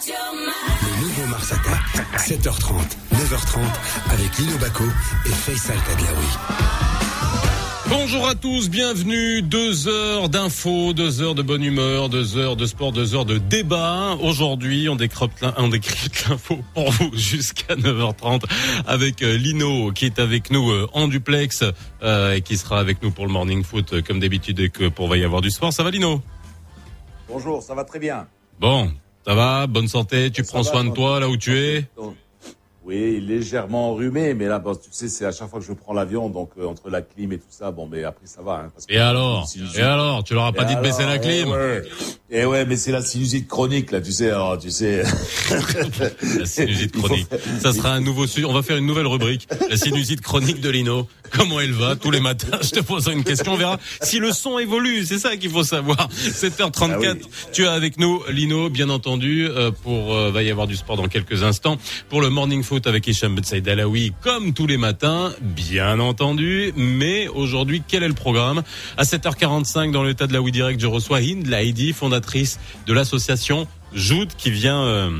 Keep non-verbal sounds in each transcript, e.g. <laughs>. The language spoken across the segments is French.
Le nouveau Mars Attack, 7h30, 9h30, avec Lino Baco et Faisal Tadlaoui. Bonjour à tous, bienvenue. Deux heures d'infos, deux heures de bonne humeur, deux heures de sport, deux heures de débat. Aujourd'hui, on décrypte, l'in- on décrypte l'info pour vous <laughs> jusqu'à 9h30 avec euh, Lino qui est avec nous euh, en duplex euh, et qui sera avec nous pour le morning foot comme d'habitude et que pour va y avoir du sport. Ça va Lino? Bonjour, ça va très bien. Bon, ça va, bonne santé, tu Ça prends va, soin de toi. là où tu es? Oui, légèrement enrhumé, mais là, bon, tu sais, c'est à chaque fois que je prends l'avion, donc euh, entre la clim et tout ça, bon, mais après ça va. Hein, parce que- Et alors. Et alors Tu leur as pas Et dit de baisser alors, la clim Eh ouais, Eh ouais, mais c'est la sinusite chronique là, tu sais. Alors, tu sais. <laughs> La sinusite chronique. Ça sera un nouveau sujet. On va faire une nouvelle rubrique. La sinusite chronique de Lino. Comment elle va tous les matins Je te pose une question. On verra si le son évolue. C'est ça qu'il faut savoir. 7h34. Ah oui. Tu es avec nous, Lino, bien entendu. euh, Pour euh, va y avoir du sport dans quelques instants. Pour le morning avec Hicham Ben Saïd Alaoui, comme tous les matins, bien entendu. Mais aujourd'hui, quel est le programme? À 7h45, dans l'état de la Direct, je reçois Hind Laïdi, fondatrice de l'association Joud, qui vient. euh,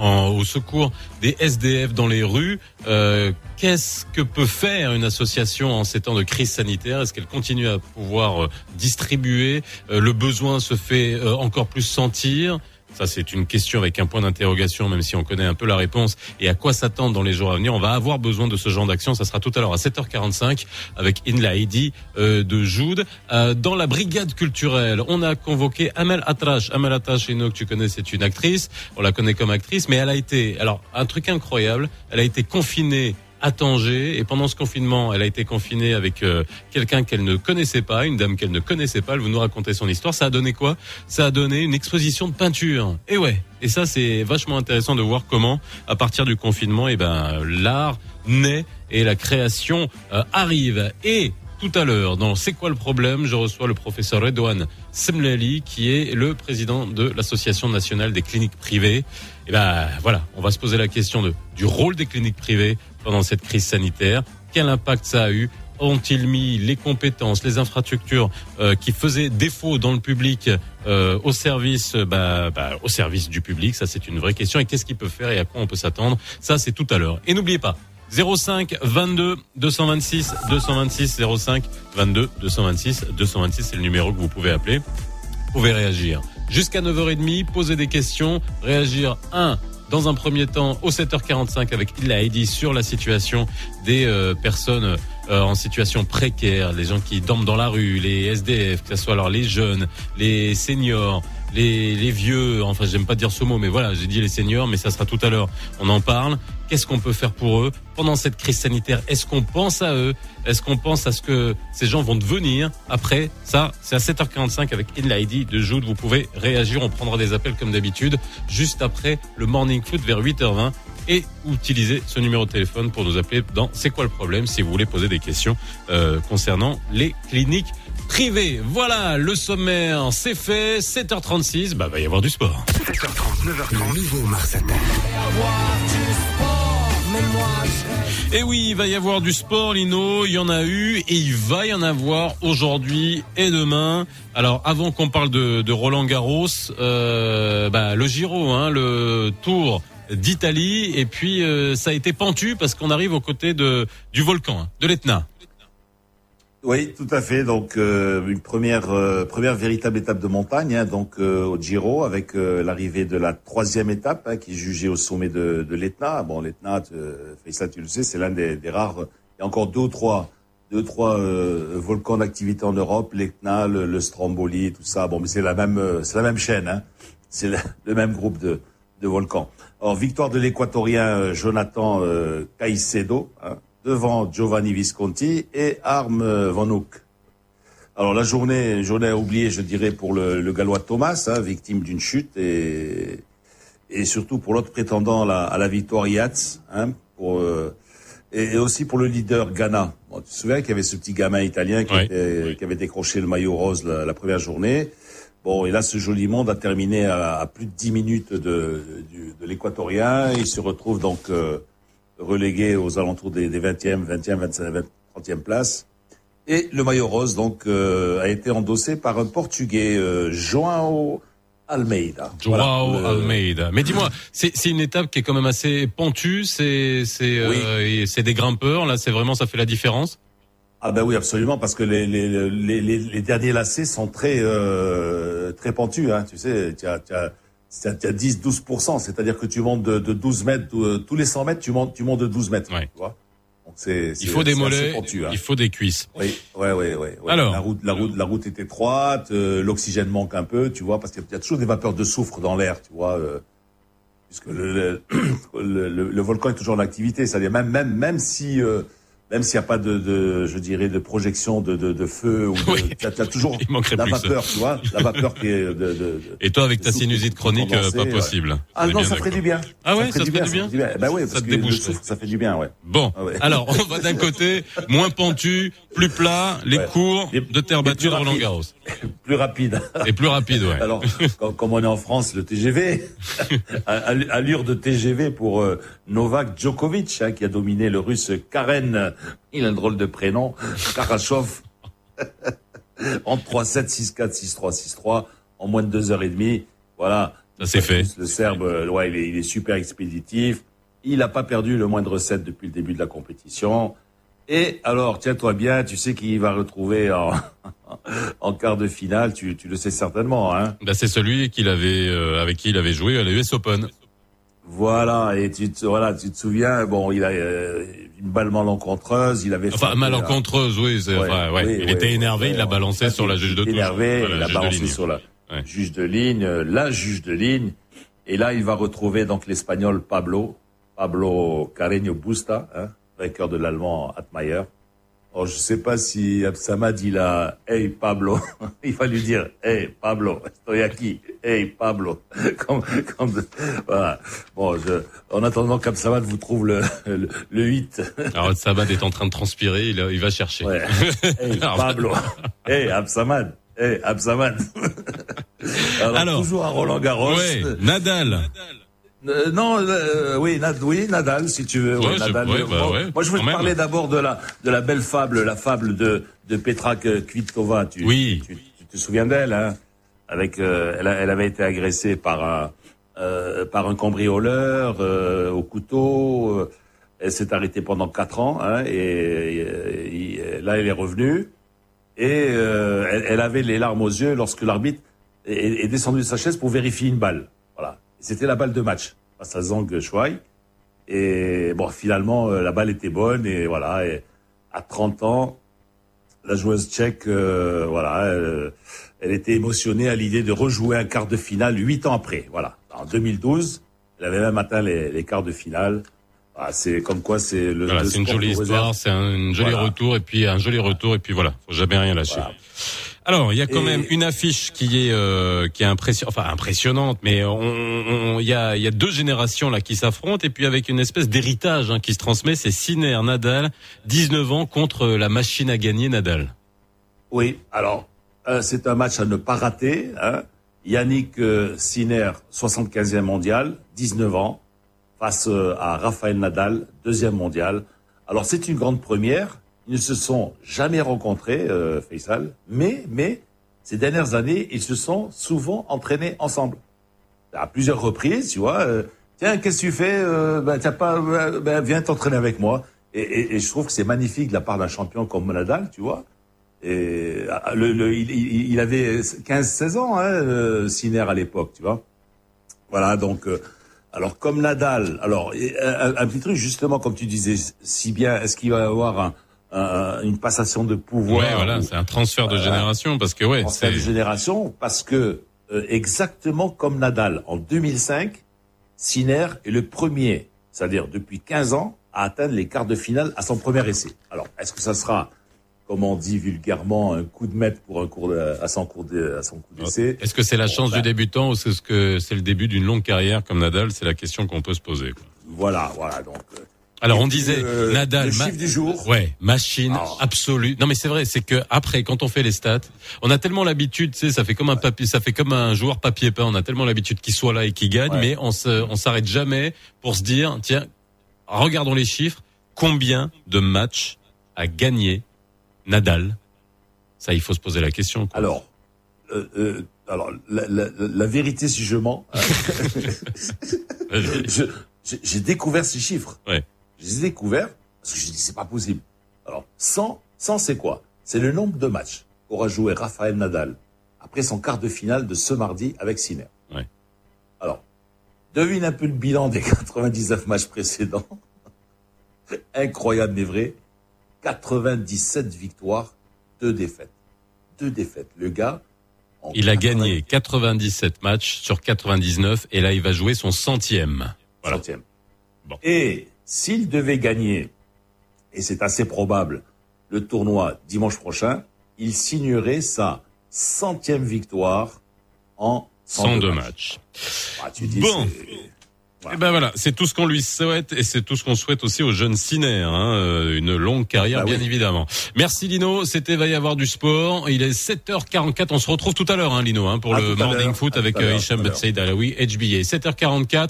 au secours des SDF dans les rues. Euh, Qu'est-ce que peut faire une association en ces temps de crise sanitaire? Est-ce qu'elle continue à pouvoir euh, distribuer? Le besoin se fait encore plus sentir? Ça, c'est une question avec un point d'interrogation, même si on connaît un peu la réponse. Et à quoi s'attendre dans les jours à venir On va avoir besoin de ce genre d'action. Ça sera tout à l'heure à 7h45 avec Inla Heidi euh, de Joud. Euh, dans la brigade culturelle, on a convoqué Amel Atrash. Amel Atrash, Eno, que tu connais, c'est une actrice. On la connaît comme actrice, mais elle a été, alors, un truc incroyable. Elle a été confinée à Tanger et pendant ce confinement, elle a été confinée avec euh, quelqu'un qu'elle ne connaissait pas, une dame qu'elle ne connaissait pas. Elle veut nous raconter son histoire. Ça a donné quoi? Ça a donné une exposition de peinture. Et ouais. Et ça, c'est vachement intéressant de voir comment, à partir du confinement, eh ben l'art naît et la création euh, arrive. Et tout à l'heure, dans C'est quoi le problème Je reçois le professeur Redouane Semlali, qui est le président de l'Association nationale des cliniques privées. Et ben voilà, on va se poser la question de, du rôle des cliniques privées pendant cette crise sanitaire. Quel impact ça a eu? Ont-ils mis les compétences, les infrastructures euh, qui faisaient défaut dans le public euh, au service, euh, bah, bah, au service du public? Ça, c'est une vraie question. Et qu'est-ce qu'ils peuvent faire et à quoi on peut s'attendre? Ça, c'est tout à l'heure. Et n'oubliez pas. 05 22 226 226 05 22 226 226 c'est le numéro que vous pouvez appeler. Vous pouvez réagir jusqu'à 9h30, poser des questions, réagir un dans un premier temps au 7h45 avec Illa Heidi sur la situation des euh, personnes euh, en situation précaire, les gens qui dorment dans la rue, les SDF, que ce soit alors les jeunes, les seniors, les, les vieux, enfin j'aime pas dire ce mot, mais voilà, j'ai dit les seniors, mais ça sera tout à l'heure. On en parle. Qu'est-ce qu'on peut faire pour eux pendant cette crise sanitaire? Est-ce qu'on pense à eux? Est-ce qu'on pense à ce que ces gens vont devenir après? Ça, c'est à 7h45 avec In Lady de Jude. Vous pouvez réagir. On prendra des appels comme d'habitude juste après le morning foot vers 8h20 et utiliser ce numéro de téléphone pour nous appeler dans C'est quoi le problème? Si vous voulez poser des questions euh, concernant les cliniques privées. Voilà, le sommaire, c'est fait. 7h36, bah va y avoir du sport. 7h30, 9h30, le nouveau Mars Attack. Et oui, il va y avoir du sport, Lino. Il y en a eu et il va y en avoir aujourd'hui et demain. Alors, avant qu'on parle de, de Roland Garros, euh, bah, le Giro, hein, le Tour d'Italie. Et puis, euh, ça a été pentu parce qu'on arrive aux côtés de du volcan, hein, de l'Etna. Oui, tout à fait. Donc euh, une première euh, première véritable étape de montagne, hein, donc euh, au Giro, avec l'arrivée de la troisième étape, hein, qui est jugée au sommet de, l'Etna. Bon, l'Etna, ça tu le sais, c'est l'un des, rares. Il y a encore deux ou trois deux trois volcans d'activité en Europe, l'Etna, le, Stromboli, tout ça. Bon, mais c'est la même c'est la même chaîne. Hein. C'est le, <laughs> même groupe de de volcans. Alors victoire de l'Équatorien Jonathan Caicedo. Devant Giovanni Visconti et Arm Van Hoek. Alors la journée, journée à oublier, je dirais, pour le, le gallois Thomas, hein, victime d'une chute, et, et surtout pour l'autre prétendant à la, à la victoire Yates, hein, pour, euh, et, et aussi pour le leader Ghana. Bon, tu te souviens qu'il y avait ce petit gamin italien qui, Oui. était, qui avait décroché le maillot rose la, la première journée. Bon, et là, ce joli monde a terminé à, à plus de 10 minutes de, du- de l'équatorien. Il se retrouve donc euh, relégué aux alentours des, des 20e, 20e, 25e, 30e places. Et le maillot rose donc euh, a été endossé par un Portugais, euh, João Almeida. Joao Voilà, le- Almeida. Mais dis-moi, c'est c'est une étape qui est quand même assez pentue. C'est c'est euh, c'est des grimpeurs. Là, c'est vraiment ça fait la différence? Ah ben oui, absolument, parce que les, les, les, les, les derniers lacets sont très euh, très pentus. Hein, tu sais, tu as, tu as, tu as- tu as 10-12%, c'est-à-dire que tu montes de, de 12 mètres, euh, tous les 100 mètres, tu montes, tu montes de 12 mètres. Ouais. Tu vois Donc c'est, Il c'est- faut des c'est mollets, hein. il faut des cuisses. Oui, ouais, ouais. ouais. Alors la route, la route, la route est étroite, euh, l'oxygène manque un peu, tu vois, parce qu'il y a toujours des vapeurs de soufre dans l'air, tu vois, euh, puisque le, le, <clears throat> le, le- le volcan est toujours en activité, c'est-à-dire même, même, même si, euh, même s'il n'y a pas de, de, je dirais, de projection de, de, de feu ou de, <laughs> Oui. t'as, t'as toujours la ça. vapeur, tu vois, la vapeur qui est de, de, de- Et toi, avec ta sinusite chronique, euh, condensé, pas ouais. possible. Ah non, ça ferait du bien. Ah ouais, ça ferait ferait du bien ça bien. Ben ouais, Ça parce te que le souffle, ça fait du bien, ouais. Bon, Ah ouais. alors on va d'un côté moins pentu, plus plat, les Ouais. cours de terre battue de Roland. Garros <laughs> Plus rapide. et plus rapide, ouais. Alors, comme on est en France, le TGV, <laughs> allure de TGV pour euh, Novak Djokovic, hein, qui a dominé le russe Karen, il a un drôle de prénom, Karachov, en 3-7, 6-4, 6-3, 6-3, en moins de deux heures et demie. Voilà. Ça c'est fait. Le Serbe, euh, ouais, il est, il est super expéditif. Il n'a pas perdu le moindre set depuis le début de la compétition. Et alors, tiens-toi bien, tu sais qui va retrouver en, <laughs> en quart de finale, tu, tu le sais certainement, hein. Bah, c'est celui qu'il avait euh, avec qui il avait joué à l'US Open. Voilà, et tu te, voilà, tu te souviens, bon, il a euh, une balle malencontreuse, il avait Enfin, frappé, malencontreuse, oui, c'est Ouais, vrai, ouais. oui, il oui, était énervé, ouais, il l'a balancé sur la juge de touche. Énervé, Voilà, il la balancé sur la juge de ligne, la juge de ligne, et là, il va retrouver donc l'espagnol Pablo, Pablo Carreño Busta, hein, vainqueur de l'allemand Atmayer. Oh, je sais pas si Absamad il a Hey Pablo, <laughs> il va lui dire Hey Pablo, estoy aquí, Hey Pablo. <laughs> Comme, comme, voilà. Bon, je, en attendant qu'Absamad vous trouve le, le, le 8. <laughs> Alors Sabad est en train de transpirer, il, il va chercher. Ouais. Hey Pablo, Hey Absamad, Hey Absamad. Alors, Alors. toujours à Roland Garros. Ouais, Nadal. Euh, non, euh, oui, Nad- oui, Nadal, si tu veux. Ouais, ouais, je- ouais, bah bon, ouais, moi, je quand te même. parler d'abord de la de la belle fable, la fable de de Petra Kvitova. Tu, Oui. Tu, tu te souviens d'elle, hein? Avec, euh, elle, elle avait été agressée par un euh, par un cambrioleur euh, au couteau. Elle s'est arrêtée pendant quatre ans, hein, et, et- et là, elle est revenue. Et elle, elle avait les larmes aux yeux lorsque l'arbitre est, est descendu de sa chaise pour vérifier une balle. C'était la balle de match face à Zhang Shuai. Et bon, finalement, euh, la balle était bonne et voilà. Et à 30 ans, la joueuse tchèque, euh, voilà, elle, elle était émotionnée à l'idée de rejouer un quart de finale huit ans après. Voilà. En 2012, elle avait même atteint les, les quarts de finale. Ah, c'est comme quoi c'est le. Voilà, c'est une jolie histoire, c'est un une joli Voilà. retour et puis un joli retour et puis voilà, faut jamais rien lâcher. Voilà. Alors, il y a quand Et- même une affiche qui est euh, qui est impression, enfin impressionnante, mais on- on- il y a il y a deux générations là qui s'affrontent et puis avec une espèce d'héritage hein, qui se transmet, c'est Sinner Nadal, 19 ans contre la machine à gagner Nadal. Oui, alors euh, c'est un match à ne pas rater. Hein. Yannick euh, Sinner, 75e mondial, 19 ans, face euh, à Rafael Nadal, deuxième mondial. Alors c'est une grande première. Ils ne se sont jamais rencontrés, euh, Faisal, mais mais ces dernières années, ils se sont souvent entraînés ensemble à plusieurs reprises, tu vois. euh, Tiens, qu'est-ce que tu fais Ben t'as pas, ben, viens t'entraîner avec moi. Et, et, et je trouve que c'est magnifique de la part d'un champion comme Nadal, tu vois. Et ah, le, le- il, avait 15-16 ans, hein, à l'époque, tu vois. Voilà, donc, alors comme Nadal, alors un petit truc justement, comme tu disais si bien, est-ce qu'il va y avoir un- un- une passation de pouvoir ouais, voilà, c'est un transfert de Voilà. génération parce que ouais, c'est de génération parce que euh, exactement comme Nadal en 2005, Sinner est le premier, c'est-à-dire depuis 15 ans, à atteindre les quarts de finale à son premier essai. Alors, est-ce que ça sera, comme on dit vulgairement, un coup de maître pour un cours de, à son cours de, à son coup d'essai? Est-ce que c'est la Bon, chance ben- du débutant ou c'est ce que c'est le début d'une longue carrière comme Nadal? C'est la question qu'on peut se poser. quoi. Voilà, voilà. Donc, euh, Alors on disait euh, Nadal, le chiffre du jour. ouais, machine Alors. absolue. Non mais c'est vrai, c'est que après quand on fait les stats, on a tellement l'habitude, tu sais, ça fait comme un papier, ça fait comme un joueur papier peint. On a tellement l'habitude qu'il soit là et qu'il gagne, Ouais. mais on se, on s'arrête jamais pour se dire, tiens, regardons les chiffres. Combien de matchs a gagné Nadal? Ça, il faut se poser la question. quoi. Alors, euh, euh, alors la, la, la, vérité, si je mens, <laughs> <laughs> j'ai découvert ces chiffres. Ouais. Je les ai découverts parce que je dis c'est pas possible. Alors 100, 100 c'est quoi? C'est le nombre de matchs qu'aura joué Raphaël Nadal après son quart de finale de ce mardi avec Sinner. Ouais. Alors, devine un peu le bilan des <laughs> 99 matchs précédents. <laughs> Incroyable mais vrai. 97 victoires, deux défaites. Deux défaites. Le gars. Il a gagné 97 matchs sur 99 et là il va jouer son centième. Voilà. Centième. Bon. Et s'il devait gagner, et c'est assez probable, le tournoi dimanche prochain, il signerait sa centième victoire en 102 matchs. Ah, tu dis, bon. Et eh ben voilà, c'est tout ce qu'on lui souhaite et c'est tout ce qu'on souhaite aussi aux jeunes ciné, hein, euh, une longue carrière bah bien évidemment. Merci Lino, c'était va y avoir du sport. Il est 7h44, on se retrouve tout à l'heure hein, Lino hein, pour le morning foot avec euh, Hicham Alaoui, HBA. 7h44,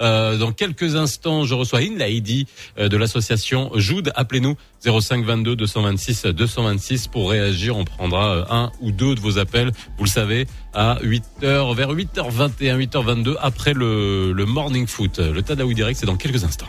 euh, dans quelques instants, je reçois Inlaidi euh, de l'association Jude. Appelez-nous 05 22 226 226 pour réagir. On prendra un ou deux de vos appels, vous le savez, à 8h, vers 8h21, 8h22 après le, le morning foot. Le Tadaoui Direct, c'est dans quelques instants.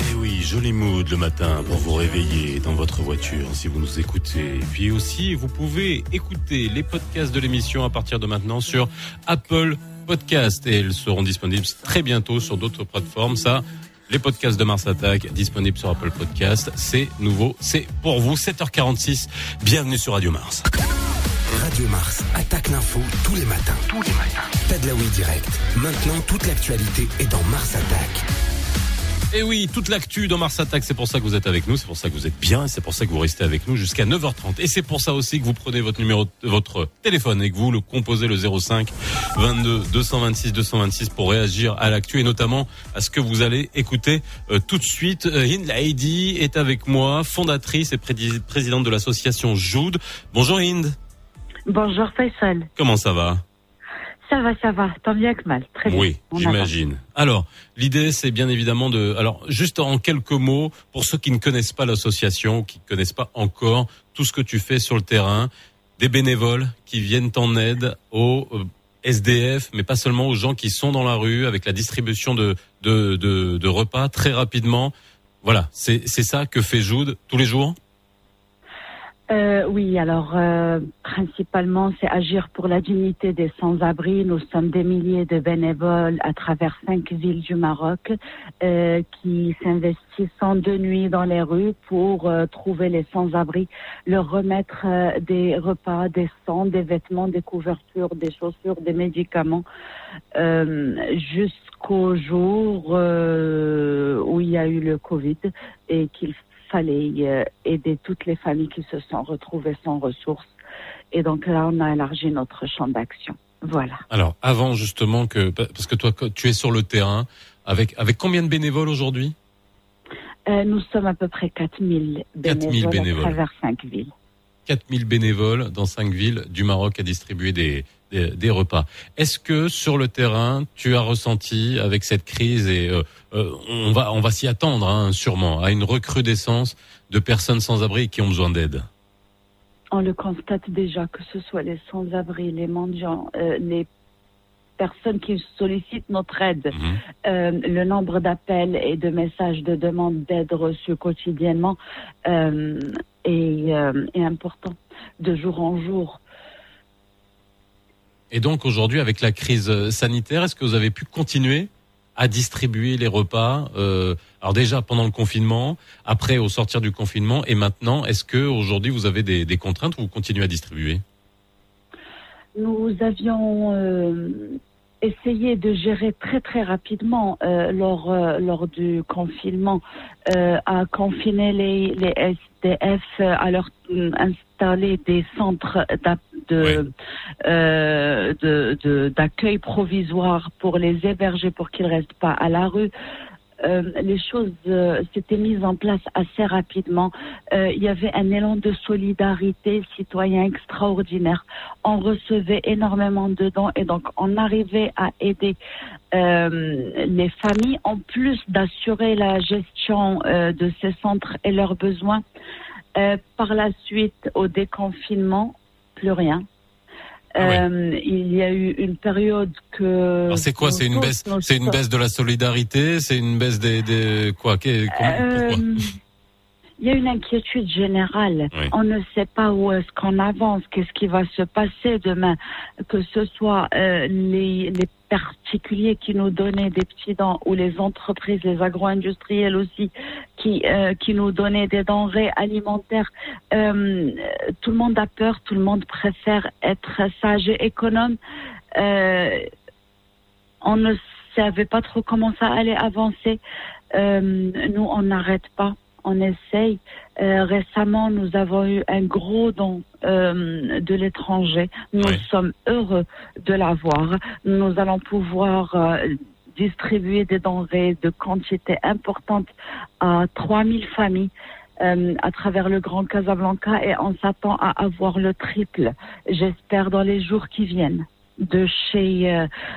Et oui, joli mood le matin pour vous réveiller dans votre voiture si vous nous écoutez. Et puis aussi, vous pouvez écouter les podcasts de l'émission à partir de maintenant sur Apple Podcast et elles seront disponibles très bientôt sur d'autres plateformes. Ça, les podcasts de Mars Attack disponibles sur Apple Podcast. C'est nouveau, c'est pour vous. 7h46. Bienvenue sur Radio Mars. Radio Mars attaque l'info tous les matins. Tous les matins. Tadlaoui direct. Maintenant, toute l'actualité est dans Mars Attack. Et oui, toute l'actu dans Mars Attack, c'est pour ça que vous êtes avec nous, c'est pour ça que vous êtes bien, c'est pour ça que vous restez avec nous jusqu'à 9h30. Et c'est pour ça aussi que vous prenez votre numéro, votre téléphone et que vous le composez le 05 22 226 226 pour réagir à l'actu et notamment à ce que vous allez écouter euh, tout de suite. Euh, Hind Heidi est avec moi, fondatrice et présidente de l'association Jude. Bonjour Hind. Bonjour Faisal. Comment ça va ça va, ça va, tant bien que mal. Très bien. Oui, j'imagine. Alors, l'idée, c'est bien évidemment de. Alors, juste en quelques mots, pour ceux qui ne connaissent pas l'association, qui ne connaissent pas encore tout ce que tu fais sur le terrain, des bénévoles qui viennent en aide aux euh, SDF, mais pas seulement aux gens qui sont dans la rue avec la distribution de, de, de, de repas très rapidement. Voilà, c'est ça que fait Joude tous les jours Euh, oui, alors euh, principalement, c'est agir pour la dignité des sans-abri. Nous sommes des milliers de bénévoles à travers cinq villes du Maroc euh, qui s'investissent en deux nuits dans les rues pour trouver les sans-abri, leur remettre des repas, des sangs, des vêtements, des couvertures, des chaussures, des médicaments, jusqu'au jour où il y a eu le Covid et qu'il fallait euh, aider toutes les familles qui se sont retrouvées sans ressources. Et donc là, on a élargi notre champ d'action. Voilà. Alors, avant justement que, parce que toi, tu es sur le terrain, avec, avec combien de bénévoles aujourd'hui? Euh, Nous sommes à peu près 4000 bénévoles, bénévoles à travers 5 villes. 4000 bénévoles dans 5 villes du Maroc à distribuer des, des, repas. Est-ce que sur le terrain, tu as ressenti avec cette crise et euh, euh, on va on va s'y attendre hein, sûrement à une recrudescence de personnes sans abri qui ont besoin d'aide? On le constate déjà que ce soit les sans-abri, les mendiants, euh, les personnes qui sollicitent notre aide, mhm. le nombre d'appels et de messages de demande d'aide reçus quotidiennement est, est important de jour en jour. Et donc aujourd'hui, avec la crise euh, sanitaire, est-ce que vous avez pu continuer à distribuer les repas euh, Alors déjà pendant le confinement, après au sortir du confinement, et maintenant, est-ce que aujourd'hui vous avez des, contraintes ou vous continuez à distribuer? Nous avions euh, essayé de gérer très très rapidement lors lors du confinement à confiner les les SDF à leur installer des centres de d'accueil provisoire pour les héberger pour qu'ils restent pas à la rue euh, les choses euh, s'étaient mises en place assez rapidement. Euh, il y avait un élan de solidarité citoyen extraordinaire. On recevait énormément de dons et donc on arrivait à aider les familles en plus d'assurer la gestion de ces centres et leurs besoins. par la suite, au déconfinement, plus rien. Ah euh, il y a eu une période que. C'est quoi C'est une baisse C'est une baisse de la solidarité C'est une baisse des, des quoi euh, il y a une inquiétude générale. On ne sait pas où est-ce qu'on avance, qu'est-ce qui va se passer demain, que ce soit euh, les, les particuliers qui nous donnaient des petits dents ou les entreprises, les agro-industriels aussi, qui, euh, qui nous donnaient des denrées alimentaires. Euh, tout le monde a peur, tout le monde préfère être sage et économe. Euh, on ne savait pas trop comment ça allait avancer. nous, on n'arrête pas on essaye. Euh, récemment, nous avons eu un gros don euh, de l'étranger. Nous sommes heureux de l'avoir. Nous allons pouvoir euh, distribuer des denrées de quantité importante à 3000 familles. à travers le Grand Casablanca et on s'attend à avoir le triple, j'espère, dans les jours qui viennent de chez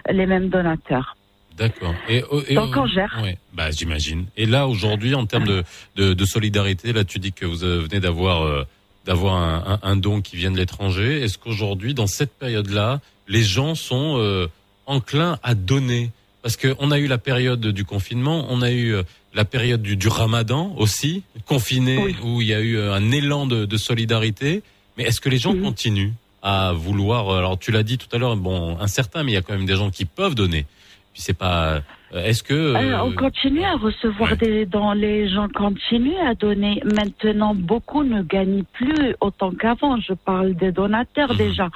les mêmes donateurs. D'accord. Et, et, Donc on gère. bah j'imagine. Et là aujourd'hui, en termes de, de, de, solidarité, là tu dis que vous venez d'avoir euh, d'avoir un, un, don qui vient de l'étranger. Est-ce qu'aujourd'hui, dans cette période-là, les gens sont euh, enclins à donner? Parce qu'on a eu la période du confinement, on a eu euh, la période du, du Ramadan aussi, confiné, où il y a eu un élan de, de solidarité. Mais est-ce que les gens continuent à vouloir Alors tu l'as dit tout à l'heure, bon, incertain, mais il y a quand même des gens qui peuvent donner c'est pas. Euh, est-ce que euh, on continue à recevoir des dons, les gens continuent à donner. Maintenant, beaucoup ne gagnent plus autant qu'avant. Je parle des donateurs mhm. déjà.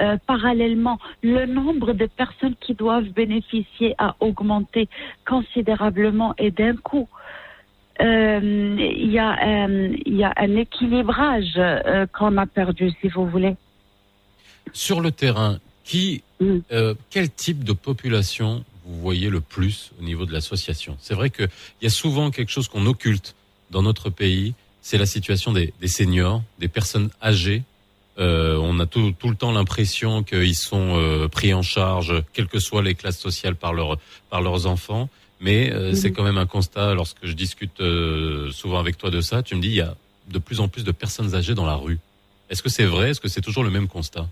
Euh, parallèlement, le nombre de personnes qui doivent bénéficier a augmenté considérablement et d'un coup. Il y, a, y a un équilibrage qu'on a perdu, si vous voulez. Sur le terrain, qui, mm. quel type de population vous voyez le plus au niveau de l'association C'est vrai qu'il y a souvent quelque chose qu'on occulte dans notre pays, c'est la situation des, des, seniors, des personnes âgées. Euh, on a tout, tout le temps l'impression qu'ils sont euh, pris en charge, quelles que soient les classes sociales, par, leur, par leurs enfants. Mais euh, c'est quand même un constat, lorsque je discute souvent avec toi de ça, tu me dis, il y a de plus en plus de personnes âgées dans la rue. Est-ce que c'est vrai? Est-ce que c'est toujours le même constat?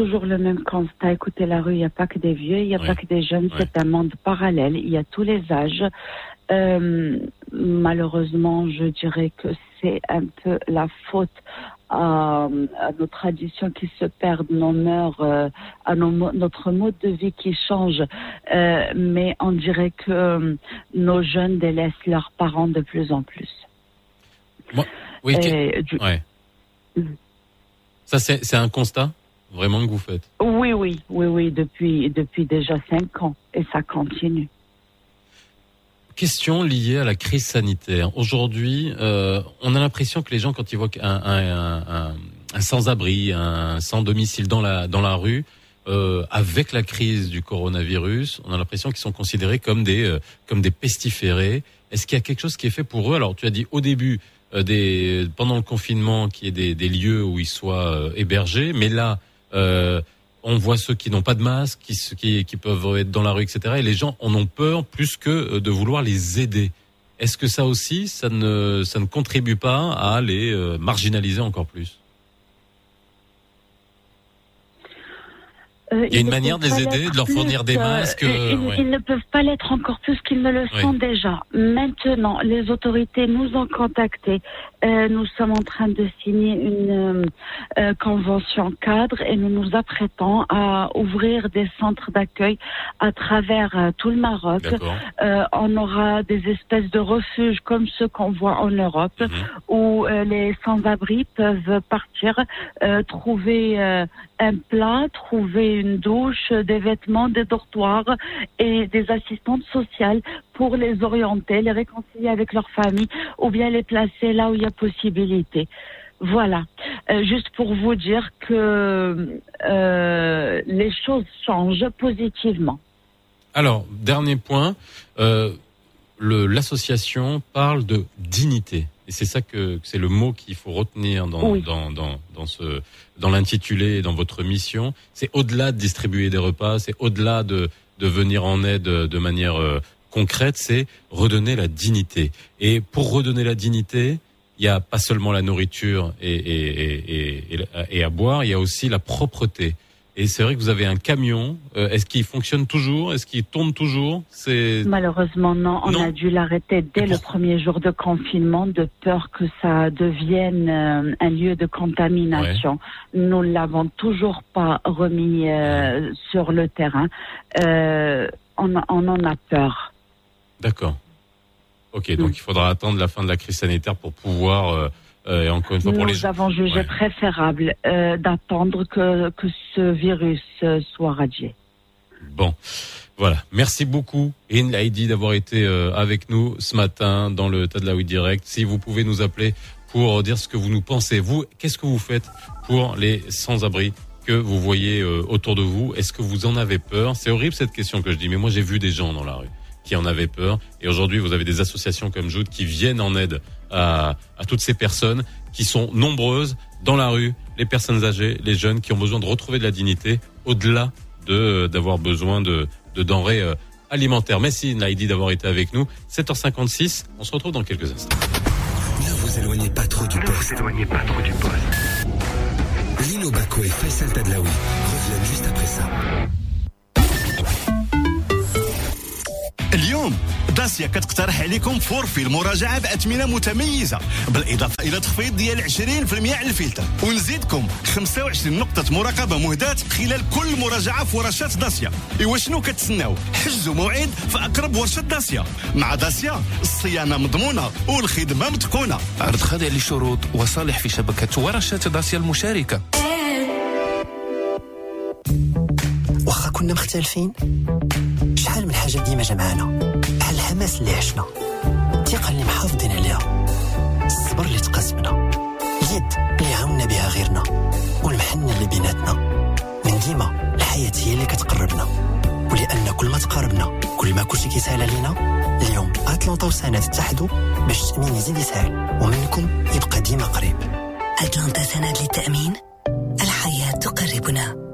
Toujours le même constat. Écoutez, la rue, il n'y a pas que des vieux, il n'y a pas que des jeunes, c'est un monde parallèle, il y a tous les âges. Euh, malheureusement, je dirais que c'est un peu la faute à, nos traditions qui se perdent, nos mœurs, euh, à notre mode de vie qui change. Euh, mais on dirait que nos jeunes délaissent leurs parents de plus en plus. oui, mm. Ça, c'est un constat? Vraiment que vous faites Oui, oui, oui, oui, depuis, depuis déjà cinq ans. Et ça continue question liée à la crise sanitaire. Aujourd'hui, euh, on a l'impression que les gens, quand ils voient un, sans-abri, un sans-domicile dans la, dans la rue, euh, avec la crise du coronavirus, on a l'impression qu'ils sont considérés comme des, euh, comme des pestiférés. Est-ce qu'il y a quelque chose qui est fait pour eux? Alors, tu as dit au début, des, pendant le confinement, qu'il y ait des, des, lieux où ils soient hébergés, mais là, on voit ceux qui n'ont pas de masque, qui, qui, peuvent être dans la rue, etc. Et les gens en ont peur plus que euh, de vouloir les aider. Est-ce que ça aussi, ça ne, ça ne contribue pas à les euh, marginaliser encore plus? Euh, il y a une manière de les aider, de leur fournir des masques. Euh, ils, ne peuvent pas l'être encore plus qu'ils ne le sont déjà. Maintenant, les autorités nous ont contactés. Euh, nous sommes en train de signer une convention cadre et nous nous apprêtons à ouvrir des centres d'accueil à travers tout le Maroc. on aura des espèces de refuges comme ceux qu'on voit en Europe, mhm. où les sans-abri peuvent partir, trouver un plat, trouver une douche, des vêtements, des dortoirs et des assistantes sociales pour les orienter, les réconcilier avec leur famille ou bien les placer là où il y a possibilité. Voilà, euh, juste pour vous dire que euh, les choses changent positivement. Alors, dernier point, euh, l'association parle de dignité. Et c'est ça que, c'est le mot qu'il faut retenir dans, dans, dans, dans, ce, dans l'intitulé et dans votre mission. C'est au-delà de distribuer des repas, c'est au-delà de, de venir en aide de manière euh, concrète, c'est redonner la dignité. Et pour redonner la dignité, il n'y a pas seulement la nourriture et, et, et, et, à boire, il y a aussi la propreté. Et c'est vrai que vous avez un camion. Euh, est-ce qu'il fonctionne toujours? Est-ce qu'il tourne toujours? C'est malheureusement non. On a dû l'arrêter dès le premier jour de confinement de peur que ça devienne euh, un lieu de contamination. Nous ne l'avons toujours pas remis euh, sur le terrain. On, on, en a peur. D'accord. Ok, donc mm. il faudra attendre la fin de la crise sanitaire pour pouvoir euh, et encore une fois, pour Nous avons jugé préférable euh, d'attendre que, que ce virus euh, soit radié. Bon. Voilà, merci beaucoup In Lady d'avoir été avec nous ce matin dans le Tadlaoui Direct. Si vous pouvez nous appeler pour dire ce que vous nous pensez, vous, qu'est-ce que vous faites pour les sans-abri que vous voyez autour de vous? Est-ce que vous en avez peur? C'est horrible cette question que je dis, mais moi j'ai vu des gens dans la rue qui en avaient peur. Et aujourd'hui, vous avez des associations comme Joute qui viennent en aide à, à toutes ces personnes qui sont nombreuses dans la rue, les personnes âgées, les jeunes qui ont besoin de retrouver de la dignité au-delà de d'avoir besoin de, de denrées euh, alimentaires. Merci Naïdi d'avoir été avec nous. 7h56, on se retrouve dans quelques instants. Ne vous éloignez pas trop du poste. Ne vous éloignez pas trop du poste. Lino Baco et Faisal Tadlaoui reviennent juste après ça. اليوم. داسيا كتقترح عليكم فورفي المراجعة بأثمنة متميزة بالإضافة إلى تخفيض ديال 20% على الفلتر. ونزيدكم 25 نقطة مراقبة مهداة خلال كل مراجعة في ورشات داسيا. إيوا شنو كتسناو؟ حجزوا موعد في أقرب ورشة داسيا. مع داسيا الصيانة مضمونة والخدمة متقونة. عرض خاضع لشروط وصالح في شبكة ورشات داسيا المشاركة. واخا كنا مختلفين؟ شحال من حاجة ديما جمعانا. بحال الحماس اللي عشنا. الثقة اللي محافظين عليها. الصبر اللي تقاسمنا. اليد اللي عاونا بها غيرنا. والمحنة اللي بيناتنا. من ديما الحياة هي اللي كتقربنا. ولأن كل ما تقاربنا كل ما كلشي كيسهل علينا اليوم أتلانتا وسنة تتحدوا باش التأمين يزيد يسهل. ومنكم يبقى ديما قريب. أتلانتا سند للتأمين؟ الحياة تقربنا.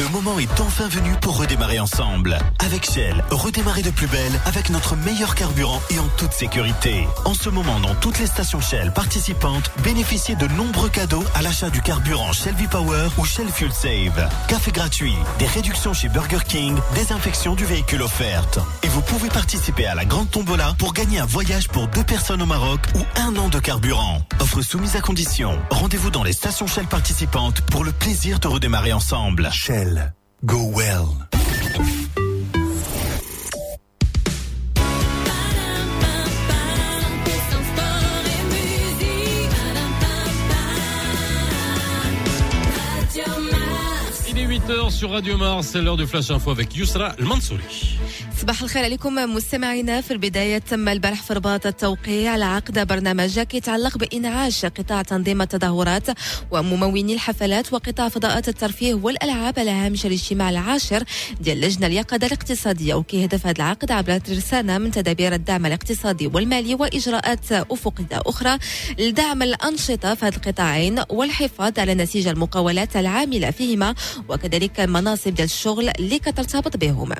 Le moment est enfin venu pour redémarrer ensemble. Avec Shell, redémarrer de plus belle avec notre meilleur carburant et en toute sécurité. En ce moment, dans toutes les stations Shell participantes, bénéficiez de nombreux cadeaux à l'achat du carburant Shell V-Power ou Shell Fuel Save. Café gratuit, des réductions chez Burger King, désinfection du véhicule offerte. Et vous pouvez participer à la grande tombola pour gagner un voyage pour deux personnes au Maroc ou un an de carburant. Offre soumise à condition. Rendez-vous dans les stations Shell participantes pour le plaisir de redémarrer ensemble. Shell. Go well. 8h sur Radio Mars, c'est l'heure de Flash Info avec Yousra Al-Mansouri. صباح الخير عليكم مستمعينا. في البداية تم البارح في رباط التوقيع على عقد برنامج يتعلق بإنعاش قطاع تنظيم التظاهرات ومموني الحفلات وقطاع فضاءات الترفيه والألعاب على هامش الاجتماع العاشر ديال لجنة اليقظة الاقتصادية. وكيهدف هذا العقد عبر ترسانة من تدابير الدعم الاقتصادي والمالي وإجراءات أفقية أخرى لدعم الأنشطة في هذه القطاعين والحفاظ على نسيج المقاولات العاملة فيهما. وكذلك المناصب ديال الشغل اللي كترتبط بهم.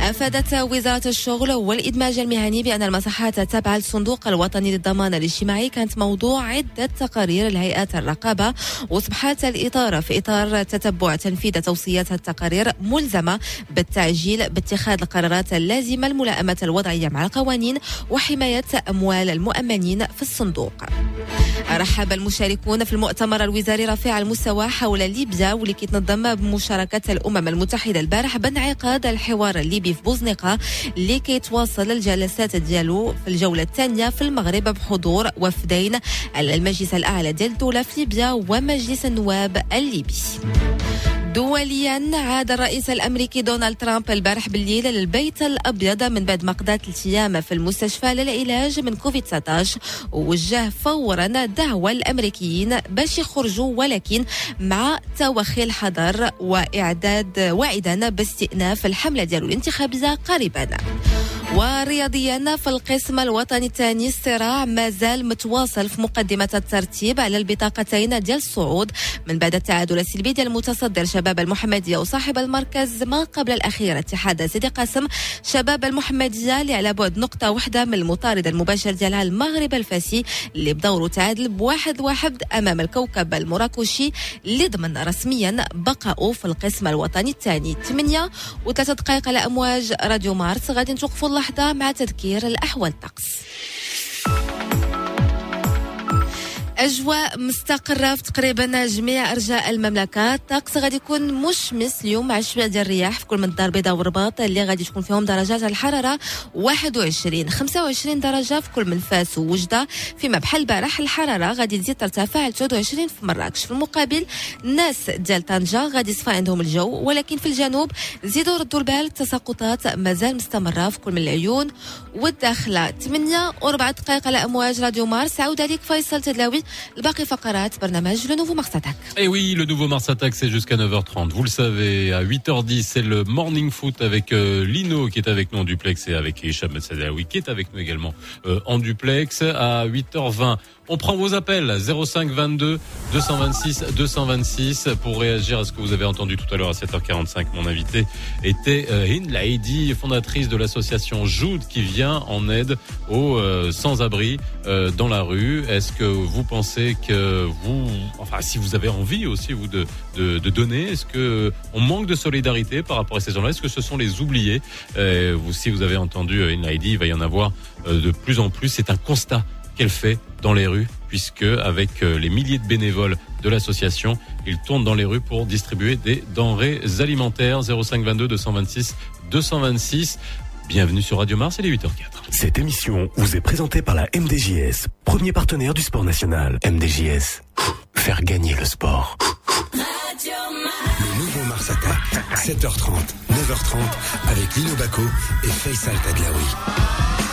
أفادت وزارة الشغل والإدماج المهني بأن المساحات التابعة للصندوق الوطني للضمان الاجتماعي كانت موضوع عدة تقارير لهيئات الرقابة وأصبحت الإطارة في إطار تتبع تنفيذ توصيات التقارير ملزمة بالتعجيل باتخاذ القرارات اللازمة لملائمة الوضعية مع القوانين وحماية أموال المؤمنين في الصندوق. رحب المشاركون في المؤتمر الوزاري رفيع المستوى حول ليبيا واللي كيتنظم بمشاركة الأمم المتحدة البارح بانعقاد الحوار الليبي في بوزنيقة اللي كيتواصل الجلسات ديالو في الجولة الثانية في المغرب بحضور وفدين المجلس الأعلى ديال الدولة في ليبيا ومجلس النواب الليبي. دوليا عاد الرئيس الأمريكي دونالد ترامب البارح بالليل للبيت الأبيض من بعد ما قضى ثلاث أيام في المستشفى للعلاج من كوفيد 19 ووجه فورا دعوة الأمريكيين باش يخرجوا ولكن مع توخي الحظر وإعداد واعدا باستئناف الحملة ديالو الانتخابيه قريبا. ورياضيا في القسم الوطني الثاني الصراع ما زال متواصل في مقدمة الترتيب على البطاقتين ديال الصعود من بعد التعادل السلبي ديال المتصدر شباب المحمدية وصاحب المركز ما قبل الأخير اتحاد سيدي قاسم شباب المحمدية اللي على بعد نقطة واحدة من المطارد المباشر ديالها المغرب الفاسي اللي بدوره تعادل بواحد واحد أمام الكوكب المراكشي اللي ضمن رسميا بقاؤه في القسم الوطني الثاني 8 وثلاثة دقائق على أمواج راديو مارس. غادي نتوقفوا اللحظة مع تذكير الأحوال. الطقس أجواء مستقرة في تقريبا جميع أرجاء المملكة. الطقس غادي يكون مشمس اليوم مع شوية ديال الرياح في كل من الدار البيضاء والرباط اللي غادي تكون فيهم درجات الحرارة 21 25 درجة في كل من فاس ووجده فيما بحال البارح الحرارة غادي تزيد ترتفع ل 23 في مراكش. في المقابل الناس ديال طنجة غادي يصفى عندهم الجو ولكن في الجنوب زيدوا ردوا البال التساقطات مازال مستمرة في كل من العيون والداخلة. 8 و4 دقائق على أمواج راديو مارس عاود عليك فيصل تدلاوي. le. Et eh oui, le nouveau Mars Attack, c'est jusqu'à 9h30. Vous le savez, à 8h10, c'est le Morning Foot avec euh, Lino qui est avec nous en duplex et avec Hicham qui est avec nous également euh, en duplex. À 8h20, on prend vos appels 05 22 226 226 pour réagir à ce que vous avez entendu tout à l'heure à 7h45. Mon invité était euh, Hind Laidi, fondatrice de l'association Joud qui vient en aide aux euh, sans-abri euh, dans la rue. Est-ce que vous pensez que vous, enfin si vous avez envie aussi vous de, de, de donner, est-ce que on manque de solidarité par rapport à ces gens-là? Est-ce que ce sont les oubliés? Euh, vous, Si vous avez entendu euh, Hind Laidi, il va y en avoir euh, de plus en plus. C'est un constat qu'elle fait dans les rues, puisque avec euh, les milliers de bénévoles de l'association, ils tournent dans les rues pour distribuer des denrées alimentaires. 05 22 226 226. Bienvenue sur Radio Mars, il est 8h04. Cette émission vous est présentée par la MDJS, premier partenaire du sport national. MDJS, faire gagner le sport. Le nouveau Mars Attack, 7h30, 9h30, avec Lino Baco et Faisal Tadlaoui.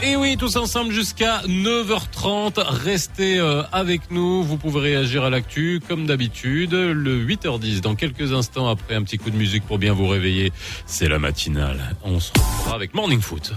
Et oui, tous ensemble jusqu'à 9h30. Restez euh, avec nous. Vous pouvez réagir à l'actu comme d'habitude. Le 8h10, dans quelques instants, après un petit coup de musique pour bien vous réveiller, c'est la matinale. On se retrouvera avec Morning Foot.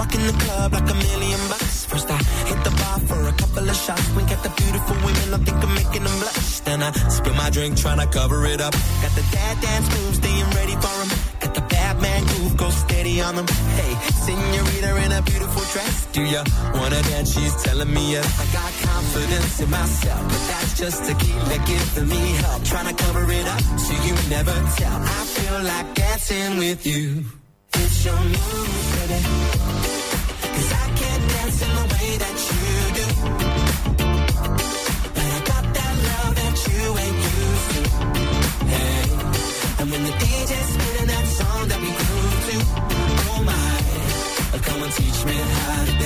Walking the club like a million bucks. First I hit the bar for a couple of shots. Wink at the beautiful women, I think I'm making them blush. Then I spill my drink, trying to cover it up. Got the dad dance moves, staying ready for them. Got the Batman groove, go steady on them. Hey, senorita in a beautiful dress. Do ya wanna dance? She's telling me yes. I got confidence in myself, but that's just tequila giving me help. Trying to cover it up so you never tell. I feel like dancing with you. It's your moves, I can't dance in the way that you do. But I got that love that you ain't used to. Hey. And when the DJ's spinning that song that we grew to, oh my, come and teach me how to.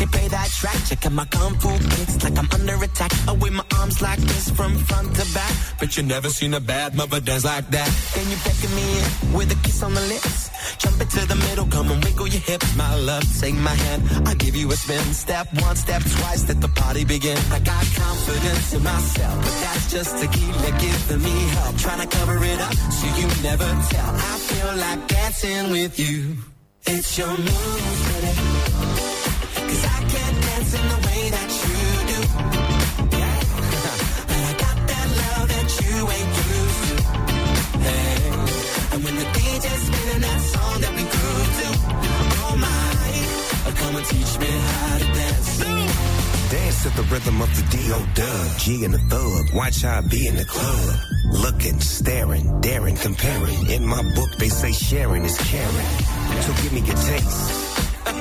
DJ play that track, check out my kung fu kicks like I'm under attack. I wave my arms like this from front to back. But you never seen a bad mother dance like that. Then you beckon me in with a kiss on the lips. Jump into the middle, come and wiggle your hips. My love, take my hand, I'll give you a spin. Step one, step twice, let the party begin. I got confidence in myself, but that's just tequila giving me help. Trying to cover it up so you never tell. I feel like dancing with you. It's your moves, baby. I can't dance in the way that you do. Yeah. I got that love that you ain't used to. Hey. And when the DJ's spinning that song that we grew to, my, come and teach me how to dance. Dance the rhythm of the D.O. Dub, G and the Thug. Watch I be in the club. Looking, staring, daring, comparing. In my book, they say sharing is caring. So give me your taste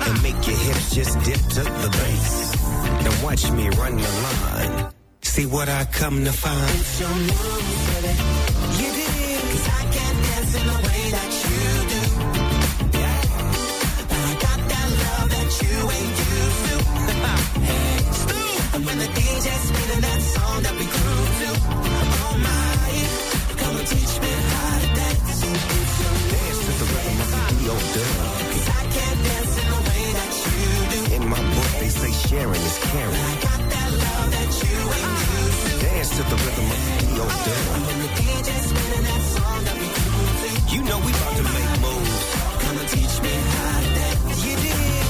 and make your hips just dip to the bass. Now watch me run the line. See what I come to find. It's your moves, baby. You did. Cause I can't dance in the way that you do. Yeah. I got that love that you ain't used to. <laughs> hey, and when the DJ's spinning that song that we grew to, oh my, come and teach me how to dance. It's your Dance to the rhythm of the D.O. sharing is caring. I got that love that you ain't used Dance to the rhythm of the D.O. Down. You know we about to make moves. Come and teach me how that you did.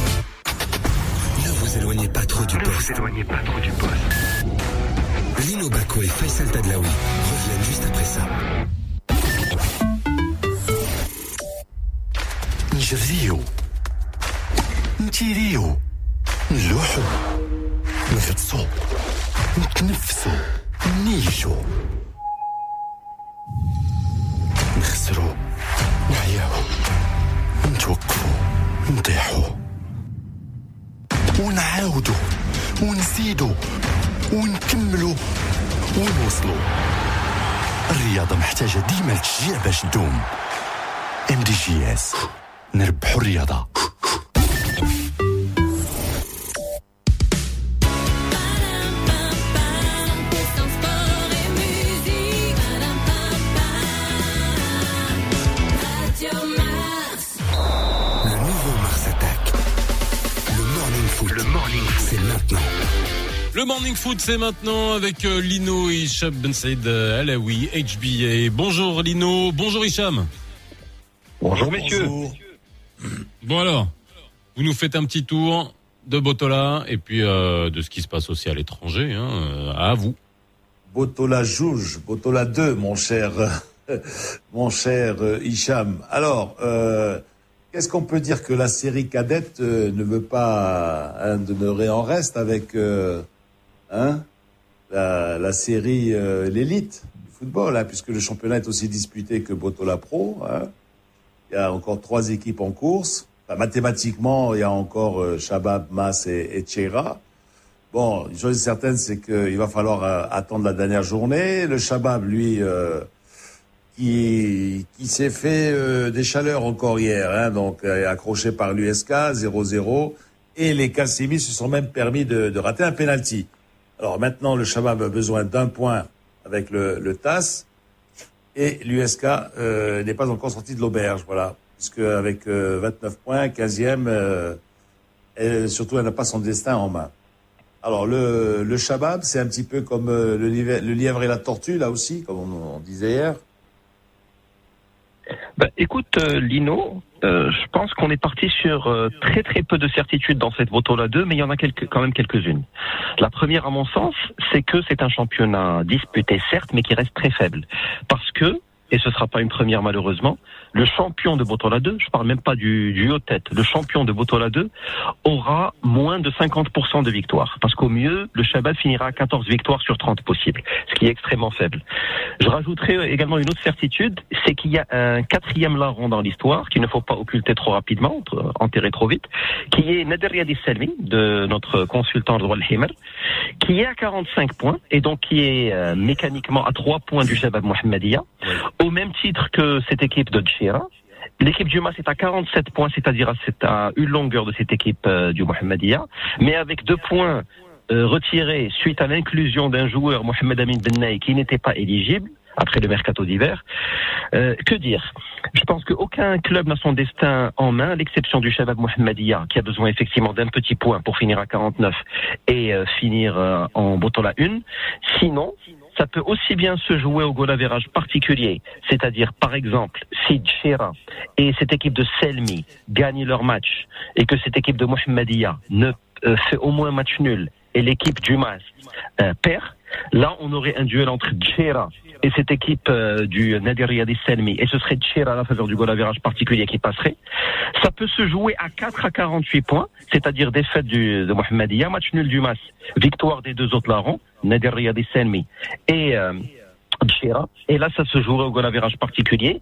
Ne vous éloignez pas trop du poste. Ne vous éloignez pas trop du poste. Lino Baco et Faisal Tadlaoui reviennent juste après ça. Nijevzio. Ntirio. نلوحو نغطسو نتنفسو نيجو نخسرو نعياو نتوقفو نطيحو. ونعاودو ونزيدو ونكملو ونوصلو. الرياضة محتاجة ديما التشجيع باش تدوم. ام دي جي اس نربحو الرياضة. Le Morning Foot, c'est maintenant avec euh, Lino et Hicham Ben Saïd euh, Alaoui, HBA. Bonjour Lino, bonjour Hicham. Bonjour messieurs. Bon alors, vous nous faites un petit tour de Botola et puis euh, de ce qui se passe aussi à l'étranger. Hein, à vous. Botola Jouge, Botola 2, mon cher, <laughs> mon cher Hicham. Alors, euh, qu'est-ce qu'on peut dire que la série cadette euh, ne veut pas hein, demeurer en reste avec hein, la, la série euh, l'élite du football, hein, puisque le championnat est aussi disputé que Botola Pro. Hein. Il y a encore trois équipes en course. Enfin, mathématiquement, il y a encore euh, Shabab, Mas et, et Tcheira. Bon, une chose certaine, c'est qu'il va falloir euh, attendre la dernière journée. Le Shabab, lui, euh, qui, qui s'est fait euh, des chaleurs encore hier, hein, donc accroché par l'USK, 0-0. Et les Cassimi se sont même permis de, de rater un penalty. Alors maintenant, le Shabab a besoin d'un point avec le, le TAS. Et l'USK euh, n'est pas encore sorti de l'auberge, voilà. Puisque avec euh, 29 points, 15e, euh, surtout elle n'a pas son destin en main. Alors le, le Shabab, c'est un petit peu comme euh, le, lièvre, et la tortue, là aussi, comme on disait hier. Bah, Écoute, euh, Lino, euh, je pense qu'on est parti sur euh, très très peu de certitudes dans cette Votola 2, mais il y en a quand même quelques-unes. La première, à mon sens, c'est que c'est un championnat disputé, certes, mais qui reste très faible. Parce que, et ce sera pas une première malheureusement, le champion de Botola 2, je parle même pas du, du haut tête, le champion de Botola 2 aura moins de 50% de victoires. Parce qu'au mieux, le Shabbat finira à 14 victoires sur 30 possibles, ce qui est extrêmement faible. Je rajouterai également une autre certitude, c'est qu'il y a un quatrième larron dans l'histoire, qu'il ne faut pas occulter trop rapidement, enterrer trop vite, qui est Nader Yadi Selmi, de notre consultant droit Himer, qui est à 45 points, et donc qui est euh, mécaniquement à 3 points du Shabbat Mohammedia, au même titre que cette équipe de L'équipe du Mas est à 47 points, c'est-à-dire c'est à une longueur de cette équipe euh, du Mohamedia, mais avec deux points euh, retirés suite à l'inclusion d'un joueur, Mohamed Amin Bennaï, qui n'était pas éligible après le mercato d'hiver. Euh, que dire? Je pense qu'aucun club n'a son destin en main, à l'exception du Shabab Mohamedia, qui a besoin effectivement d'un petit point pour finir à 49 et finir en bottant la une. Sinon, ça peut aussi bien se jouer au goal particulier, c'est-à-dire par exemple si Chira et cette équipe de Selmi gagnent leur match et que cette équipe de Mohamedia ne euh, fait au moins un match nul et l'équipe du Mas euh, perd, là on aurait un duel entre Chira et cette équipe euh, du Nadir Yadi Selmi, et ce serait Tchir à la faveur du goal particulier qui passerait. Ça peut se jouer à 4 à 48 points, c'est-à-dire défaite du, de Mohamedia, match nul du Mas, victoire des deux autres larrons, Nadir Yadi Selmi et euh, et là, ça se jouerait au goal particulier,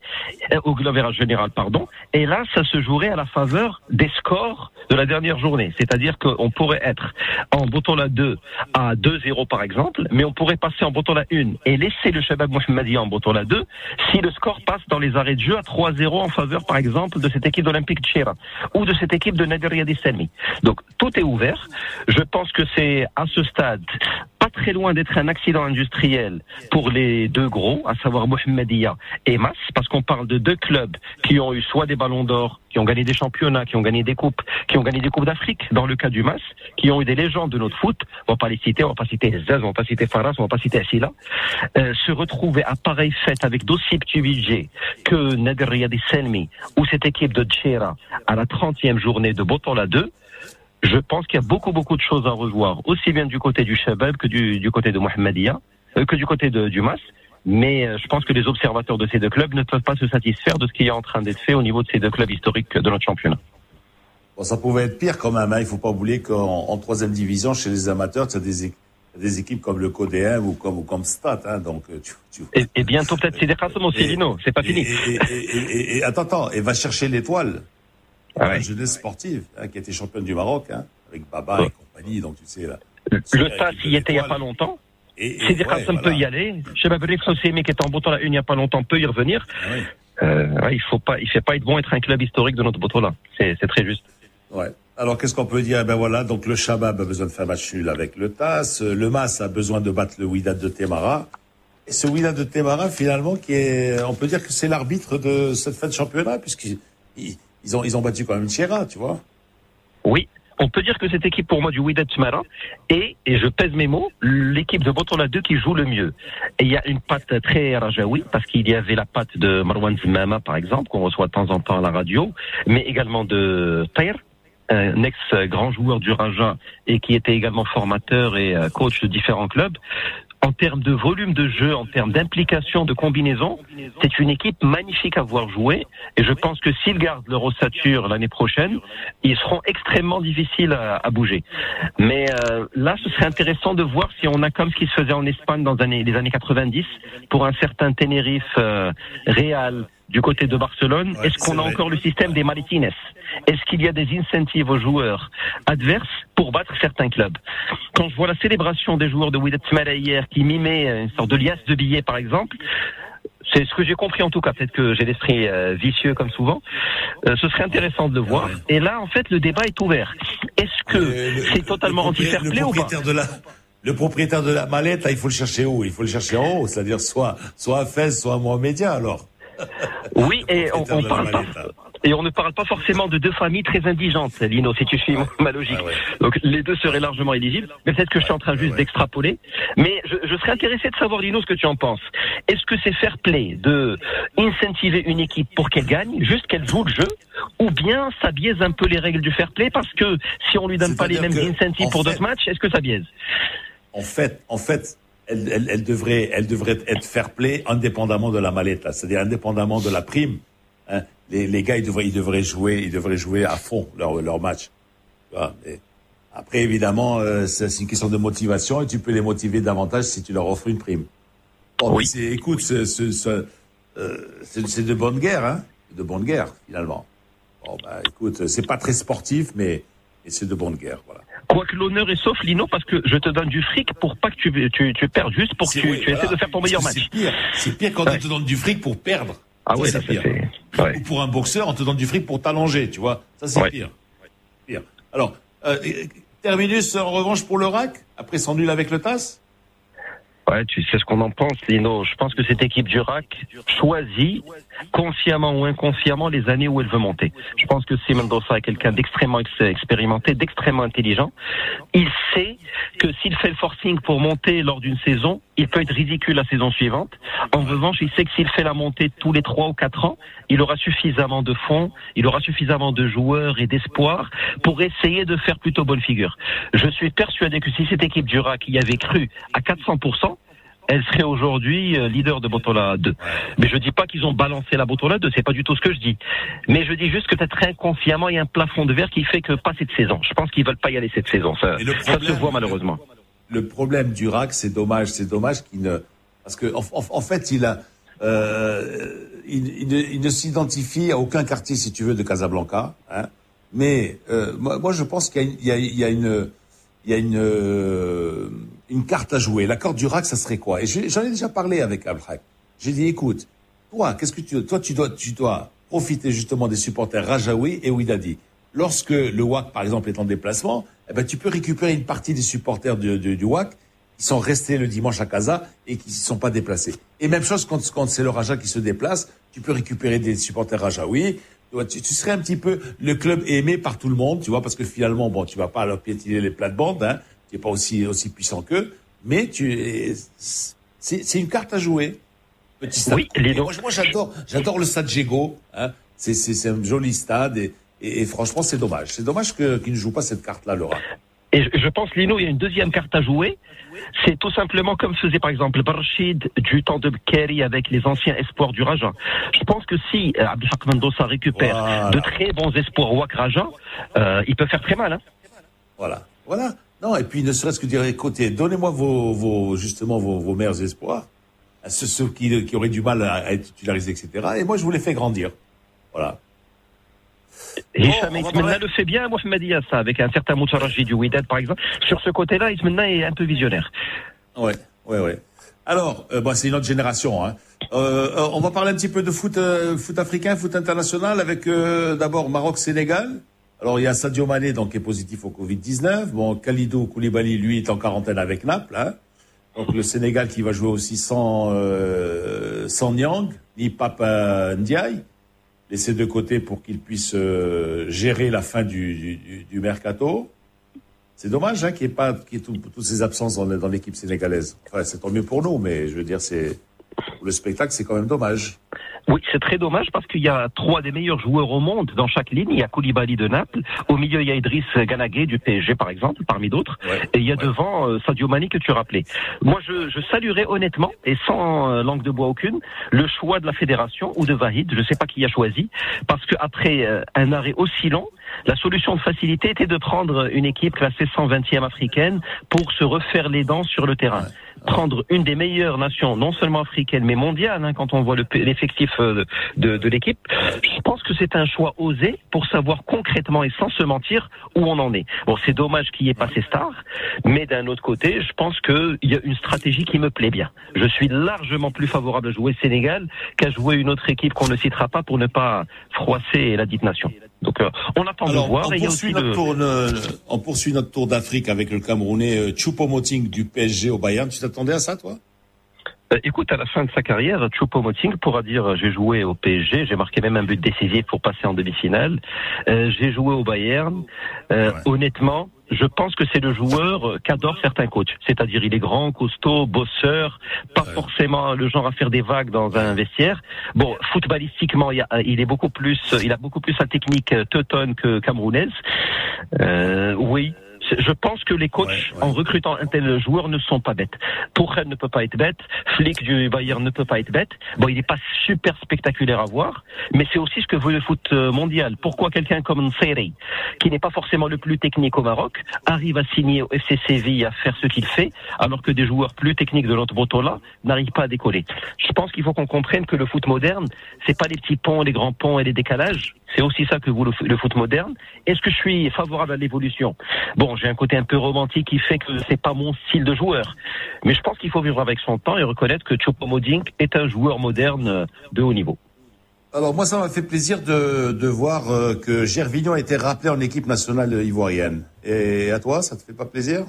euh, au goal général, pardon. Et là, ça se jouerait à la faveur des scores de la dernière journée. C'est-à-dire qu'on pourrait être en la 2 à 2-0 par exemple, mais on pourrait passer en la 1 et laisser le Shabab Mohammadi en la 2 si le score passe dans les arrêts de jeu à 3-0 en faveur par exemple de cette équipe d'Olympique Tchera ou de cette équipe de Nader Yadi Donc tout est ouvert. Je pense que c'est à ce stade pas très loin d'être un accident industriel pour les deux gros, à savoir Mohamedia et Mas, parce qu'on parle de deux clubs qui ont eu soit des ballons d'or, qui ont gagné des championnats, qui ont gagné des coupes, qui ont gagné des coupes d'Afrique, dans le cas du Mas, qui ont eu des légendes de notre foot, on va pas les citer, on va pas citer Zaz, on va pas citer Faras, on va pas citer Asila, euh, se retrouver à pareille fête avec d'aussi petits budgets que Nader Riyadi Selmi ou cette équipe de Tchera à la 30e journée de Botola 2, je pense qu'il y a beaucoup, beaucoup de choses à revoir, aussi bien du côté du Shabab que du, du côté de Mohamedia, euh, que du côté de, du Mas. Mais euh, je pense que les observateurs de ces deux clubs ne peuvent pas se satisfaire de ce qui est en train d'être fait au niveau de ces deux clubs historiques de notre championnat. Bon, ça pouvait être pire quand même. Hein. Il faut pas oublier qu'en troisième division, chez les amateurs, tu as des, des équipes comme le Codéen ou comme, ou comme Stade. Hein. Donc, euh, tu, tu... Et, et, bientôt peut-être c'est des aussi, Lino. C'est pas fini. Et, et, attends, attends. Et va chercher l'étoile. Ah ouais. jeunesse sportive, hein, qui était championne du Maroc, hein, avec Baba et compagnie, donc tu sais là. Le TAS y était il n'y a pas longtemps. Et ouais, voilà. peut y aller. Chebab Hosseimi qui était en bouton la une il n'y a pas longtemps peut y revenir. Ah. Euh, il faut pas, il fait pas être bon être un club historique de notre bouton là. C'est, très juste. Ouais. Alors qu'est-ce qu'on peut dire? Ben voilà, donc le Shabab a besoin de faire match nul avec le TAS, le MAS a besoin de battre le Wydad de Temara. Et ce Wydad de Temara, finalement, qui est, on peut dire que c'est l'arbitre de cette fin de championnat, puisqu'il ils ont, ils ont battu quand même Sierra, tu vois. Oui, on peut dire que cette équipe pour moi du Wydad Tumara est, et je pèse mes mots, l'équipe de Botola 2 qui joue le mieux. Et il y a une patte très rajaoui, parce qu'il y avait la patte de Marwan Zmama, par exemple, qu'on reçoit de temps en temps à la radio, mais également de Tair, un ex-grand joueur du Raja et qui était également formateur et euh, coach de différents clubs en termes de volume de jeu, en termes d'implication, de combinaison, c'est une équipe magnifique à voir jouer. Et je pense que s'ils gardent leur ossature l'année prochaine, ils seront extrêmement difficiles à, à bouger. Mais euh, là, ce serait intéressant de voir si on a comme ce qui se faisait en Espagne dans les années, les années 90 pour un certain Tenerife euh, Real du côté de Barcelone. Ouais, Est-ce qu'on a encore le système des Maritines Est-ce qu'il y a des incentives aux joueurs adverses pour battre certains clubs Quand je vois la célébration des joueurs de Smala hier qui mimait une sorte de liasse de billets par exemple, c'est ce que j'ai compris en tout cas. Peut-être que j'ai l'esprit euh, vicieux comme souvent. Euh, ce serait intéressant de le voir. Et là, en fait, le débat est ouvert. Est-ce que c'est totalement anti-fair play ou pas de la le propriétaire de la mallette, là, il faut le chercher où? Il faut le chercher en haut, c'est-à-dire soit soit à Fès, soit à Mohamedia alors. Oui, et on, on parle pas, Et on ne parle pas forcément de deux familles très indigentes, Lino, si tu suis ma logique. Donc les deux seraient largement éligibles. Mais peut-être que je suis en train juste d'extrapoler. Mais je, je, serais intéressé de savoir, Lino, ce que tu en penses. Est-ce que c'est fair play de incentiver une équipe pour qu'elle gagne, juste qu'elle joue le jeu, ou bien ça biaise un peu les règles du fair play parce que si on lui donne pas les mêmes incentives pour d'autres matchs, est-ce que ça biaise? En fait, en fait, elle, elle, elle, devrait, elle devrait être fair play indépendamment de la mallette, c'est-à-dire indépendamment de la prime. Hein. Les, les, gars, ils devraient, ils devraient jouer, ils devraient jouer à fond leur, leur match. après, évidemment, euh, c'est une question de motivation et tu peux les motiver davantage si tu leur offres une prime. Bon, oui. écoute, c'est euh, de bonne guerre, hein, de bonne guerre finalement. Bon, bah, écoute, c'est pas très sportif, mais, mais c'est de bonne guerre, voilà. Quoique l'honneur est sauf, Lino, parce que je te donne du fric pour pas que tu, tu, tu perdes, juste pour que tu, oui, tu voilà. essaies de faire ton meilleur match. C'est pire, c'est pire quand ouais. on te donne du fric pour perdre. Ah ouais, c'est pire. Ouais. Ou pour un boxeur, on te donne du fric pour t'allonger, tu vois. Ça, c'est Ouais. pire. pire. Alors, euh, terminus en revanche pour le RAC, après son nul avec le TAS Ouais, tu sais ce qu'on en pense, Lino. Je pense que cette équipe du RAC choisit, consciemment ou inconsciemment, les années où elle veut monter. Je pense que si Mendoza est quelqu'un d'extrêmement ex- expérimenté, d'extrêmement intelligent, il sait que s'il fait le forcing pour monter lors d'une saison, il peut être ridicule la saison suivante. En revanche, il sait que s'il fait la montée tous les trois ou quatre ans, il aura suffisamment de fonds, il aura suffisamment de joueurs et d'espoir pour essayer de faire plutôt bonne figure. Je suis persuadé que si cette équipe du RAC y avait cru à 400%, elle serait aujourd'hui euh, leader de Botola 2. Mais je dis pas qu'ils ont balancé la Botola 2, c'est pas du tout ce que je dis. Mais je dis juste que peut-être inconsciemment, il y a un plafond de verre qui fait que pas cette saison. Je pense qu'ils veulent pas y aller cette saison. Ça, ça se voit malheureusement. Le problème du RAC, c'est dommage, c'est dommage qu'il ne, parce que en, en, fait, il a, euh, il, il, ne, s'identifie à aucun quartier, si tu veux, de Casablanca. Hein. Mais euh, moi, je pense qu'il y, y, a une, il y a une, euh, une carte à jouer. La carte du RAC, ça serait quoi? Et j'en ai déjà parlé avec Abrak. J'ai dit, écoute, toi, qu'est-ce que tu, toi, tu dois, tu dois profiter justement des supporters Rajaoui et Ouidadi. Lorsque le WAC, par exemple, est en déplacement, eh ben, tu peux récupérer une partie des supporters du, du, du WAC qui sont restés le dimanche à Casa et qui ne sont pas déplacés. Et même chose quand, quand c'est le Raja qui se déplace, tu peux récupérer des supporters Rajaoui. Tu, tu, serais un petit peu le club aimé par tout le monde, tu vois, parce que finalement, bon, tu vas pas leur piétiner les plates-bandes, hein, tu n'es pas aussi, aussi puissant qu'eux, mais tu, c'est une carte à jouer. Petit stade. Oui, les moi, moi j'adore, j'adore le stade Jego, hein, c'est un joli stade et, et, et franchement, c'est dommage. C'est dommage qu'ils qu ne jouent pas cette carte-là, Laura. Et je, pense, Lino, il y a une deuxième carte à jouer. C'est tout simplement comme faisait par exemple Barchid du temps de Kerry avec les anciens espoirs du Raja. Je pense que si euh, Abdelhak Mendoza récupère voilà. de très bons espoirs au Wak Raja, euh, il peut faire très mal. Hein. Voilà, voilà. Non, et puis ne serait-ce que dire, écoutez, donnez-moi vos, vos, justement vos, vos meilleurs espoirs, ceux, ceux qui, qui auraient du mal à être titularisés, etc. Et moi, je vous les fais grandir. Voilà. Hicham Ismaïla le fait bien, moi je dit à ça, avec un certain Moussaraji du Wydad par exemple. Sur ce côté-là, Ismaïla est un peu visionnaire. Ouais, ouais, ouais. Alors, euh, bah, c'est une autre génération. Hein. Euh, on va parler un petit peu de foot, euh, foot africain, foot international, avec euh, d'abord Maroc-Sénégal. Alors, il y a Sadio Mané, donc, qui est positif au Covid-19. Bon, Khalidou Koulibaly, lui, est en quarantaine avec Naples. Hein. Donc, le Sénégal qui va jouer aussi sans, euh, sans Nyang, ni Papa Ndiaye laisser de côté pour qu'il puisse euh, gérer la fin du, du, du mercato. C'est dommage hein, qu'il n'y ait pas qu'il y ait tout, toutes ces absences dans, dans l'équipe sénégalaise. Enfin, c'est tant mieux pour nous, mais je veux dire, c'est pour le spectacle, c'est quand même dommage. Oui, c'est très dommage parce qu'il y a trois des meilleurs joueurs au monde dans chaque ligne. Il y a Koulibaly de Naples, au milieu il y a Idriss Ganagé du PSG par exemple, parmi d'autres, ouais, et il y a ouais. devant euh, Sadio Mane que tu rappelais. Moi, je, je saluerais honnêtement et sans euh, langue de bois aucune le choix de la fédération ou de Vahid, je ne sais pas qui a choisi, parce que après euh, un arrêt aussi long, la solution de facilité était de prendre une équipe classée 120e africaine pour se refaire les dents sur le terrain. Ouais prendre une des meilleures nations, non seulement africaines, mais mondiales, hein, quand on voit l'effectif de, de, de l'équipe. Je pense que c'est un choix osé pour savoir concrètement et sans se mentir où on en est. Bon, c'est dommage qu'il n'y ait pas ces stars, mais d'un autre côté, je pense qu'il y a une stratégie qui me plaît bien. Je suis largement plus favorable à jouer Sénégal qu'à jouer une autre équipe qu'on ne citera pas pour ne pas froisser la dite nation. Donc euh, on attend Alors, de voir. On, et poursuit notre le... tour, euh, on poursuit notre tour d'Afrique avec le Camerounais euh, Choupo-Moting du PSG au Bayern. Tu t'attendais à ça, toi? Euh, écoute, à la fin de sa carrière, Choupo-Moting pourra dire j'ai joué au PSG, j'ai marqué même un but décisif pour passer en demi-finale, euh, j'ai joué au Bayern. Honnêtement, je pense que c'est le joueur qu'adorent certains coachs. C'est-à-dire, il est grand, costaud, bosseur, pas forcément le genre à faire des vagues dans un vestiaire. Bon, footballistiquement, il, est beaucoup plus, il a beaucoup plus la technique teutonne que camerounaise. Euh, oui. Je pense que les coachs, en recrutant un tel joueur, ne sont pas bêtes. Tourelle ne peut pas être bête, Flick du Bayern ne peut pas être bête. Bon, il n'est pas super spectaculaire à voir, mais c'est aussi ce que veut le foot euh, mondial. Pourquoi quelqu'un comme Nseri, qui n'est pas forcément le plus technique au Maroc, arrive à signer au FC Séville, à faire ce qu'il fait, alors que des joueurs plus techniques de l'autre là n'arrivent pas à décoller? Je pense qu'il faut qu'on comprenne que le foot moderne, c'est pas les petits ponts, les grands ponts et les décalages. C'est aussi ça que vous le, le foot moderne. Est-ce que je suis favorable à l'évolution? Bon, j'ai un côté un peu romantique qui fait que c'est pas mon style de joueur, mais je pense qu'il faut vivre avec son temps et reconnaître que Choupo-Moting est un joueur moderne euh, de haut niveau. Alors moi, ça m'a fait plaisir de, de voir euh, que Gervinho a été rappelé en équipe nationale ivoirienne. Et à toi, ça te fait pas plaisir?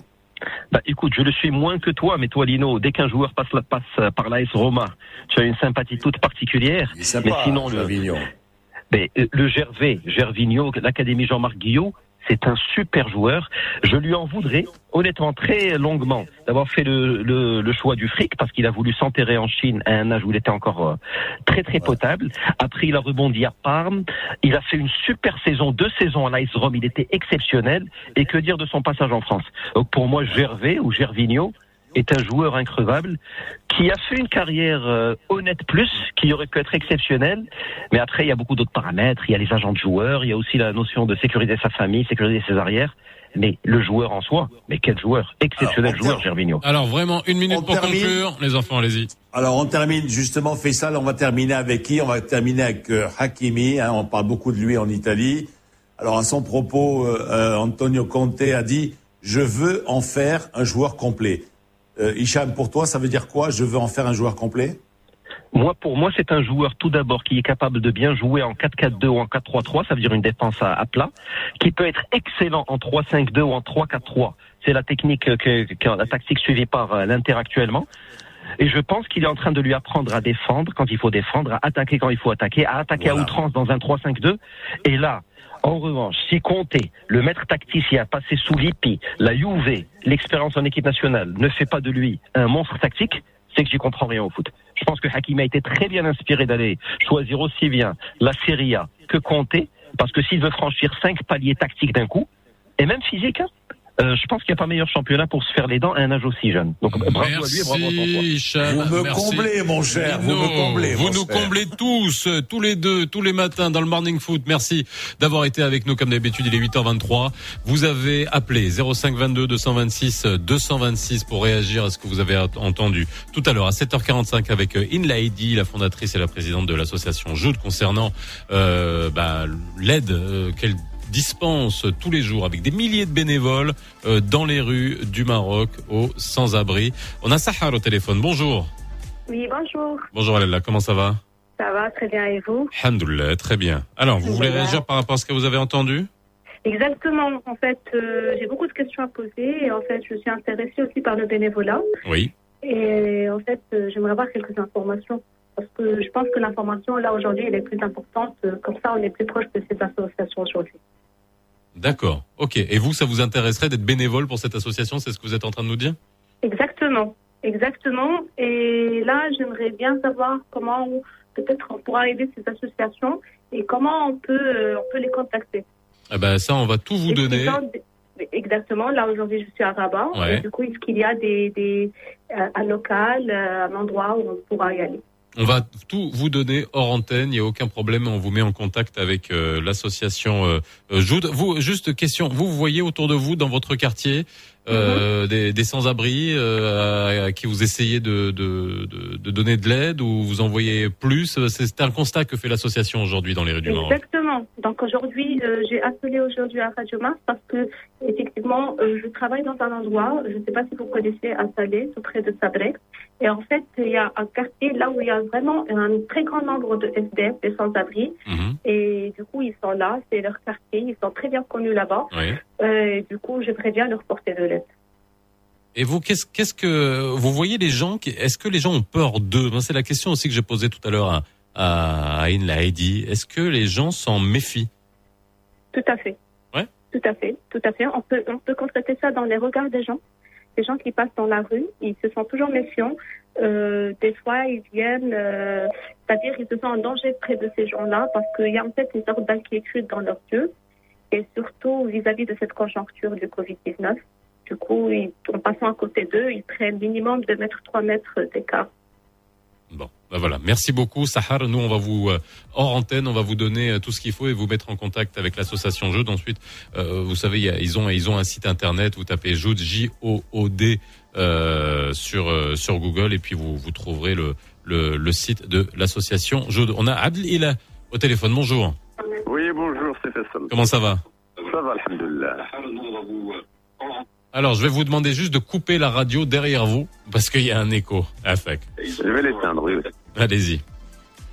Bah, écoute, je le suis moins que toi, mais toi, Lino, dès qu'un joueur passe, la, passe par l'AS Roma, tu as une sympathie toute particulière. sympa, mais sinon, le. Mais, euh, le Gervais, Gervinho, l'Académie Jean-Marc Guillot, c'est un super joueur. Je lui en voudrais, honnêtement, très longuement, d'avoir fait le, le, le choix du fric, parce qu'il a voulu s'enterrer en Chine à un âge où il était encore euh, très très potable. Après, il a rebondi à Parme. Il a fait une super saison, deux saisons à l'AS Rome. Il était exceptionnel. Et que dire de son passage en France? Donc pour moi, Gervais ou Gervinho est un joueur increvable qui a fait une carrière euh, honnête plus, qui aurait pu être exceptionnelle. Mais après, il y a beaucoup d'autres paramètres. Il y a les agents de joueurs, il y a aussi la notion de sécuriser sa famille, sécuriser ses arrières. Mais le joueur en soi, mais quel joueur Exceptionnel joueur, Gervinho. Alors vraiment, une minute On pour termine. conclure. Les enfants, allez-y. Alors on termine justement, Faisal, on va terminer avec qui? On va terminer avec euh, Hakimi, hein, on parle beaucoup de lui en Italie. Alors à son propos, euh, euh, Antonio Conte a dit « Je veux en faire un joueur complet euh, Hicham, pour toi, ça veut dire quoi? Je veux en faire un joueur complet? Moi, pour moi, c'est un joueur tout d'abord qui est capable de bien jouer en 4-4-2 ou en 4-3-3, ça veut dire une défense à, à plat, qui peut être excellent en 3-5-2 ou en 3-4-3. C'est la technique que, que- la tactique suivie par euh, l'Inter actuellement. Et je pense qu'il est en train de lui apprendre à défendre quand il faut défendre, à attaquer quand il faut attaquer, à attaquer à outrance dans un 3-5-2. Et là, en revanche, si Comté, le maître tacticien passé sous Lippi, la Juve, l'expérience en équipe nationale, ne fait pas de lui un monstre tactique, c'est que j'y comprends rien au foot. Je pense que Hakimi a été très bien inspiré d'aller choisir aussi bien la Serie A que Comté, parce que s'il veut franchir cinq paliers tactiques d'un coup, et même physique, hein, euh, je pense qu'il n'y a pas meilleur championnat pour se faire les dents à un âge aussi jeune. Donc bravo à lui et bravo à Hicham. Vous me Merci. comblez, mon cher, vous me comblez, Vous nous cher. comblez tous, tous les deux, tous les matins dans le Morning Foot. Merci d'avoir été avec nous comme d'habitude. Il est 8h23. Vous avez appelé 0522 226 euh, 226 pour réagir à ce que vous avez entendu tout à l'heure à 7h45 avec euh, In Lady, la fondatrice et la présidente de l'association Jude concernant euh, bah, l'aide euh, qu'elle dispense tous les jours avec des milliers de bénévoles euh, dans les rues du Maroc aux sans-abri. On a Sahar au téléphone. Bonjour. Oui, bonjour. Bonjour Alella, comment ça va? Ça va très bien et vous? Alhamdoulilah, très bien. Alors, vous voulez réagir par rapport à ce que vous avez entendu? Exactement. En fait, euh, j'ai beaucoup de questions à poser et en fait, je suis intéressée aussi par le bénévolat. Oui. Et en fait, euh, j'aimerais avoir quelques informations parce que je pense que l'information là aujourd'hui elle est plus importante. Comme ça, on est plus proche de ces associations aujourd'hui. D'accord. Ok. Et vous, ça vous intéresserait d'être bénévole pour cette association C'est ce que vous êtes en train de nous dire? Exactement, exactement. Et là, j'aimerais bien savoir comment peut-être on pourra aider ces associations et comment on peut euh, on peut les contacter. Ah ben ça, on va tout vous donner. Exactement. Là, aujourd'hui, je suis à Rabat. Ouais. Et du coup, est-ce qu'il y a des, des, euh, un local, euh, un endroit où on pourra y aller? On va tout vous donner hors antenne. Il n'y a aucun problème. On vous met en contact avec euh, l'association euh, euh. Vous, juste question. Vous, vous voyez autour de vous, dans votre quartier, euh, des, des sans-abri euh, à, à qui vous essayez de, de, de, de donner de l'aide ou vous en voyez plus? C'est un constat que fait l'association aujourd'hui dans les rues du Maroc. Exactement. Donc aujourd'hui, euh, j'ai appelé aujourd'hui à Radio Mars parce que effectivement, euh, je travaille dans un endroit, je ne sais pas si vous connaissez à Salé, tout près de Sabrek. Et en fait, il y a un quartier là où il y a vraiment un très grand nombre de SDF, des sans-abri. Et du coup, ils sont là, c'est leur quartier, ils sont très bien connus là-bas. Oui. Euh, et du coup, j'aimerais bien leur porter de l'aide. Et vous, qu'est-ce, qu'est-ce que vous voyez les gens Est-ce que les gens ont peur d'eux? C'est la question aussi que j'ai posée tout à l'heure à, à Laïdi. Est-ce que les gens s'en méfient? Tout à fait. Ouais. Tout à fait, tout à fait. On peut, on peut constater ça dans les regards des gens. Les gens qui passent dans la rue, ils se sentent toujours méfiants. Euh, des fois, ils viennent, euh, c'est-à-dire ils se sentent en danger près de ces gens-là parce qu'il y a en fait une sorte d'inquiétude dans leurs yeux et surtout vis-à-vis de cette conjoncture du Covid-19. Du coup, en passant à côté d'eux, ils prennent minimum 2 mètres, 3 mètres d'écart. Bon, ben voilà. Merci beaucoup, Sahar. Nous, on va vous euh, hors antenne, on va vous donner euh, tout ce qu'il faut et vous mettre en contact avec l'association Jude. Ensuite, euh, vous savez, il y a- ils ont ils ont un site internet. Vous tapez Jude J O O D euh, sur euh, sur Google et puis vous vous trouverez le le, le site de l'association Jude. On a Abdel au téléphone. Bonjour. Oui, bonjour, c'est Faisal. Comment ça va? Ça va, alhamdoulilah. Alors, je vais vous demander juste de couper la radio derrière vous parce qu'il y a un écho. Ah, fuck. Je vais l'éteindre, oui. Allez-y.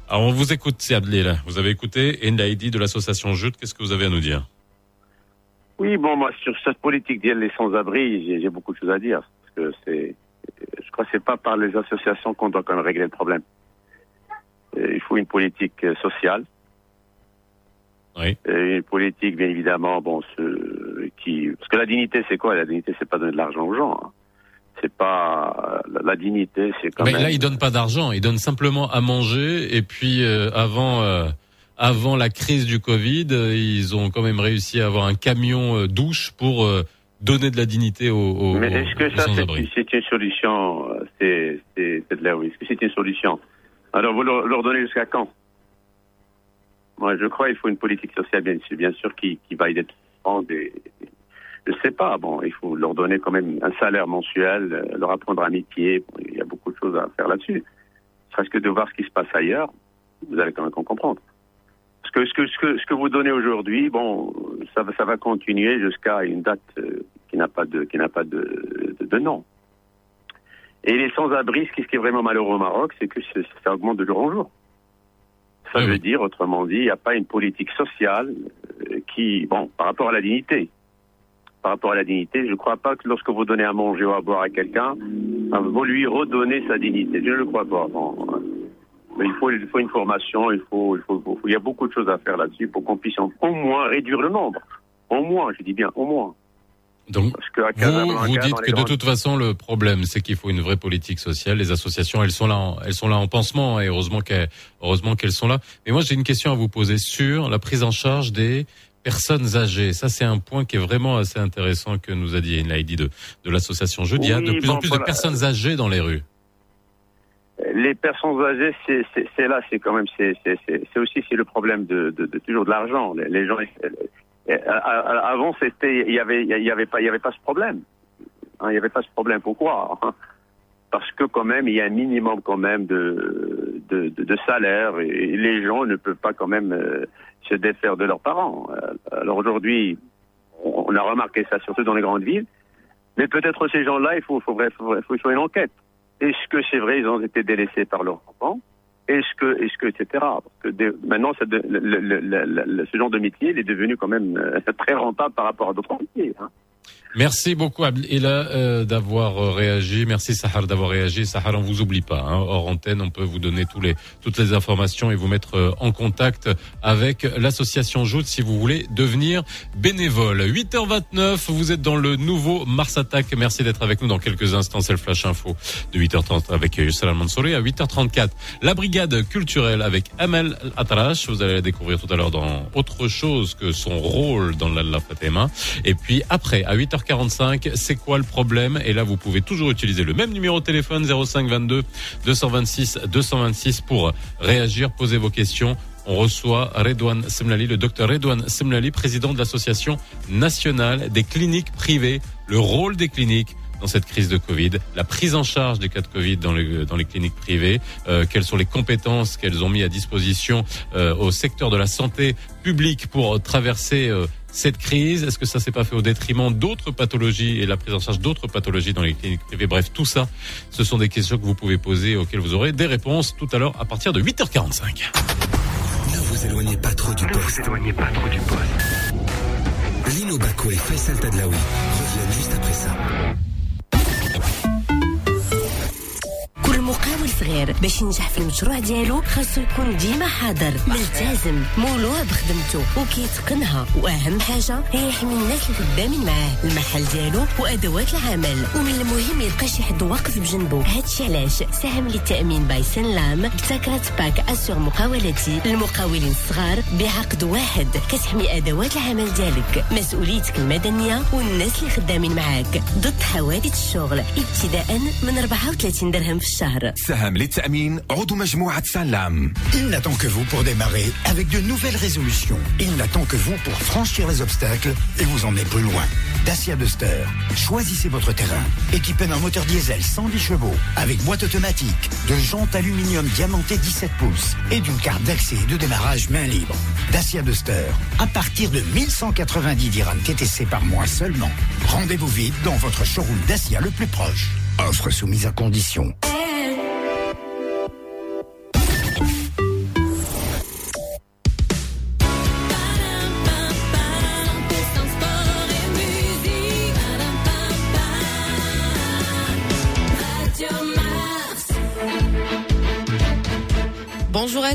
Alors, on vous écoute, c'est. Vous avez écouté Ndaïdi de l'association Jude. Qu'est-ce que vous avez à nous dire? Oui, bon, moi, sur cette politique d'y les sans-abri, j'ai- beaucoup de choses à dire. Parce que c'est, je crois que c'est pas par les associations qu'on doit quand même régler le problème. Euh, Il faut une politique euh, sociale. Oui. Et une politique, bien évidemment, bon, ce, qui, parce que la dignité, c'est quoi? La dignité, c'est pas donner de l'argent aux gens. hein. C'est pas la, la dignité, c'est quand Mais même. là, ils donnent pas d'argent. Ils donnent simplement à manger. Et puis, euh, avant, euh, avant la crise du Covid, euh, ils ont quand même réussi à avoir un camion euh, douche pour euh, donner de la dignité aux, aux, Mais est-ce que ça, c'est une solution C'est c'est- c'est de l'air, oui. Est-ce que c'est une solution? Alors, vous leur, leur donnez jusqu'à quand? Moi, je crois qu'il faut une politique sociale, bien sûr, bien sûr qui, qui va aider tout le monde. Je sais pas, bon, il faut leur donner quand même un salaire mensuel, euh, leur apprendre un métier. Il y a beaucoup de choses à faire là-dessus. Serait-ce que de voir ce qui se passe ailleurs, vous allez quand même comprendre. Parce que ce que, ce que, ce que vous donnez aujourd'hui, bon, ça, va- ça va continuer jusqu'à une date euh, qui n'a pas de, qui n'a pas de, de, de nom. Et les sans-abri, ce qui est vraiment malheureux au Maroc, c'est que ça augmente de jour en jour. Ça veut dire, autrement dit, il n'y a pas une politique sociale euh, qui, bon, par rapport à la dignité. Par rapport à la dignité, je ne crois pas que lorsque vous donnez à manger ou à boire à quelqu'un, euh, vous lui redonnez sa dignité. Je ne le crois pas. Bon, mais il faut, il faut une formation, il faut, il faut, il faut- il y a beaucoup de choses à faire là-dessus pour qu'on puisse en- au moins réduire le nombre. Au moins, je dis bien, au moins. Donc, Parce que à Vous, vous dites que de grandes- toute façon, le problème, c'est qu'il faut une vraie politique sociale. Les associations, elles sont là, en, elles sont là en pansement, et heureusement qu'elles, heureusement qu'elles sont là. Mais moi, j'ai une question à vous poser sur la prise en charge des personnes âgées. Ça, c'est un point qui est vraiment assez intéressant que nous a dit Naïdi de, de l'association Jeudi. Il y a de plus en plus voilà. de personnes âgées dans les rues. Les personnes âgées, c'est- c'est c'est là, c'est quand même, c'est c'est- c'est- c'est aussi c'est le problème de, de, de toujours de l'argent. Les, les gens, avant c'était, il y avait, il y avait pas, il y avait pas ce problème. Hein, il y avait pas ce problème. Pourquoi <laughs> Parce que quand même, il y a un minimum quand même de de, de, salaire et les gens ne peuvent pas quand même euh, se défaire de leurs parents. Euh, Alors aujourd'hui, on, a remarqué ça surtout dans les grandes villes. Mais peut-être ces gens-là, il faut, faut, faut, faut faire une enquête. Est-ce que c'est vrai, ils ont été délaissés par leurs enfants? Est-ce que, est-ce que, etc. Parce que de- maintenant, le- le- ce genre de métier, il est devenu quand même euh, <laughs> très rentable par rapport à d'autres métiers. hein. Merci beaucoup Abdelila euh, d'avoir euh, réagi. Merci Sahar d'avoir réagi. Sahar, on vous oublie pas. Hein. Hors antenne, on peut vous donner tous les, toutes les informations et vous mettre euh, en contact avec l'association Joute si vous voulez devenir bénévole. 8h29, vous êtes dans le nouveau Mars Attack. Merci d'être avec nous dans quelques instants. C'est le Flash Info de 8h30 avec Salam Mansouri. À 8h34, la brigade culturelle avec Amel Atrash. Vous allez la découvrir tout à l'heure dans autre chose que son rôle dans l'Allah Fatima. Et puis après, à 8h45, c'est quoi le problème? Et là, vous pouvez toujours utiliser le même numéro de téléphone 05 22 226 226 pour réagir, poser vos questions. On reçoit Redouane Semlali, le docteur Redouane Semlali, président de l'association nationale des cliniques privées. Le rôle des cliniques dans cette crise de Covid, la prise en charge des cas de Covid dans, les dans les cliniques privées, euh, quelles sont les compétences qu'elles ont mis à disposition euh, au secteur de la santé publique pour traverser euh, cette crise Est-ce que ça s'est pas fait au détriment d'autres pathologies et la prise en charge d'autres pathologies dans les cliniques privées? Bref, tout ça, ce sont des questions que vous pouvez poser auxquelles vous aurez des réponses tout à l'heure à partir de 8h45. Ne vous éloignez pas trop du poste. Ne vous éloignez pas trop du poste. Lino Baco et Faisal Tadlaoui reviennent juste après ça. والصغير باش ينجح في المشروع ديالو خاصو يكون ديما حاضر ملتزم مولوع بخدمته وكيتقنها. وأهم حاجة هي يحمي الناس اللي خدامين معاه المحل ديالو وأدوات العمل. ومن المهم يلقى شي حد واقف بجنبه. هادشي علاش؟ ساهم للتأمين باي سنلام ابتكرت باك أسور مقاولتي للمقاولين الصغار بعقد واحد. كتحمي أدوات العمل ديالك مسؤوليتك المدنية والناس اللي خدامين معاك. ضد حوادث الشغل ابتداء من 34 درهم في الشهر. سهم للتأمين عضو مجموعة سلام Il n'attend que vous pour démarrer avec de nouvelles résolutions. Il n'attend que vous pour franchir les obstacles et vous emmener plus loin. Dacia Duster. Choisissez votre terrain. Équipé d'un moteur diesel 110 chevaux, avec boîte automatique, de jantes aluminium diamantées 17 pouces et d'une carte d'accès et de démarrage main libre. Dacia Duster. À partir de 1190 dirhams TTC par mois seulement. Rendez-vous vite dans votre showroom Dacia le plus proche. Offre soumise à condition.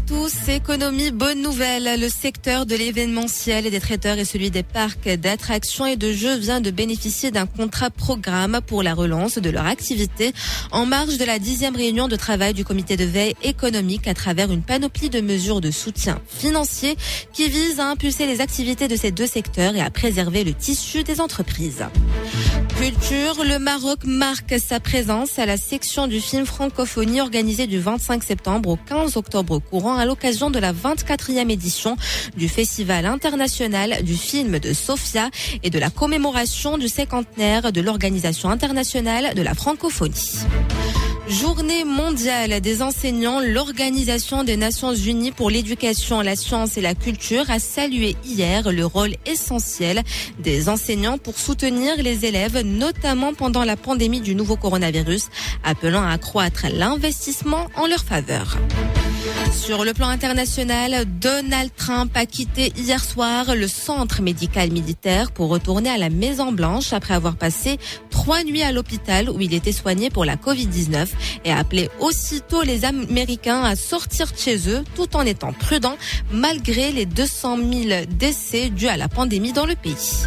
À tous, économie, bonne nouvelle. Le secteur de l'événementiel et des traiteurs et celui des parcs d'attractions et de jeux vient de bénéficier d'un contrat programme pour la relance de leur activité en marge de la dixième réunion de travail du comité de veille économique à travers une panoplie de mesures de soutien financier qui visent à impulser les activités de ces deux secteurs et à préserver le tissu des entreprises. Culture, le Maroc marque sa présence à la section du film francophonie organisée du 25 septembre au 15 octobre courant à l'occasion de la 24e édition du Festival international du film de Sofia et de la commémoration du cinquantenaire de l'Organisation internationale de la francophonie. Journée mondiale des enseignants, l'Organisation des Nations Unies pour l'éducation, la science et la culture a salué hier le rôle essentiel des enseignants pour soutenir les élèves, notamment pendant la pandémie du nouveau coronavirus, appelant à accroître l'investissement en leur faveur. Sur le plan international, Donald Trump a quitté hier soir le centre médical militaire pour retourner à la Maison Blanche après avoir passé trois nuits à l'hôpital où il était soigné pour la Covid-19 et a appelé aussitôt les Américains à sortir de chez eux tout en étant prudents malgré les 200 000 décès dus à la pandémie dans le pays.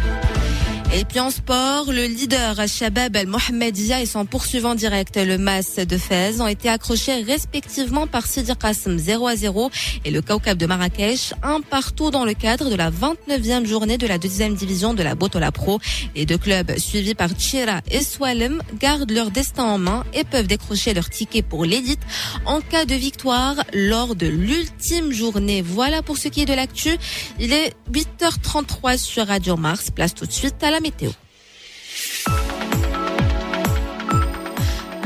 Et puis en sport, le leader Shabab El Mohamedia et son poursuivant direct, le Mas de Fès, ont été accrochés respectivement par Sidi Qasim 0 à 0 et le Kaukab de Marrakech, un partout dans le cadre de la 29e journée de la deuxième division de la Botola Pro. Les deux clubs, suivis par Chira et Swalem, gardent leur destin en main et peuvent décrocher leur ticket pour l'élite en cas de victoire lors de l'ultime journée. Voilà pour ce qui est de l'actu. Il est 8h33 sur Radio Mars. Place tout de suite à la ela meteu.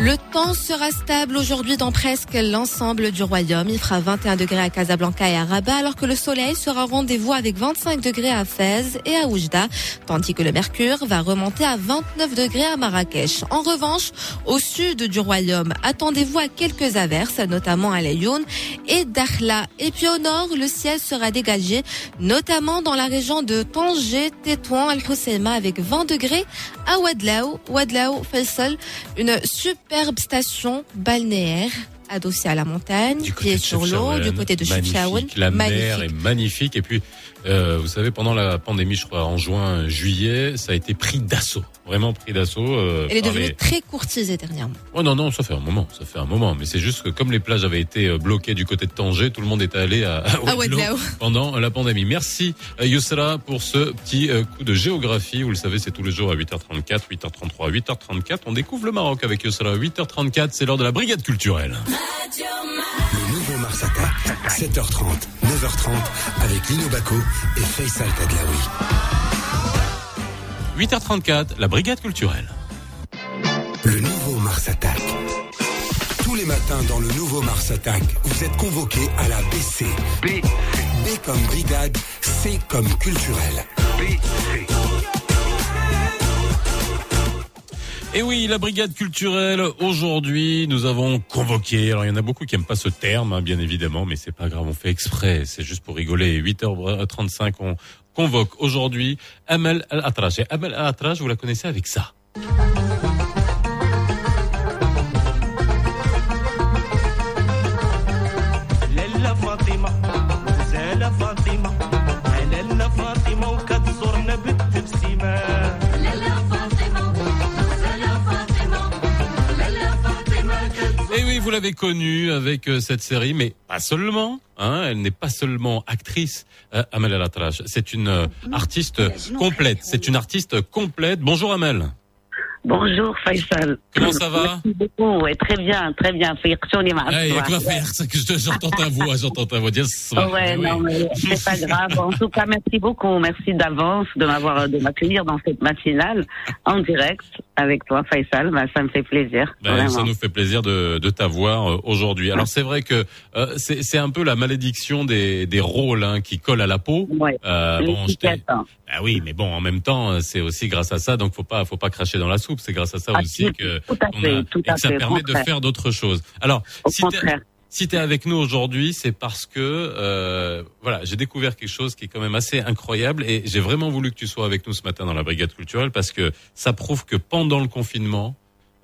Le temps sera stable aujourd'hui dans presque l'ensemble du royaume. Il fera 21 degrés à Casablanca et à Rabat, alors que le soleil sera au rendez-vous avec 25 degrés à Fès et à Oujda, tandis que le mercure va remonter à 29 degrés à Marrakech. En revanche, au sud du royaume, attendez-vous à quelques averses, notamment à Layoun et Dakhla. Et puis au nord, le ciel sera dégagé, notamment dans la région de Tanger, Tétouan, Al-Hoceima, avec 20 degrés à Wadlaou, Wadlaou, Faisal, une superbe station balnéaire adossée à la montagne, qui est sur l'eau, du côté de. Magnifique, La mer est magnifique. Et puis, euh, vous savez, pendant la pandémie, je crois, en juin, juillet, ça a été pris d'assaut. Vraiment pris d'assaut. euh, Elle est devenue les- très courtisée dernièrement. Oh non, non, ça fait un moment, ça fait un moment. Mais c'est juste que comme les plages avaient été euh, bloquées du côté de Tanger, tout le monde était allé à, à Wadlaou. pendant la pandémie. Merci euh, Yousra pour ce petit coup de géographie. Vous le savez, c'est tous les jours à 8h34, 8h33, 8h34. On découvre le Maroc avec Yousra. 8h34, c'est l'heure de la brigade culturelle. Le nouveau Mars Attack, 7h30, 9h30, avec Lino Baco et Faisal Tadlaoui. 8h34, la brigade culturelle. Le nouveau Mars Attack. Tous les matins dans le nouveau Mars Attack, vous êtes convoqués à la BC. B. B comme brigade, C comme culturel. Et oui, la brigade culturelle, aujourd'hui, nous avons convoqué. Alors, il y en a beaucoup qui aiment pas ce terme, hein, bien évidemment, mais c'est pas grave, on fait exprès. C'est juste pour rigoler. 8h35, on convoque aujourd'hui Amel Al-Atraj. Et Amel Al-Atraj, vous la connaissez avec ça. Vous l'avez connue avec euh, cette série, mais pas seulement. Hein, elle n'est pas seulement actrice, euh, Amel Alatrache. C'est une euh, artiste complète. C'est une artiste complète. Bonjour Amel. Bonjour Faisal. Comment ça va? Merci beaucoup. Ouais, très bien, très bien. Fiertoni hey, J'entends ta voix, j'entends ta voix. Yes, ouais, eh ouais, non, mais c'est pas grave. En tout cas, merci beaucoup. Merci d'avance de m'avoir, de m'accueillir dans cette matinale en direct avec toi Faisal. Bah, ça me fait plaisir. Bah, ça nous fait plaisir de, de t'avoir euh, aujourd'hui. Alors ah. c'est vrai que euh, c'est un peu la malédiction des, des rôles hein, qui collent à la peau. Ouais. Euh, bon, je ah oui, mais bon, en même temps, euh, c'est aussi grâce à ça, donc faut pas, faut pas cracher dans la soupe. C'est grâce à ça Ah, aussi que tout à on fait, a- tout et à que ça fait, permet de faire d'autres choses. Alors, Au si t'es contraire. si t'es avec nous aujourd'hui, c'est parce que euh, voilà, j'ai découvert quelque chose qui est quand même assez incroyable et j'ai vraiment voulu que tu sois avec nous ce matin dans la brigade culturelle parce que ça prouve que pendant le confinement,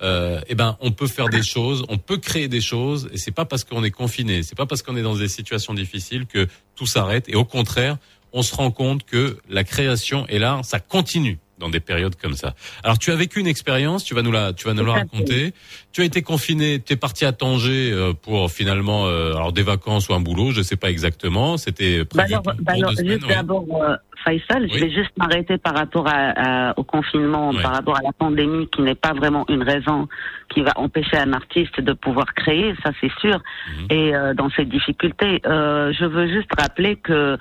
euh, eh ben, on peut faire des choses, on peut créer des choses, et c'est pas parce qu'on est confiné, c'est pas parce qu'on est dans des situations difficiles que tout s'arrête. Et au contraire, on se rend compte que la création et l'art, ça continue dans des périodes comme ça. Alors, tu as vécu une expérience, tu vas nous la, tu vas nous la raconter. Tu as été confiné, tu es parti à Tanger euh, pour finalement, euh, alors des vacances ou un boulot, je sais pas exactement. C'était Bah prévu alors, bah alors, deux semaines. juste ouais. d'abord, euh, Faisal, je vais juste m'arrêter par rapport à, à- au confinement, Ouais. par rapport à la pandémie, qui n'est pas vraiment une raison qui va empêcher un artiste de pouvoir créer, ça c'est sûr. Mhm. Et euh, dans cette difficulté, euh, je veux juste rappeler que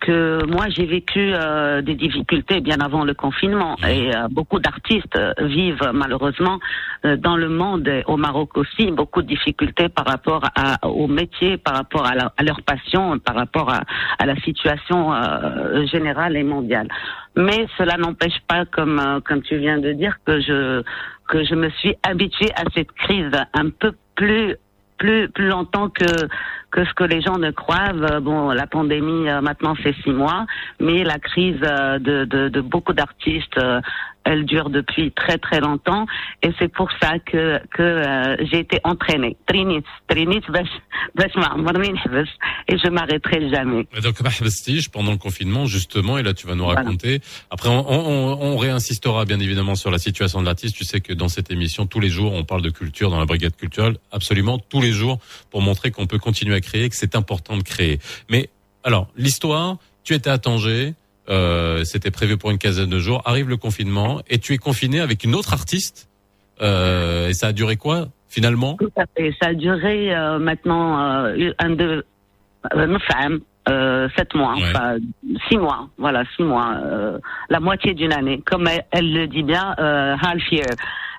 que moi j'ai vécu euh, des difficultés bien avant le confinement et euh, beaucoup d'artistes euh, vivent malheureusement euh, dans le monde et au Maroc aussi beaucoup de difficultés par rapport à, au métier, par rapport à, la- à leur passion, par rapport à, à la situation euh, générale et mondiale. Mais cela n'empêche pas, comme euh, comme tu viens de dire, que je que je me suis habituée à cette crise un peu plus plus plus longtemps que que ce que les gens ne croient. Euh, Bon, la pandémie euh, maintenant c'est six mois, mais la crise euh, de de, de beaucoup d'artistes elle dure depuis très très longtemps et c'est pour ça que, que euh, j'ai été entraînée. Trinit, trinit, et je m'arrêterai jamais. Et donc, pendant le confinement, justement, et là tu vas nous raconter. Voilà. Après, on, on, on, réinsistera bien évidemment sur la situation de l'artiste. Tu sais que dans cette émission, tous les jours, on parle de culture dans la brigade culturelle, absolument tous les jours, pour montrer qu'on peut continuer à créer, que c'est important de créer. Mais alors, l'histoire, tu étais à Tanger, euh, C'était prévu pour une quinzaine de jours. Arrive le confinement et tu es confiné avec une autre artiste. Euh, et ça a duré quoi finalement? Tout à fait. Ça a duré euh, maintenant euh, un de euh, neuf ans, euh, sept mois, enfin six mois. Voilà, six mois, euh, la moitié d'une année. Comme elle, elle le dit bien, euh, half year.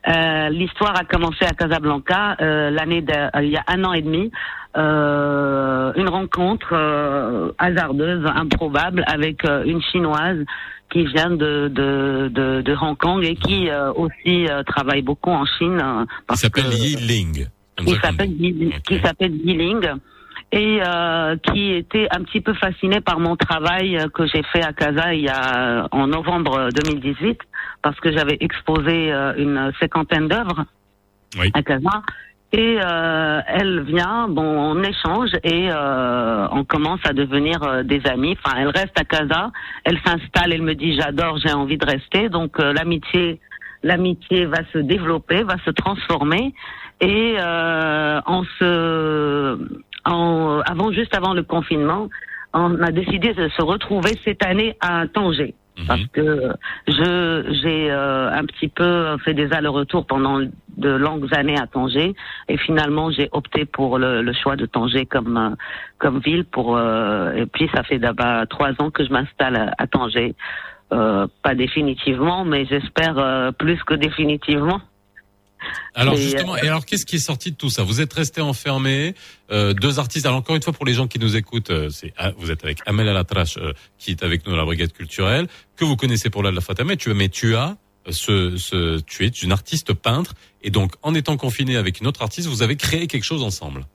Euh, L'histoire a commencé à Casablanca euh, l'année euh, il y a un an et demi. Euh, une rencontre euh, hasardeuse, improbable, avec une chinoise qui vient de, de, de, de Hong Kong et qui euh, aussi euh, travaille beaucoup en Chine. euh, Il parce s'appelle Yi Ling. Qui s'appelle Yi- qui s'appelle Yiling et euh, qui était un petit peu fasciné par mon travail euh, que j'ai fait à Casa il y a euh, en novembre 2018 parce que j'avais exposé euh, une cinquantaine d'œuvres à Casa et euh, elle vient, bon, on échange et euh, on commence à devenir euh, des amis. Enfin, elle reste à Casa, elle s'installe, elle me dit j'adore, j'ai envie de rester. Donc euh, l'amitié, l'amitié va se développer, va se transformer et euh, on se, en, avant juste avant le confinement, on a décidé de se retrouver cette année à Tanger. Parce que je j'ai euh, un petit peu fait des allers-retours pendant de longues années à Tanger. Et finalement j'ai opté pour le, le choix de Tanger comme euh, comme ville pour euh, et puis ça fait d'abord trois ans que je m'installe à, à Tanger. Euh, pas définitivement mais j'espère euh, plus que définitivement Alors Et, justement, euh, et alors qu'est-ce qui est sorti de tout ça? Vous êtes restés enfermés, euh, deux artistes. Alors encore une fois pour les gens qui nous écoutent, euh, c'est ah, vous êtes avec Amel Alatrache euh, qui est avec nous dans la brigade culturelle que vous connaissez pour la la Fatah, mais tu mais tu as euh, ce, ce tu es une artiste peintre et donc en étant confiné avec une autre artiste, vous avez créé quelque chose ensemble.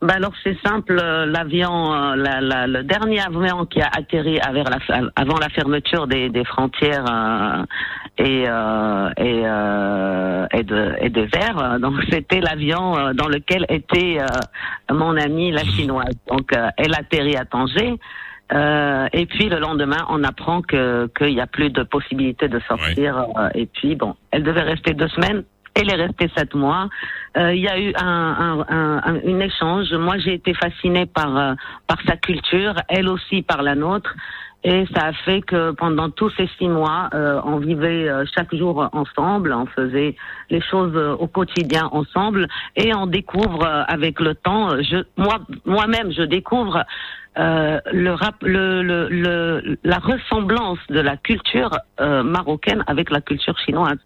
Bah alors c'est simple, euh, l'avion, euh, la, la- le dernier avion qui a atterri avant la fermeture des, des frontières euh, et euh, et, euh, et, de, et des airs, donc <laughs> c'était l'avion dans lequel était mon amie la chinoise. Donc elle atterrit à Tanger. Et puis le lendemain, on apprend que qu'il n'y a plus de possibilité de sortir. et puis bon, elle devait rester deux semaines Elle est restée sept mois. Euh, Il y a eu un, un, un, échange. Moi, j'ai été fascinée par euh, par sa culture, elle aussi par la nôtre. Et ça a fait que pendant tous ces six mois, euh, on vivait euh, chaque jour ensemble, on faisait les choses au quotidien ensemble, et on découvre avec le temps. Je, moi, moi-même, je découvre euh, le, rap, le, le, le- la ressemblance de la culture euh, marocaine avec la culture chinoise.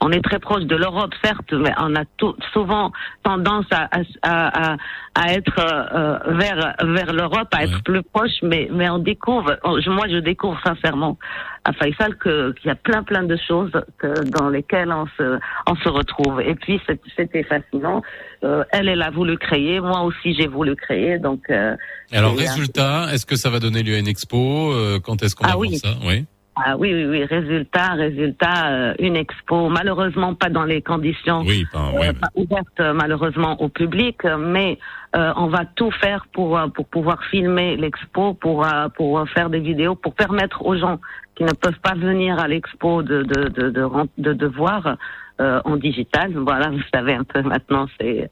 On est très proche de l'Europe, certes, mais on a tout, souvent tendance à, à, à, à être euh, vers, vers l'Europe, à être plus proche, mais, mais on découvre, on- moi je découvre sincèrement à Faisal qu'il y a plein plein de choses que- dans lesquelles on se, on se retrouve. Et puis c'est- c'était fascinant. Euh, elle, elle a voulu créer, moi aussi j'ai voulu créer, donc. euh, Alors, résultat, est-ce que ça va donner lieu à une expo Euh, Quand est-ce qu'on Ah va oui. voir ça? Oui. Ah oui, oui, oui. Résultat, résultat, euh, une expo. Malheureusement, pas dans les conditions Oui, pas, euh, pas ouvertes, euh, malheureusement, au public, mais euh, on va tout faire pour euh, pour pouvoir filmer l'expo, pour pour faire des vidéos, pour permettre aux gens qui ne peuvent pas venir à l'expo de de de de, de, de voir euh, en digital. Voilà, vous savez un peu maintenant, c'est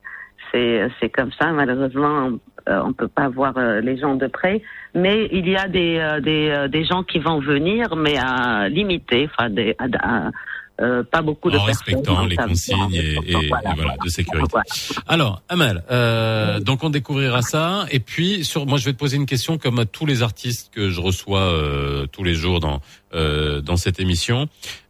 c'est c'est comme ça. Malheureusement, euh, on peut pas voir euh, les gens de près, mais il y a des euh, des euh, des gens qui vont venir, mais à limiter, enfin des à- à- euh, pas beaucoup de En personnes. respectant les consignes et, et- et Voilà. voilà, de sécurité. Alors, Amal, euh, donc on découvrira ça. Et puis, sur, moi, je vais te poser une question comme à tous les artistes que je reçois euh, tous les jours dans euh, dans cette émission.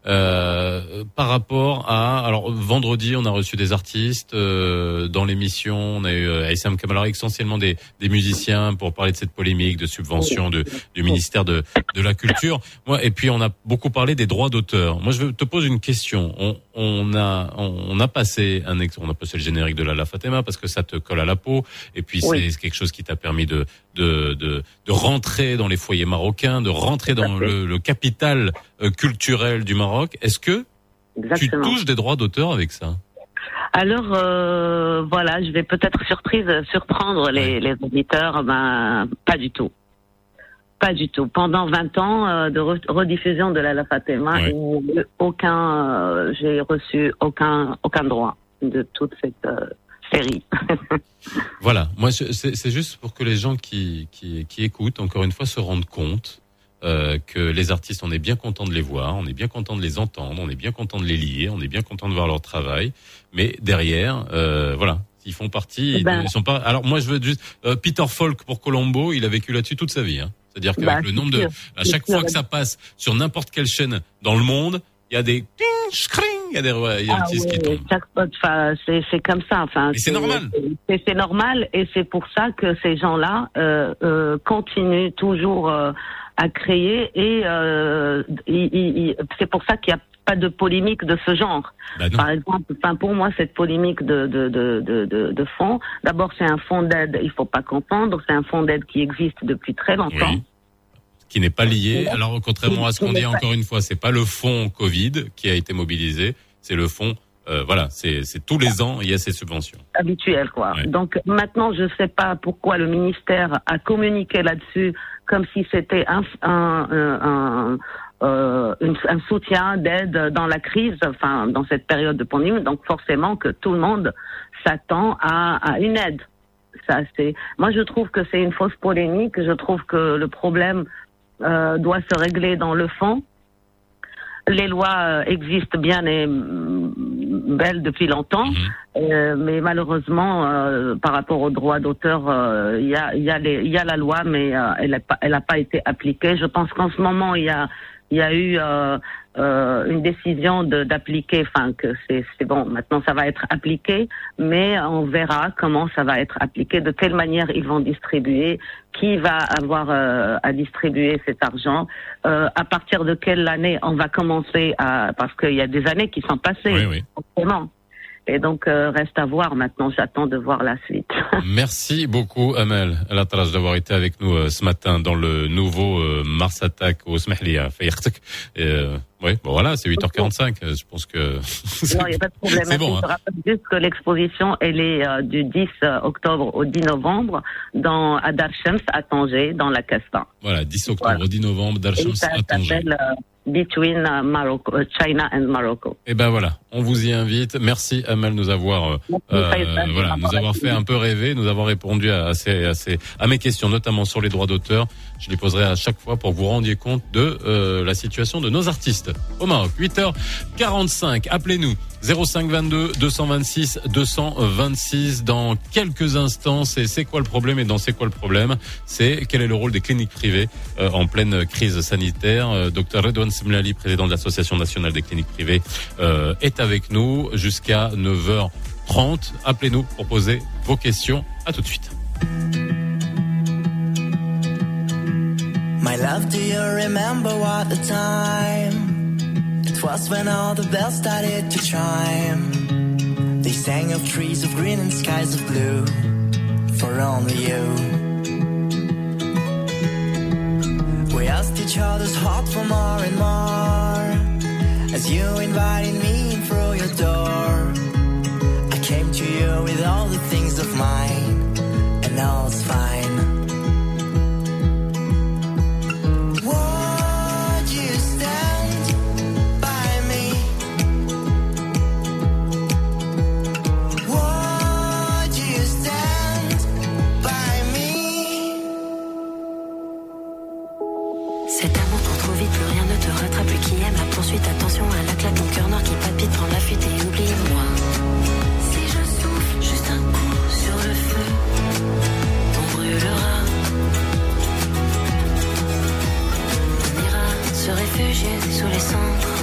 Euh, par rapport à, alors vendredi, on a reçu des artistes euh, dans l'émission. On a eu euh, Aïssam Kamal, essentiellement des, des musiciens pour parler de cette polémique de subvention de, du ministère de, de la Culture. Moi, et puis on a beaucoup parlé des droits d'auteur. Moi, je te pose une question. On, on a on, on a passé un on a passé le générique de la La Fatima parce que ça te colle à la peau. Et puis Oui. c'est quelque chose qui t'a permis de, de de de rentrer dans les foyers marocains, de rentrer dans le, le capital euh, culturel du Maroc. Est-ce que Exactement. tu touches des droits d'auteur avec ça? Alors euh, voilà, je vais peut-être surprise surprendre les, les auditeurs. Ben pas du tout, pas du tout. Pendant 20 ans euh, de re- rediffusion de la La Fatima, il n'y a eu aucun, euh, j'ai reçu aucun aucun droit de toute cette euh, série. <laughs> Voilà, moi c'est c'est juste pour que les gens qui, qui, qui écoutent, encore une fois, se rendent compte euh, que les artistes, on est bien content de les voir, on est bien content de les entendre, on est bien content de les lier, on est bien content de voir leur travail, mais derrière, euh, voilà, ils font partie, ils, Ben. ils sont pas. Alors moi je veux juste euh, Peter Falk pour Colombo, il a vécu là-dessus toute sa vie. Hein. C'est-à-dire qu'avec Bah, le nombre de, à chaque fois que ça passe sur n'importe quelle chaîne dans le monde, il y a des il y a des, il y a Ah qui oui, tombe. jackpot, enfin, c'est c'est comme ça. Enfin, c'est normal. C'est c'est normal et c'est pour ça que ces gens-là euh, euh, continuent toujours euh, à créer et euh, c'est pour ça qu'il n'y a pas de polémique de ce genre. Bah Par exemple, enfin pour moi cette polémique de de de de, de, de fonds, d'abord c'est un fonds d'aide, il faut pas confondre, c'est un fonds d'aide qui existe depuis très longtemps. Oui. qui n'est pas lié. Alors, contrairement à ce qu'on dit encore une fois, c'est pas le fonds Covid qui a été mobilisé, c'est le fonds. euh, voilà, c'est tous les ans il y a ces subventions. habituel quoi. Donc maintenant je sais pas pourquoi le ministère a communiqué là-dessus comme si c'était un un, un, euh, un soutien d'aide dans la crise, enfin dans cette période de pandémie. Donc forcément que tout le monde s'attend à, à une aide. Ça c'est. Moi je trouve que c'est une fausse polémique. Je trouve que le problème euh, doit se régler dans le fond. Les lois euh, existent bien et belles depuis longtemps, euh, mais malheureusement, euh, par rapport aux droits d'auteur, euh, il y, a, y, a y a la loi, mais euh, elle n'a pas, pas été appliquée. Je pense qu'en ce moment, il y a, il y a eu euh, une décision d'appliquer, enfin que c'est bon, maintenant ça va être appliqué, mais on verra comment ça va être appliqué, de quelle manière ils vont distribuer, qui va avoir euh, à distribuer cet argent, euh, à partir de quelle année on va commencer à, parce qu'il y a des années qui sont passées, forcément. Et donc euh, reste à voir maintenant, j'attends de voir la suite. <laughs> Merci beaucoup Amel d'avoir été avec nous euh, ce matin dans le nouveau euh, Mars Attack au Smehlia. Oui, bon voilà, c'est 8h45. Euh, je pense que. <laughs> non, il n'y a pas de problème. C'est bon. Je hein. rappelle juste que l'exposition, elle est euh, du 10 euh, octobre au 10 novembre dans, à Darshams, à Tanger, dans la Casta. Voilà, 10 octobre au 10 novembre, Darshams, à Tanger. Euh, Between Morocco, China and Morocco. Eh ben voilà, on vous y invite. Merci Amal de nous avoir voilà, nous avoir fait un peu rêver, nous avoir répondu à, ces, à, ces, à mes questions, notamment sur les droits d'auteur. Je les poserai à chaque fois pour que vous rendiez compte de la situation de nos artistes au Maroc. 8h45, appelez-nous 0522 226 226 dans quelques instants. C'est c'est quoi le problème et dans c'est quoi le problème? C'est quel est le rôle des cliniques privées euh, en pleine crise sanitaire? Euh, Dr Redouane Semlali, président de l'Association nationale des cliniques privées, euh, est avec nous jusqu'à 9h30. Appelez-nous pour poser vos questions. À tout de suite. It was when all the bells started to chime. They sang of trees of green and skies of blue for only you. We asked each other's heart for more and more as you invited me in through your door. I came to you with all the things of mine, and all's fine. Et oublie-moi. Si je souffle juste un coup sur le feu, on brûlera. On ira se réfugier sous les cendres,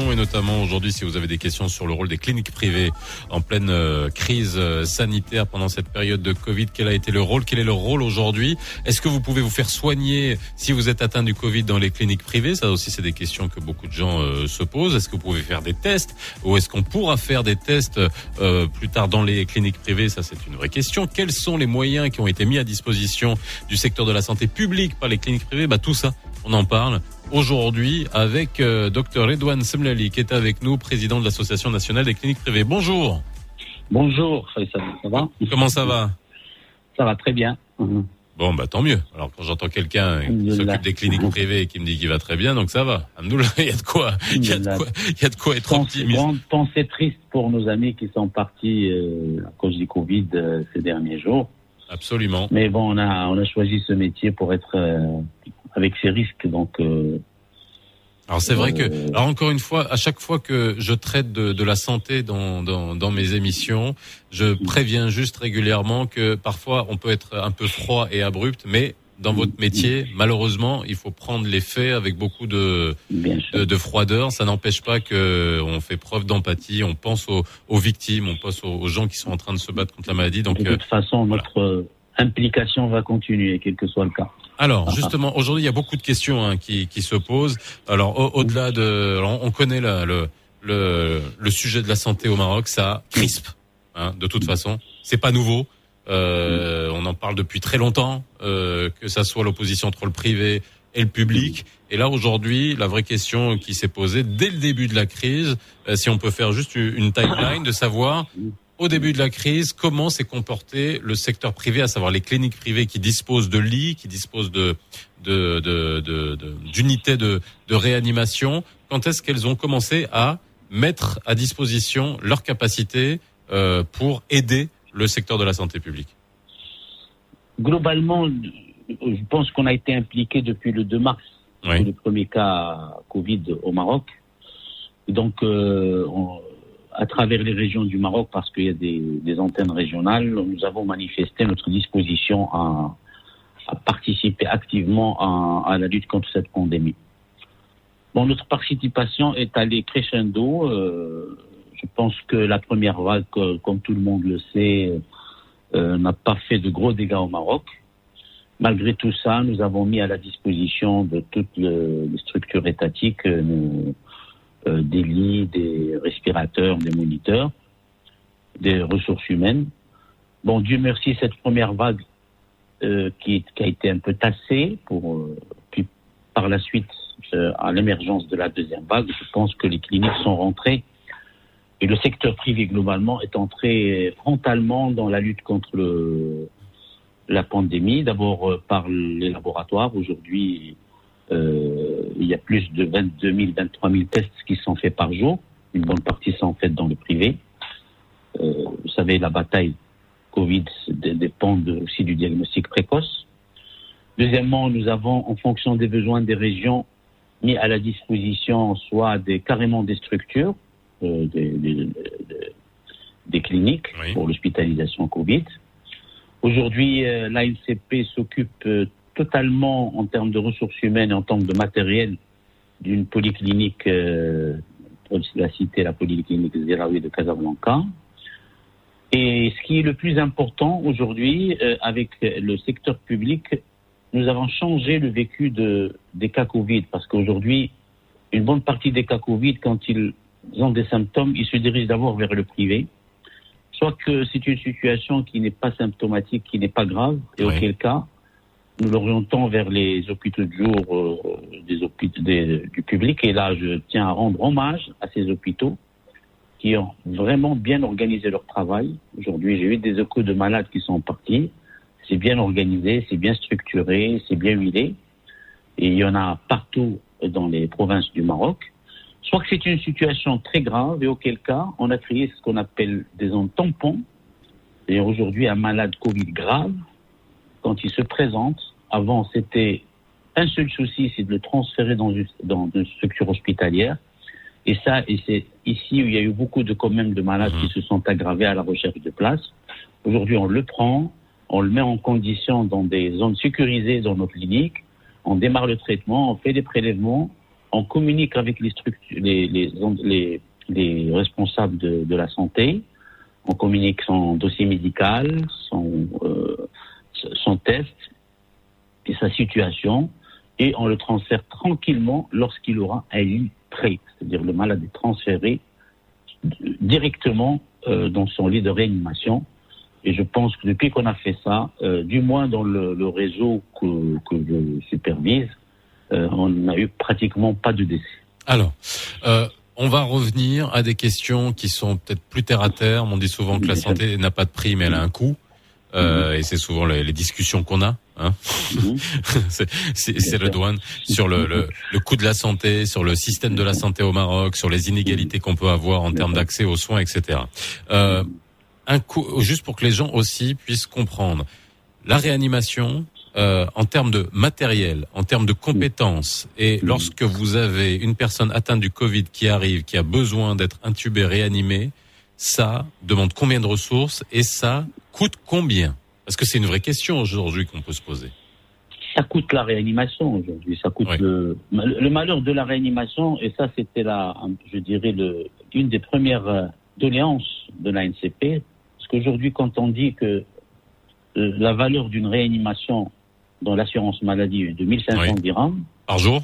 et notamment aujourd'hui si vous avez des questions sur le rôle des cliniques privées en pleine euh, crise euh, sanitaire pendant cette période de Covid. Quel a été le rôle Quel est le rôle aujourd'hui? Est-ce que vous pouvez vous faire soigner si vous êtes atteint du Covid dans les cliniques privées? Ça aussi, c'est des questions que beaucoup de gens euh, se posent. Est-ce que vous pouvez faire des tests? Ou est-ce qu'on pourra faire des tests euh, plus tard dans les cliniques privées? Ça, c'est une vraie question. Quels sont les moyens qui ont été mis à disposition du secteur de la santé publique par les cliniques privées? Bah tout ça, on en parle aujourd'hui avec euh, Dr Edouane Semlali qui est avec nous, président de l'Association nationale des cliniques privées. Bonjour. Bonjour, ça va Comment ça va? Ça va très bien. Mhm. Bon, bah tant mieux. Alors quand j'entends quelqu'un qui s'occupe des cliniques privées et qui me dit qu'il va très bien, donc ça va. Il y a de quoi, il y a de quoi, il y a de quoi être Pense- optimiste. Grande pensée triste pour nos amis qui sont partis euh, à cause du Covid euh, ces derniers jours. Absolument. Mais bon, on a, on a choisi ce métier pour être euh, avec ses risques. Donc, euh, Alors c'est vrai que, alors encore une fois, à chaque fois que je traite de, de la santé dans, dans, dans mes émissions, je préviens juste régulièrement que parfois on peut être un peu froid et abrupt, mais dans votre métier, malheureusement, il faut prendre les faits avec beaucoup de, de, de froideur. Ça n'empêche pas que on fait preuve d'empathie, on pense aux, aux victimes, on pense aux, aux gens qui sont en train de se battre contre la maladie. Donc, de euh, toute façon, notre euh, implication va continuer, quel que soit le cas. Alors justement, aujourd'hui, il y a beaucoup de questions hein, qui, qui se posent. Alors au- au-delà de, alors, on connaît la- le, le le sujet de la santé au Maroc, ça crispe. Hein, de toute façon, c'est pas nouveau. Euh, on en parle depuis très longtemps, euh, que ça soit l'opposition entre le privé et le public. Et là aujourd'hui, la vraie question qui s'est posée dès le début de la crise, euh, si on peut faire juste une timeline de savoir au début de la crise, comment s'est comporté le secteur privé, à savoir les cliniques privées qui disposent de lits, qui disposent de de- de- de- de- d'unités de, de réanimation? Quand est-ce qu'elles ont commencé à mettre à disposition leurs capacités euh, pour aider le secteur de la santé publique? Globalement, je pense qu'on a été impliqué depuis le 2 mars, Oui. pour le premier cas Covid au Maroc. Donc, euh, on- à travers les régions du Maroc, parce qu'il y a des, des antennes régionales, nous avons manifesté notre disposition à, à participer activement à, à la lutte contre cette pandémie. Bon, notre participation est allée crescendo. euh, je pense que la première vague, comme tout le monde le sait, euh, n'a pas fait de gros dégâts au Maroc. Malgré tout ça, nous avons mis à la disposition de toutes le- les structures étatiques euh, euh, des lits, des respirateurs, des moniteurs, des ressources humaines. Bon, Dieu merci, cette première vague euh, qui, qui a été un peu tassée, pour, euh, puis par la suite, euh, à l'émergence de la deuxième vague, je pense que les cliniques sont rentrées et le secteur privé globalement est entré frontalement dans la lutte contre le, la pandémie. D'abord euh, par les laboratoires. Aujourd'hui, euh, il y a plus de 22 000, 23 000 tests qui sont faits par jour. Une bonne partie sont faits dans le privé. Euh, vous savez, la bataille Covid dépend aussi du diagnostic précoce. Deuxièmement, nous avons, en fonction des besoins des régions, mis à la disposition soit des, carrément des structures, euh, des, des- des- des cliniques pour l'hospitalisation Covid. Aujourd'hui, l'ANCP s'occupe totalement en termes de ressources humaines et en termes de matériel d'une polyclinique, euh, la citer, la polyclinique Ziraoui de Casablanca. Et ce qui est le plus important aujourd'hui, euh, avec le secteur public, nous avons changé le vécu de, des cas Covid, parce qu'aujourd'hui, une bonne partie des cas Covid, quand ils ont des symptômes, ils se dirigent d'abord vers le privé. Soit que c'est une situation qui n'est pas symptomatique, qui n'est pas grave, et auquel cas, nous l'orientons vers les hôpitaux de jour euh, des hôpitaux des- du public. Et là, je tiens à rendre hommage à ces hôpitaux qui ont vraiment bien organisé leur travail. Aujourd'hui, j'ai eu des échos de malades qui sont partis. C'est bien organisé, c'est bien structuré, c'est bien huilé. Et il y en a partout dans les provinces du Maroc. Soit que c'est une situation très grave et auquel cas, on a créé ce qu'on appelle des zones tampons. Et aujourd'hui, un malade Covid grave, quand il se présente, avant c'était un seul souci, c'est de le transférer dans une, dans une structure hospitalière. Et ça, et c'est ici où il y a eu beaucoup de quand même de malades qui se sont aggravés à la recherche de place. Aujourd'hui, on le prend, on le met en condition dans des zones sécurisées dans nos cliniques, on démarre le traitement, on fait des prélèvements, on communique avec les structures, les, les, les, les responsables de, de la santé, on communique son dossier médical, son, euh, son test et sa situation, et on le transfère tranquillement lorsqu'il aura un lit prêt, c'est-à-dire le malade est transféré directement euh, dans son lit de réanimation. Et je pense que depuis qu'on a fait ça, euh, du moins dans le, le réseau que, que je supervise, euh, on n'a eu pratiquement pas de décès. Alors, on va revenir à des questions qui sont peut-être plus terre à terre. On dit souvent que la santé n'a pas de prix, mais elle a un coût. Euh, et c'est souvent les, les discussions qu'on a. hein, Hein <laughs> c'est c'est Redouane sur le, le, le coût de la santé, sur le système de la santé au Maroc, sur les inégalités qu'on peut avoir en termes d'accès aux soins, etc. Euh, un coup, juste pour que les gens aussi puissent comprendre la réanimation. euh, en termes de matériel, en termes de compétences, et lorsque vous avez une personne atteinte du Covid qui arrive, qui a besoin d'être intubée, réanimée, ça demande combien de ressources et ça coûte combien? Parce que c'est une vraie question aujourd'hui qu'on peut se poser. ça coûte la réanimation aujourd'hui. Ça coûte le, le malheur de la réanimation, et ça c'était la, je dirais le, une des premières euh, doléances de la NCP, parce qu'aujourd'hui quand on dit que euh, la valeur d'une réanimation dans l'assurance maladie est de 1500 dirhams par jour,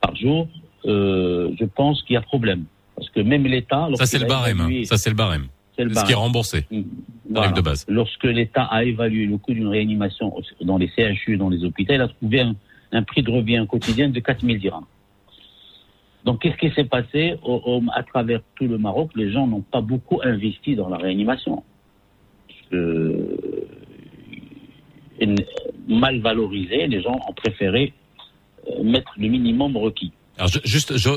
par jour, euh, je pense qu'il y a problème, parce que même l'État, Ça c'est le barème. hein. évalué- Ça c'est le barème. C'est Ce qui est remboursé. Voilà. de base. Lorsque l'État a évalué le coût d'une réanimation dans les CHU, dans les hôpitaux, il a trouvé un, un prix de revient quotidien de 4000 dirhams. Donc, qu'est-ce qui s'est passé au- au- à travers tout le Maroc? Les gens n'ont pas beaucoup investi dans la réanimation. Euh, mal valorisé, les gens ont préféré euh, mettre le minimum requis. Alors je- juste, je,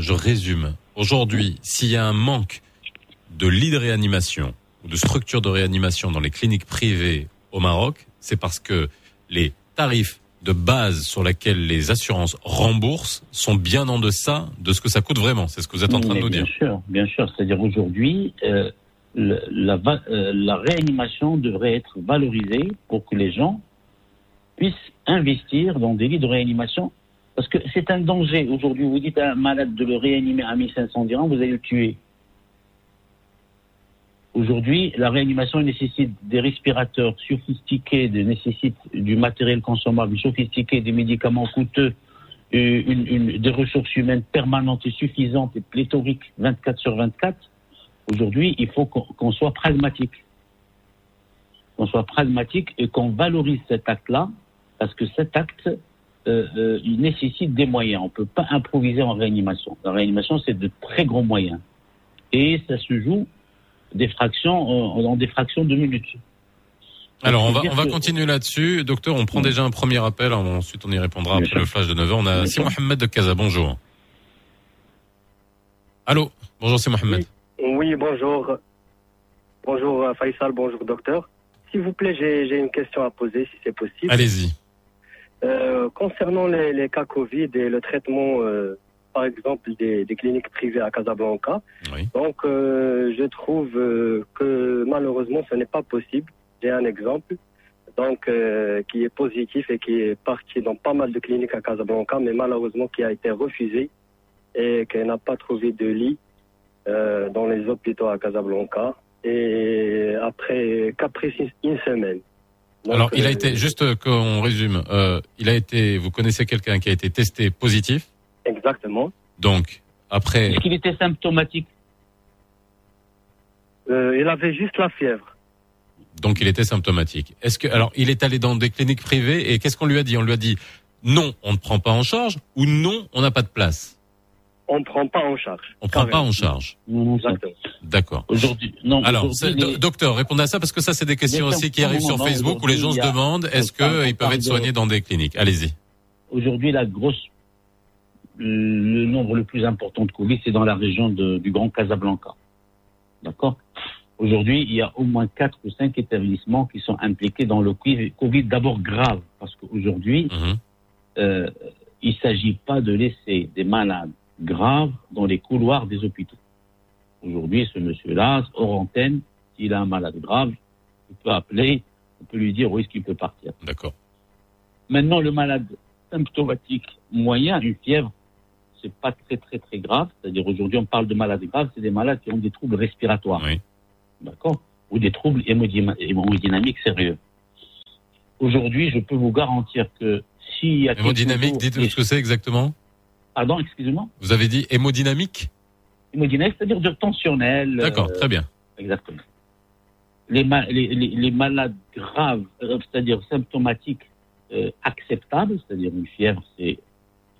je résume. Aujourd'hui, s'il y a un manque de lits de réanimation ou de structures de réanimation dans les cliniques privées au Maroc, c'est parce que les tarifs de base sur lesquels les assurances remboursent sont bien en deçà de ce que ça coûte vraiment. C'est ce que vous êtes en train de nous bien dire. sûr, bien sûr. C'est-à-dire aujourd'hui, euh, la, euh, la réanimation devrait être valorisée pour que les gens puissent investir dans des lits de réanimation. Parce que c'est un danger. Aujourd'hui, vous dites à un malade de le réanimer à 1500 dirhams, vous allez le tuer. Aujourd'hui, la réanimation nécessite des respirateurs sophistiqués, nécessite du matériel consommable sophistiqué, des médicaments coûteux, euh, des ressources humaines permanentes et suffisantes et pléthoriques 24 sur 24. Aujourd'hui, il faut qu'on soit pragmatique. Qu'on soit pragmatique et qu'on valorise cet acte-là, parce que cet acte, euh, euh, il nécessite des moyens. On ne peut pas improviser en réanimation. La réanimation, c'est de très gros moyens. Et ça se joue des fractions, euh, en des fractions de minutes. Alors, on va, on va que- continuer là-dessus. Docteur, on prend déjà un premier appel. Ensuite, on y répondra après le flash de 9h. On a Si Mohamed de Casa. Bonjour. Allô Bonjour, c'est Mohamed. Oui, bonjour. Bonjour euh, Faisal, bonjour docteur. S'il vous plaît, j'ai j'ai une question à poser si c'est possible. Allez-y. Euh, concernant les, les cas Covid et le traitement, euh, par exemple, des, des cliniques privées à Casablanca, donc euh, je trouve que malheureusement ce n'est pas possible. J'ai un exemple donc qui est positif et qui est parti dans pas mal de cliniques à Casablanca, mais malheureusement qui a été refusé et qui n'a pas trouvé de lit dans les hôpitaux à Casablanca. Et après, qu'après six- une semaine. Donc, Alors, il a euh, été, juste qu'on résume, euh, il a été, vous connaissez quelqu'un qui a été testé positif? Exactement. Donc, après, Est-ce qu'il était symptomatique? Euh, il avait juste la fièvre. donc il était symptomatique. Est-ce que, alors, il est allé dans des cliniques privées et qu'est-ce qu'on lui a dit? On lui a dit non, on ne prend pas en charge ou non, on n'a pas de place. On ne prend pas en charge. On prend pas en charge. Exactement. D'accord. Aujourd'hui, non. Alors, les- docteur, répondez à ça parce que ça, c'est des questions aussi qui arrivent sur Facebook où les gens se demandent est-ce qu'ils peuvent être de- soignés dans des cliniques? Allez-y. Aujourd'hui, la grosse, le nombre le plus important de Covid, c'est dans la région de- du Grand Casablanca. D'accord? Aujourd'hui, il y a au moins quatre ou cinq établissements qui sont impliqués dans le Covid, Covid d'abord grave, parce qu'aujourd'hui, euh, il ne s'agit pas de laisser des malades graves dans les couloirs des hôpitaux. Aujourd'hui, ce monsieur-là, hors antenne, s'il a un malade grave, il peut appeler, on peut lui dire où est-ce qu'il peut partir. D'accord. Maintenant, le malade symptomatique moyen, une fièvre, c'est pas très très très grave. C'est-à-dire aujourd'hui, on parle de malades graves, c'est des malades qui ont des troubles respiratoires. D'accord? Ou des troubles hémodynam- hémodynamiques sérieux. Aujourd'hui, je peux vous garantir que s'il y a Hémodynamique, quelques jours- dites ce que c'est exactement Pardon, excusez-moi Vous avez dit hémodynamique Hémodynamique, c'est-à-dire de tensionnel. D'accord, euh, très bien. Exactement. Les, ma- les, les, les malades graves, euh, c'est-à-dire symptomatiques euh, acceptables, c'est-à-dire une fièvre, c'est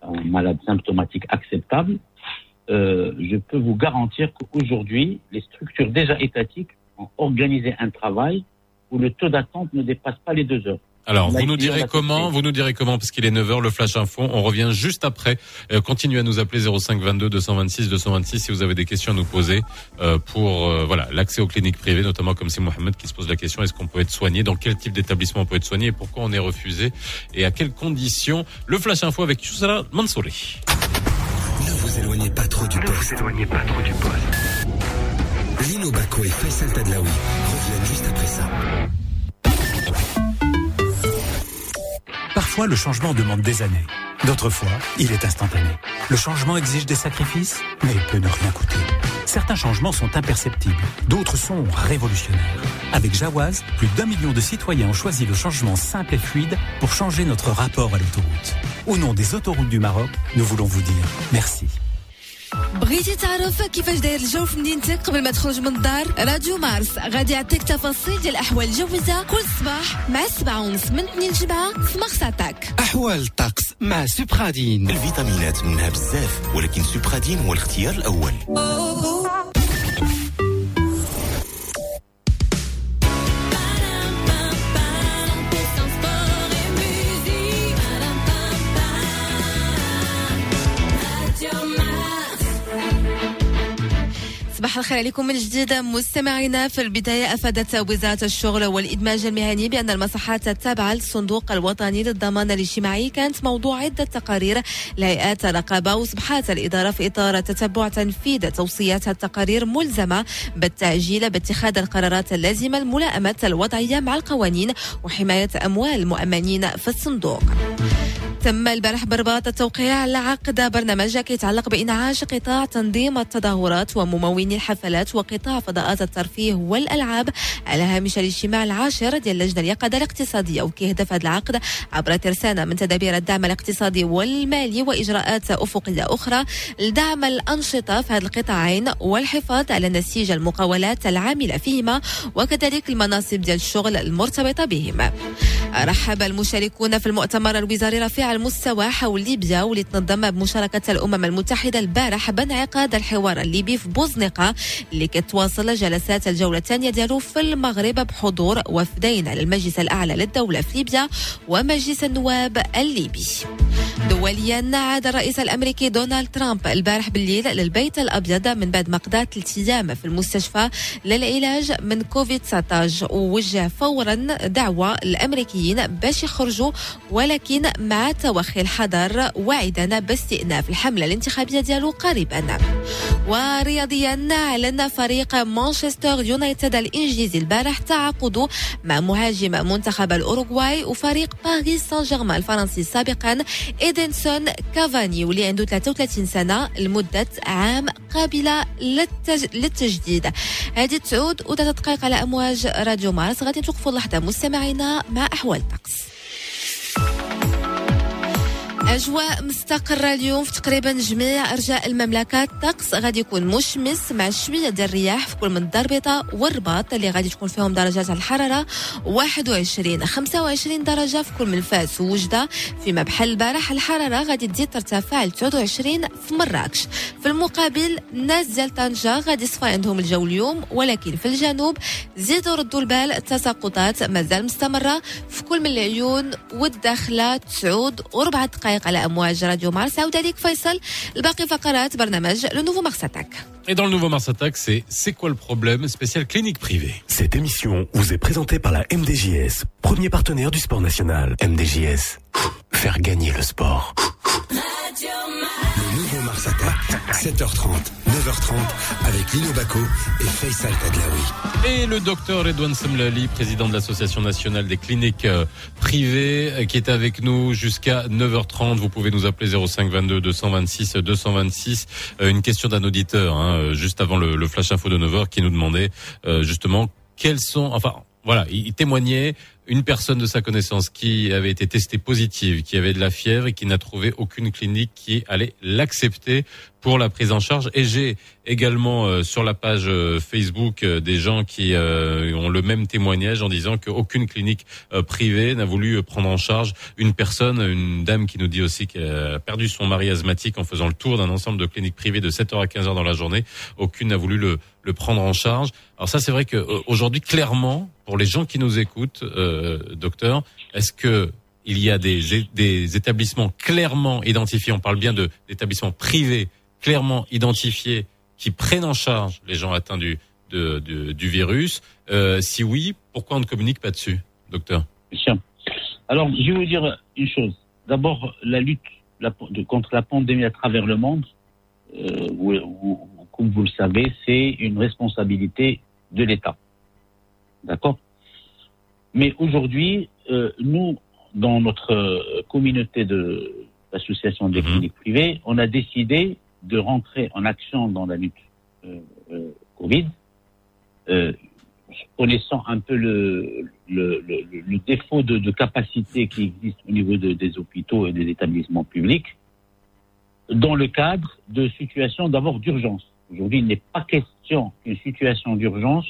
un malade symptomatique acceptable, euh, je peux vous garantir qu'aujourd'hui, les structures déjà étatiques ont organisé un travail où le taux d'attente ne dépasse pas les deux heures. Alors, vous nous direz comment, vous nous direz comment, parce qu'il est 9h, le flash info. On revient juste après. Euh, continuez à nous appeler 05 22 226 226 si vous avez des questions à nous poser euh, pour euh, voilà l'accès aux cliniques privées, notamment comme c'est Mohamed qui se pose la question est-ce qu'on peut être soigné, dans quel type d'établissement on peut être soigné et pourquoi on est refusé et à quelles conditions. Le flash info avec Yousara Mansouri. Ne vous éloignez pas trop du poste. Ne vous éloignez pas trop du poste. Lino Baco et Faisal Tadlaoui reviennent juste après ça. Parfois, le changement demande des années. D'autres fois, il est instantané. Le changement exige des sacrifices, mais peut ne rien coûter. Certains changements sont imperceptibles, d'autres sont révolutionnaires. Avec Jawaz, plus d'un million de citoyens ont choisi le changement simple et fluide pour changer notre rapport à l'autoroute. Au nom des autoroutes du Maroc, nous voulons vous dire merci. بغيتي تعرف كيفاش داير الجو في مدينتك قبل ما تخرج من الدار؟ راديو مارس غادي يعطيك تفاصيل ديال الأحوال الجويه كل صباح مع السبعة ونص من 2 لجمعة في مغساتك أحوال الطقس مع سوبرادين الفيتامينات منها بزاف ولكن سوبرادين هو الاختيار الأول. صباح الخير عليكم من جديد. مستمعينا في البداية أفادت وزارة الشغل والإدماج المهني بأن المصحات التابعة للصندوق الوطني للضمان الاجتماعي كانت موضوع عدة تقارير لهيئات الرقابة وصبحات الإدارة في إطار تتبع تنفيذ توصيات التقارير ملزمة بالتعجيل باتخاذ القرارات اللازمة لملائمة الوضعية مع القوانين وحماية أموال المؤمنين في الصندوق. تم البارح برباط التوقيع على عقد برنامج يتعلق بإنعاش قطاع تنظيم التظاهرات وممولي الحفلات وقطاع فضاءات الترفيه والألعاب على هامش الاجتماع العاشر ديال اللجنة اليقظة الاقتصادية وكيهدف هذا العقد عبر ترسانة من تدابير الدعم الاقتصادي والمالي وإجراءات أفقية أخرى لدعم الأنشطة في هذا القطاعين والحفاظ على نسيج المقاولات العاملة فيهما وكذلك المناصب ديال الشغل المرتبطة بهما رحب المشاركون في المؤتمر الوزاري رفيع المستوى حول ليبيا واللي تنظم بمشاركة الأمم المتحدة البارح بانعقاد الحوار الليبي في بوزنقة اللي كتواصل جلسات الجولة الثانية ديالو في المغرب بحضور وفدين للمجلس الأعلى للدولة في ليبيا ومجلس النواب الليبي. دوليا عاد الرئيس الأمريكي دونالد ترامب البارح بالليل للبيت الأبيض من بعد ما قضى ثلاث أيام في المستشفى للعلاج من كوفيد 19 ووجه فورا دعوة للامريكيين باش يخرجوا ولكن مع توخي الحذر واعدا باستئناف الحملة الانتخابية ديالو قريبا. ورياضيا أعلن فريق مانشستر يونايتد الإنجليزي البارح تعاقده مع مهاجم منتخب الأوروغواي وفريق باريس سان جيرمان الفرنسي سابقا إيدنسون كافاني واللي عنده 33 سنة لمدة عام قابلة للتج... للتجديد. هذه تعود وثلاث دقائق على أمواج راديو مارس. غادي توقفوا لحظة مستمعينا مع أحوال الطقس أجواء مستقرة اليوم في تقريبا جميع أرجاء المملكة. الطقس غادي يكون مشمس مع شوية ديال الرياح في كل من الدربطة والرباط اللي غادي تكون فيهم درجات الحرارة 21 25 درجة في كل من فاس ووجدة فيما بحال البارح الحرارة غادي تزيد ترتفع ل 29 في مراكش. في المقابل الناس ديال طنجة غادي يصفى عندهم الجو اليوم ولكن في الجنوب زيدوا ردوا البال التساقطات مازال مستمرة. في كل من العيون والداخلة تسعود وربع دقائق على أمواج راديو مارس عود عليك فيصل الباقي فقرات برنامج لو نوفو مارس اتاك Et dans le nouveau Mars Attack, c'est C'est quoi le problème spécial clinique privée. Cette émission vous est présentée par la MDJS, premier partenaire du sport national. MDJS, faire gagner le sport. Le nouveau Mars Attack, 7h30, 9h30, avec Lino Baco et Faisal Tadlaoui. Et le docteur Edouane Semlali, président de l'Association nationale des cliniques euh, privées, euh, qui est avec nous jusqu'à 9h30. Vous pouvez nous appeler 05 22 226 226. Euh, une question d'un auditeur, hein, euh, juste avant le, le flash info de 9h, qui nous demandait euh, justement quels sont, enfin, voilà, il il témoignait une personne de sa connaissance qui avait été testée positive, qui avait de la fièvre et qui n'a trouvé aucune clinique qui allait l'accepter pour la prise en charge. Et j'ai également euh, sur la page euh, Facebook euh, des gens qui ont le même témoignage en disant qu'aucune clinique privée n'a voulu prendre en charge une personne, une dame qui nous dit aussi qu'elle a perdu son mari asthmatique en faisant le tour d'un ensemble de cliniques privées de 7h à 15h dans la journée. Aucune n'a voulu le, le prendre en charge. Alors ça, c'est vrai que aujourd'hui, clairement, pour les gens qui nous écoutent, docteur, est-ce que il y a des, des établissements clairement identifiés, on parle bien d'établissements privés clairement identifiés qui prennent en charge les gens atteints du, du virus euh, Si oui, pourquoi on ne communique pas dessus, docteur Alors, je vais vous dire une chose. D'abord, la lutte contre la pandémie à travers le monde, euh, comme vous le savez, c'est une responsabilité de l'État. D'accord? Mais aujourd'hui, euh, nous, dans notre communauté de l'association des mhm. cliniques privées, on a décidé de rentrer en action dans la lutte euh, euh, Covid, euh, connaissant un peu le, défaut de, capacité qui existe au niveau de, des hôpitaux et des établissements publics, dans le cadre de situations d'abord d'urgence. Aujourd'hui, il n'est pas question qu'une situation d'urgence,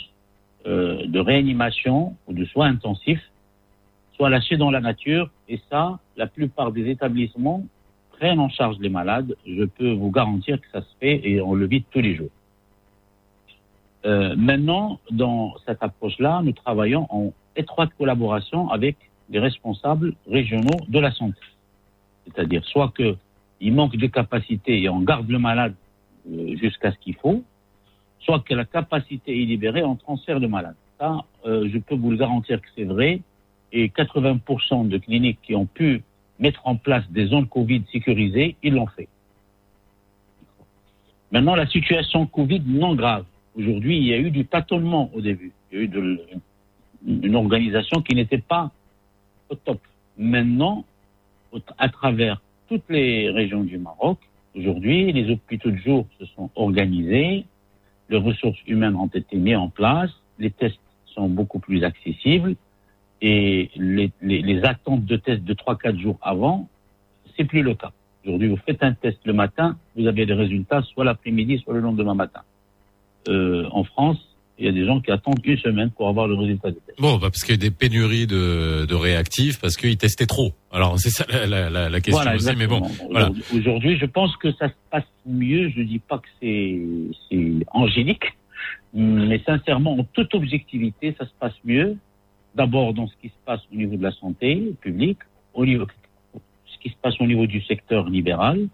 de réanimation ou de soins intensifs soit lâchée dans la nature. Et ça, la plupart des établissements prennent en charge les malades, je peux vous garantir que ça se fait et on le vit tous les jours. Euh, maintenant, dans cette approche-là, nous travaillons en étroite collaboration avec les responsables régionaux de la santé. C'est-à-dire soit qu'il manque de capacité et on garde le malade euh, jusqu'à ce qu'il faut, soit que la capacité est libérée, on transfère le malade. Ça, euh, je peux vous le garantir que c'est vrai. Et 80% de cliniques qui ont pu mettre en place des zones Covid sécurisées, ils l'ont fait. Maintenant, la situation Covid non grave. Aujourd'hui, il y a eu du tâtonnement au début. Il y a eu une organisation qui n'était pas au top. Maintenant, à travers toutes les régions du Maroc, aujourd'hui, les hôpitaux de jour se sont organisés, les ressources humaines ont été mises en place, les tests sont beaucoup plus accessibles, et les, les, les attentes de tests de 3-4 jours avant, c'est plus le cas. Aujourd'hui, vous faites un test le matin, vous avez des résultats soit l'après-midi, soit le lendemain matin. Euh, en France, il y a des gens qui attendent une semaine pour avoir le résultat des tests. Bon, bah parce qu'il y a des pénuries de, de réactifs parce qu'ils testaient trop. Alors c'est ça la, la, la question voilà, aussi, mais bon. Voilà. Aujourd'hui, je pense que ça se passe mieux. Je dis pas que c'est angélique, mais sincèrement, en toute objectivité, ça se passe mieux d'abord dans ce qui se passe au niveau de la santé publique, au niveau, ce qui se passe au niveau du secteur libéral,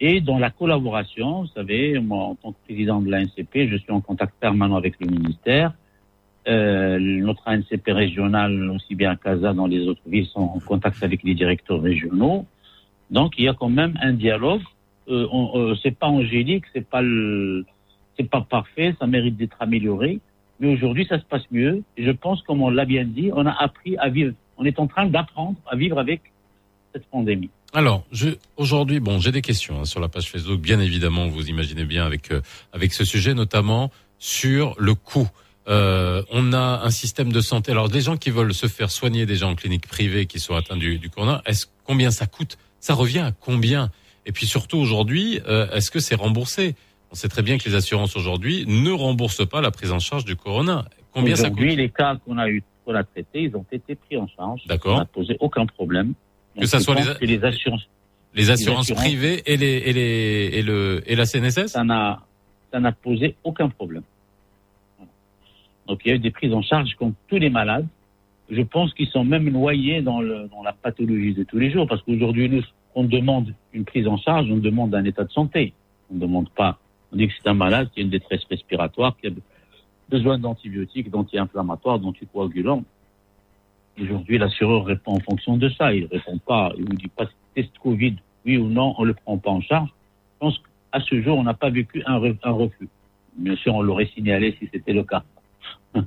et dans la collaboration, vous savez, moi, en tant que président de l'ANCP, je suis en contact permanent avec le ministère. Euh, notre ANCP régional, aussi bien à Casa, dans les autres villes, sont en contact avec les directeurs régionaux. Donc, il y a quand même un dialogue. Euh, euh, c'est pas angélique, c'est pas le, c'est pas parfait, ça mérite d'être amélioré. Mais aujourd'hui, ça se passe mieux. Et je pense, comme on l'a bien dit, on a appris à vivre. On est en train d'apprendre à vivre avec cette pandémie. Alors, aujourd'hui, bon, j'ai des questions hein, sur la page Facebook, bien évidemment, vous imaginez bien avec euh, avec ce sujet, notamment sur le coût. Euh, on a un système de santé. Alors, des gens qui veulent se faire soigner déjà en clinique privée, qui sont atteints du, du corona, combien ça coûte? Ça revient à combien? Et puis surtout aujourd'hui, euh, est-ce que c'est remboursé? On sait très bien que les assurances aujourd'hui ne remboursent pas la prise en charge du corona. Combien ça coûte les cas qu'on a eu, qu'on a traités, ils ont été pris en charge. D'accord. Ça n'a posé aucun problème. que ça soit les, les, assurances, les assurances, privées et les et les et le et la CNSS. Ça n'a ça n'a posé aucun problème. Donc il y a eu des prises en charge comme tous les malades. Je pense qu'ils sont même noyés dans, le, dans la pathologie de tous les jours parce qu'aujourd'hui nous on demande une prise en charge, on demande un état de santé. On ne demande pas on dit que c'est un malade qui a une détresse respiratoire, qui a besoin d'antibiotiques, d'anti-inflammatoires, d'anticoagulants. Aujourd'hui, l'assureur répond en fonction de ça. Il ne répond pas, il ne dit pas test Covid, oui ou non, on ne le prend pas en charge. Je pense qu'à ce jour, on n'a pas vécu un, un refus. Bien sûr, on l'aurait signalé si c'était le cas. <laughs>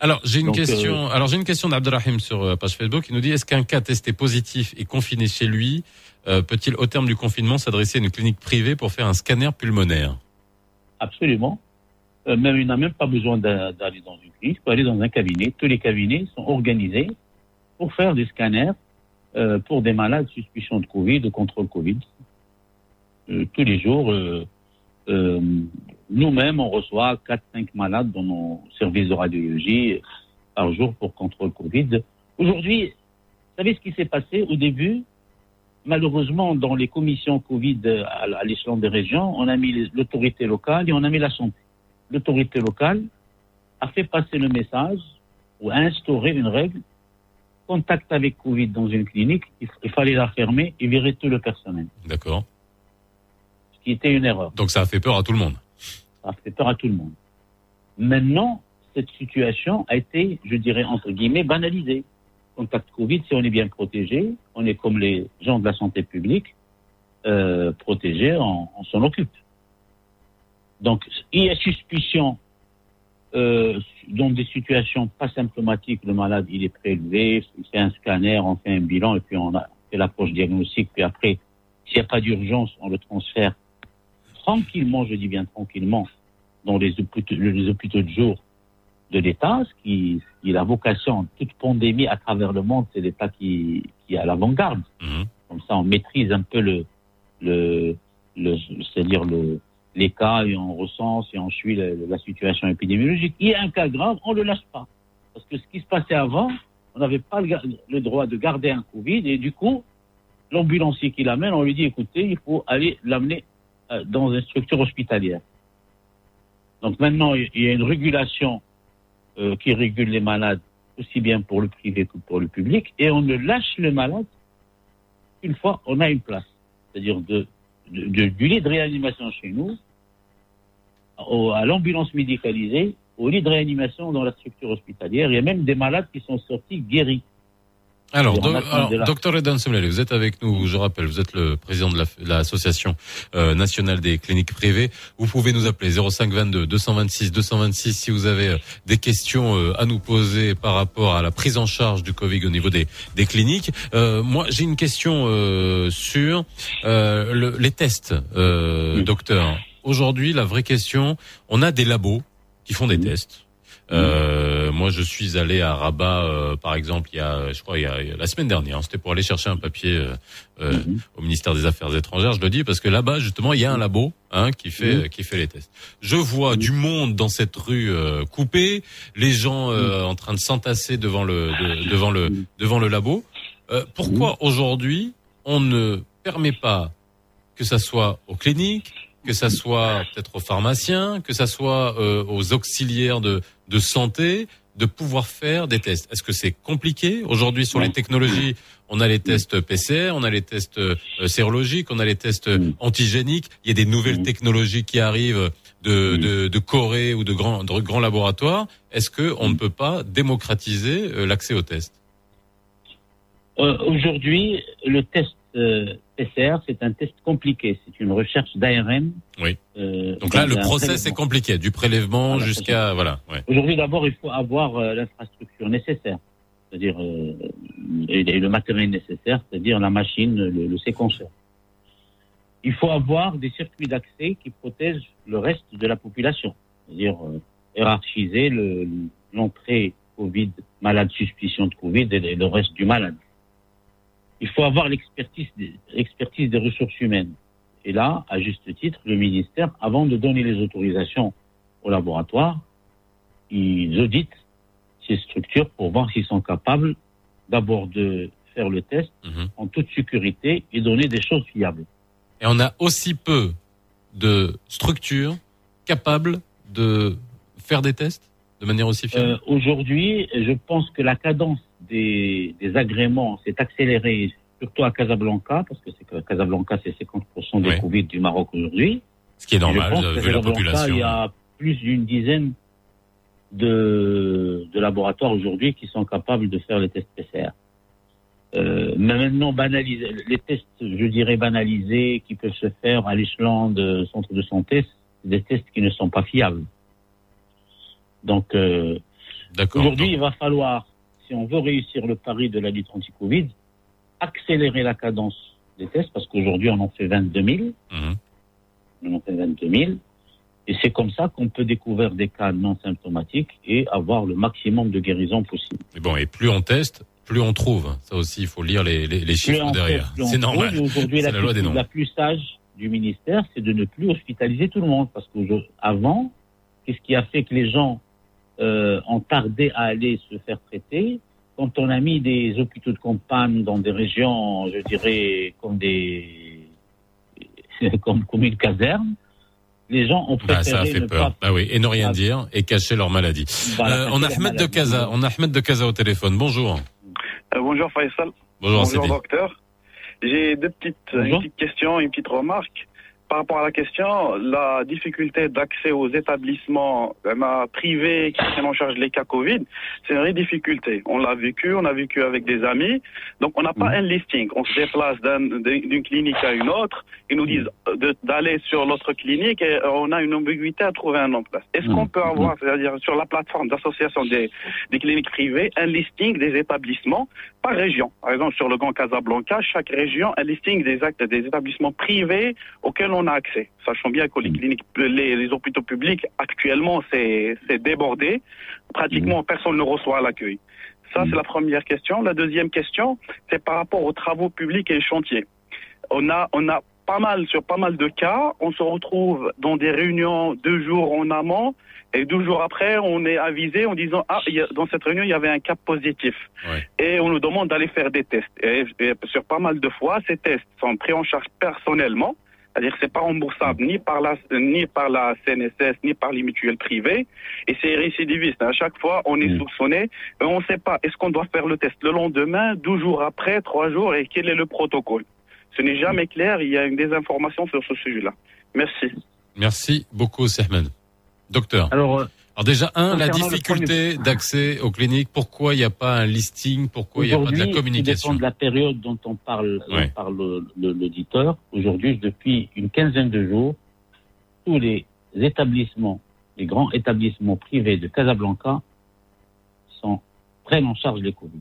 Alors j'ai une question. Euh, alors j'ai une question d'Abdelrahim sur euh, page Facebook. Il nous dit est-ce qu'un cas testé positif et confiné chez lui? Euh, peut-il, au terme du confinement, s'adresser à une clinique privée pour faire un scanner pulmonaire? Absolument. Euh, même, il n'a même pas besoin d'aller dans une clinique, il peut aller dans un cabinet. Tous les cabinets sont organisés pour faire des scanners euh, pour des malades suspicion de Covid, de contrôle Covid. tous les jours, nous-mêmes, on reçoit 4-5 malades dans nos services de radiologie par jour pour contrôle Covid. Aujourd'hui, vous savez ce qui s'est passé au début? Malheureusement, dans les commissions Covid à, à l'échelon des régions, on a mis l'autorité locale et on a mis la santé. L'autorité locale a fait passer le message ou a instauré une règle contact avec Covid dans une clinique, il, il fallait la fermer et virer tout le personnel. D'accord. Ce qui était une erreur. Donc ça a fait peur à tout le monde. Ça a fait peur à tout le monde. Maintenant, cette situation a été, je dirais, entre guillemets, banalisée. Contact Covid, si on est bien protégé, on est comme les gens de la santé publique, euh, protégés, on, on s'en occupe. Donc, il y a suspicion euh, dans des situations pas symptomatiques, le malade il est prélevé, il fait un scanner, on fait un bilan et puis on a fait l'approche diagnostique. Puis après, s'il n'y a pas d'urgence, on le transfère tranquillement, je dis bien tranquillement, dans les hôpitaux, les hôpitaux de jour de l'État, ce qui, qui est la vocation, toute pandémie à travers le monde, c'est l'État qui, qui est à l'avant-garde. Comme ça, on maîtrise un peu le, le, le c'est-à-dire le, les cas et on recense et on suit la, la situation épidémiologique. Il y a un cas grave, on ne le lâche pas. Parce que ce qui se passait avant, on n'avait pas le, le droit de garder un Covid et du coup, l'ambulancier qui l'amène, on lui dit écoutez, il faut aller l'amener euh, dans une structure hospitalière. Donc maintenant, il y a une régulation euh, qui régule les malades aussi bien pour le privé que pour le public et on ne lâche le malade une fois on a une place. C'est-à-dire de, de- de- du lit de réanimation chez nous au- à l'ambulance médicalisée, au lit de réanimation dans la structure hospitalière. Il y a même des malades qui sont sortis guéris. Alors, do- alors, la- docteur Edan Semlele, vous êtes avec nous, je rappelle, vous êtes le président de la- l'association euh, nationale des cliniques privées. Vous pouvez nous appeler 05 22 226 226 si vous avez euh, des questions euh, à nous poser par rapport à la prise en charge du Covid au niveau des, des cliniques. Euh, moi, j'ai une question euh, sur euh, le- les tests, euh, docteur. Aujourd'hui, la vraie question, on a des labos qui font des tests. Euh, moi, je suis allé à Rabat, euh, par exemple, il y a, je crois, il y a, il y a la semaine dernière. C'était pour aller chercher un papier euh, euh, au ministère des Affaires étrangères. Je le dis parce que là-bas, justement, il y a un labo hein, qui fait Mhm. qui fait les tests. Je vois du monde dans cette rue euh, coupée, les gens euh, en train de s'entasser devant le de- devant le devant le labo. Euh, pourquoi aujourd'hui on ne permet pas que ça soit aux cliniques, que ça soit peut-être aux pharmaciens, que ça soit euh, aux auxiliaires de, de santé, de pouvoir faire des tests. Est-ce que c'est compliqué aujourd'hui sur les technologies? On a les tests PCR, on a les tests euh, sérologiques, on a les tests euh, antigéniques. Il y a des nouvelles technologies qui arrivent de, de, de Corée ou de grands, de grands laboratoires. Est-ce que on ne peut pas démocratiser euh, l'accès aux tests? Euh, Aujourd'hui, le test euh, PCR, c'est un test compliqué. C'est une recherche d'ARN. Oui. Euh, Donc là, le process est compliqué, du prélèvement jusqu'à voilà. Ouais. Aujourd'hui, d'abord, il faut avoir euh, l'infrastructure nécessaire, c'est-à-dire euh, et, et le matériel nécessaire, c'est-à-dire la machine, le, le séquenceur. Il faut avoir des circuits d'accès qui protègent le reste de la population, c'est-à-dire euh, hiérarchiser le- l'entrée Covid, malade suspicion de Covid et le reste du malade. Il faut avoir l'expertise des, l'expertise des ressources humaines. Et là, à juste titre, le ministère, avant de donner les autorisations au laboratoire, ils auditent ces structures pour voir s'ils sont capables d'abord de faire le test en toute sécurité et donner des choses fiables. Et on a aussi peu de structures capables de faire des tests de manière aussi fiable? Euh, Aujourd'hui, je pense que la cadence des, des agréments s'est accélérée, surtout à Casablanca, parce que Casablanca, c'est 50% des. Covid du Maroc aujourd'hui. Ce qui est je normal, pense euh, vu la population. Il y a plus d'une dizaine de, de laboratoires aujourd'hui qui sont capables de faire les tests PCR. Euh, mais maintenant, banaliser, les tests, je dirais banalisés, qui peuvent se faire à l'échelon de centres de santé, c'est des tests qui ne sont pas fiables. Donc, euh, aujourd'hui, il va falloir, si on veut réussir le pari de la lutte anti-Covid, accélérer la cadence des tests, parce qu'aujourd'hui, on en fait 22 000. On en fait 22 000. Et c'est comme ça qu'on peut découvrir des cas non symptomatiques et avoir le maximum de guérison possible. Mais bon, et plus on teste, plus on trouve. Ça aussi, il faut lire les, les, les Plus chiffres derrière. C'est normal. Et Aujourd'hui, la, la loi des plus- nombres. la plus sage, du ministère, c'est de ne plus hospitaliser tout le monde. Parce qu'avant, qu'est-ce qui a fait que les gens euh, ont tardé à aller se faire traiter Quand on a mis des hôpitaux de campagne dans des régions, je dirais, comme des <laughs> comme, comme une caserne, les gens ont préféré Bah, ça a fait ne peur. pas Bah oui, et ne rien dire et cacher leur maladie. Voilà, Euh, on a Ahmed de. Casa. On a Ahmed de Casa au téléphone. Bonjour. Euh, bonjour Faisal. Bonjour, docteur. J'ai deux petites, une petite question, une petite remarque. Par rapport à la question, la difficulté d'accès aux établissements euh, privés qui prennent en charge les cas Covid, c'est une vraie difficulté. On l'a vécu, on a vécu avec des amis. Donc on n'a pas un listing. On se déplace d'un- d'une clinique à une autre. Ils nous disent euh, d'aller sur l'autre clinique et euh, on a une ambiguïté à trouver un nom de place. Est-ce qu'on peut avoir, c'est-à-dire sur la plateforme d'association des, des cliniques privées, un listing des établissements par région? Par exemple, sur le Grand Casablanca, chaque région, un listing des actes des établissements privés auxquels on a accès. Sachant bien que les cliniques, les, les hôpitaux publics, actuellement, c'est débordé. Pratiquement, personne ne reçoit l'accueil. Ça, c'est la première question. La deuxième question, c'est par rapport aux travaux publics et chantiers. On a, on a pas mal, sur pas mal de cas, on se retrouve dans des réunions deux jours en amont et deux jours après, on est avisé en disant, ah, dans cette réunion, il y avait un cas positif. Et on nous demande d'aller faire des tests. Et, et sur pas mal de fois, ces tests sont pris en charge personnellement. C'est-à-dire que c'est pas remboursable ni par la ni par la CNSS ni par les mutuelles privées et c'est récidiviste. À chaque fois, on est soupçonné et on ne sait pas est-ce qu'on doit faire le test le lendemain, 12 jours après, 3 jours et quel est le protocole? Ce n'est jamais clair, il y a une désinformation sur ce sujet-là. Merci. Merci beaucoup, Sehman. Docteur. Alors, déjà, un, la difficulté d'accès aux cliniques. Pourquoi il n'y a pas un listing Pourquoi il n'y a pas de la communication dépend de la période dont on parle, dont Ouais. parle le- le- l'auditeur. Aujourd'hui, depuis une quinzaine de jours, tous les établissements, les grands établissements privés de Casablanca sont, prennent en charge les Covid.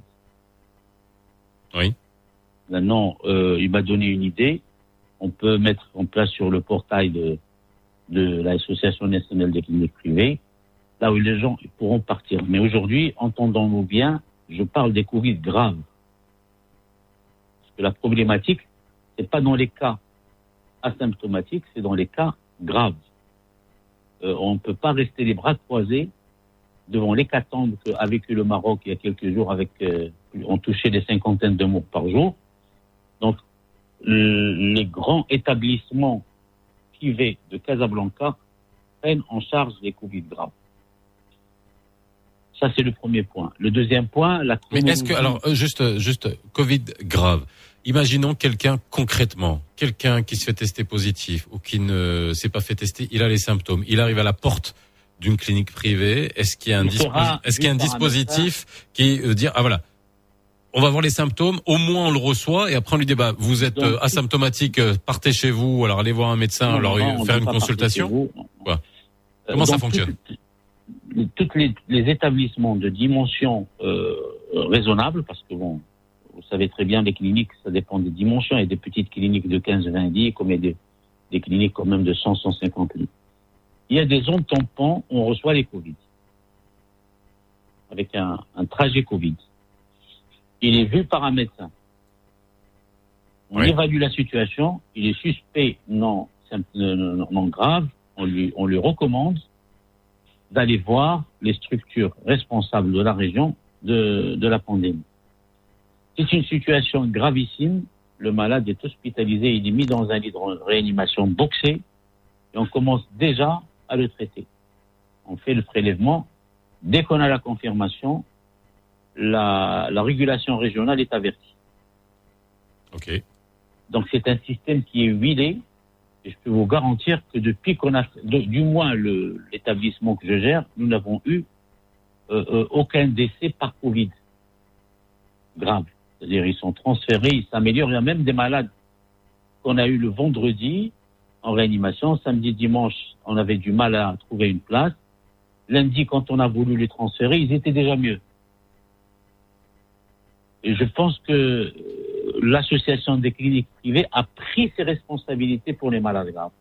Oui. Maintenant, euh, il m'a donné une idée. On peut mettre en place sur le portail de, de l'Association nationale des cliniques privées, là où les gens pourront partir. Mais aujourd'hui, entendons-nous bien, je parle des Covid graves. Parce que la problématique, c'est pas dans les cas asymptomatiques, c'est dans les cas graves. Euh, on ne peut pas rester les bras croisés devant l'hécatombe qu'a vécu le Maroc il y a quelques jours avec, euh, on touchait des cinquantaines de morts par jour. Donc, le- les grands établissements privés de Casablanca prennent en charge les Covid graves. Ça, c'est le premier point. Le deuxième point, la Mais est-ce que, alors, euh, juste, juste, Covid grave. Imaginons quelqu'un concrètement, quelqu'un qui se fait tester positif ou qui ne s'est pas fait tester, il a les symptômes, il arrive à la porte d'une clinique privée. Est-ce qu'il y a un, est-ce qu'il y a dispositif qui euh, dire ah voilà, on va voir les symptômes, au moins on le reçoit et après on lui dit bah vous êtes euh, asymptomatique, euh, partez chez vous, alors allez voir un médecin, Non, alors non, euh, faire une consultation. Quoi? Euh, Comment ça fonctionne? Toutes les, les établissements de dimension euh, raisonnable, parce que bon, vous savez très bien, les cliniques, ça dépend des dimensions. Il y a des petites cliniques de 15-20 lits, comme il y a des, des cliniques quand même de 100-150 lits. Il y a des zones tampons où on reçoit les Covid, avec un, un trajet Covid. Il est vu par un médecin. On évalue la situation, il est suspect non, non, non grave, on lui, on lui recommande d'aller voir les structures responsables de la région de, de la pandémie. C'est une situation gravissime. Le malade est hospitalisé, il est mis dans un lit de réanimation boxé et on commence déjà à le traiter. On fait le prélèvement. Dès qu'on a la confirmation, la, la régulation régionale est avertie. Ok. Donc c'est un système qui est huilé. Et je peux vous garantir que depuis qu'on a, du moins l'établissement que je gère, nous n'avons eu euh, euh, aucun décès par Covid grave. C'est-à-dire ils sont transférés, ils s'améliorent. Il y a même des malades qu'on a eu le vendredi en réanimation. Samedi, dimanche, on avait du mal à trouver une place. Lundi, quand on a voulu les transférer, ils étaient déjà mieux. Et je pense que l'association des cliniques privées a pris ses responsabilités pour les malades graves.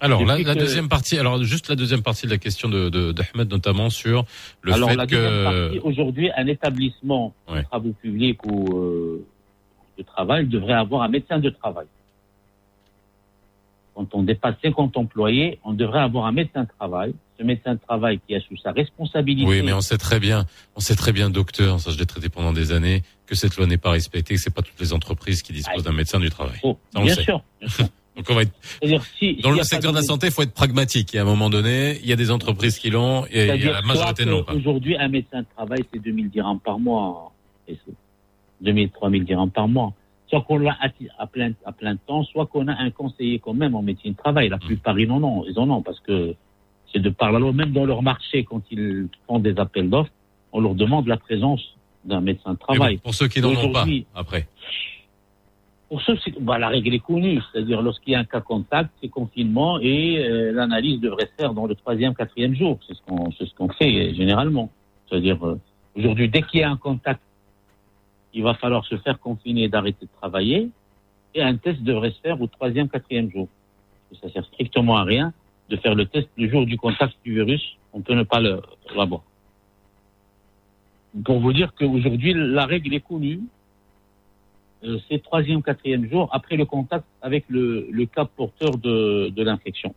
Alors la, deuxième partie, alors juste la deuxième partie de la question de d'Ahmed notamment sur le Alors fait la deuxième que partie, aujourd'hui, un établissement de travaux publics ou euh, de travail devrait avoir un médecin de travail. Quand on dépasse 50 employés, on devrait avoir un médecin de travail. Ce médecin de travail qui a sous sa responsabilité. Oui, mais on sait très bien, on sait très bien, docteur, ça je l'ai traité pendant des années, que cette loi n'est pas respectée, que c'est pas toutes les entreprises qui disposent d'un médecin du travail. Ça, on le bien sait. sûr. <laughs> Donc on va être si, dans le secteur de la santé, il faut être pragmatique. Et à un moment donné, il y a des entreprises qui l'ont et il y a la majorité que pas. Aujourd'hui, un médecin de travail, c'est 2000 dirhams par mois. Et c'est 2000, 3000 dirhams par mois. Soit qu'on l'a à, plein, à plein temps, soit qu'on a un conseiller quand même en médecine de travail. La plupart, ils en ont, ils en ont parce que c'est de par la loi, même dans leur marché, quand ils font des appels d'offres, on leur demande la présence d'un médecin de travail. bon, pour ceux qui n'en ont pas, après. pour ceux, bah, la règle est connue, c'est-à-dire lorsqu'il y a un cas contact, c'est confinement et euh, l'analyse devrait se faire dans le troisième, quatrième jour. C'est ce qu'on, c'est ce qu'on fait généralement. C'est-à-dire euh, aujourd'hui, dès qu'il y a un contact, il va falloir se faire confiner, d'arrêter de travailler, et un test devrait se faire au troisième, quatrième jour. Et ça sert strictement à rien de faire le test le jour du contact du virus. On peut ne pas l'avoir. Pour vous dire qu'aujourd'hui, la règle est connue euh, c'est troisième, quatrième jour après le contact avec le, le cas porteur de l'infection.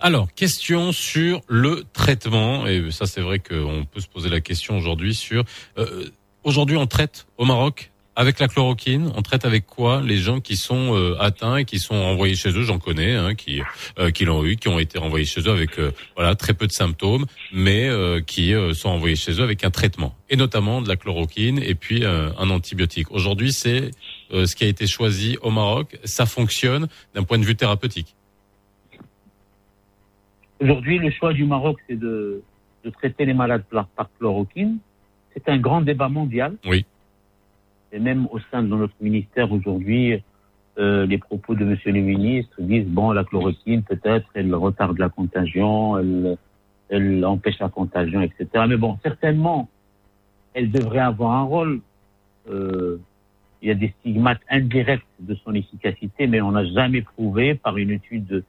Alors, question sur le traitement. Et ça, c'est vrai qu'on peut se poser la question aujourd'hui sur... euh, aujourd'hui, on traite au Maroc avec la chloroquine. On traite avec quoi les gens qui sont euh, atteints et qui sont envoyés chez eux? J'en connais, hein, qui euh, qui l'ont eu, qui ont été renvoyés chez eux avec voilà très peu de symptômes, mais qui sont envoyés chez eux avec un traitement et notamment de la chloroquine et puis un antibiotique. Aujourd'hui, c'est ce qui a été choisi au Maroc. Ça fonctionne d'un point de vue thérapeutique. Aujourd'hui, le choix du Maroc, c'est de, de traiter les malades par, par chloroquine. C'est un grand débat mondial. Oui. Et même au sein de notre ministère aujourd'hui, euh, les propos de Monsieur le ministre disent bon, la chloroquine peut-être elle retarde la contagion, elle, elle empêche la contagion, etc. Mais bon, certainement, elle devrait avoir un rôle. Euh, il y a des stigmates indirects de son efficacité, mais on n'a jamais prouvé par une étude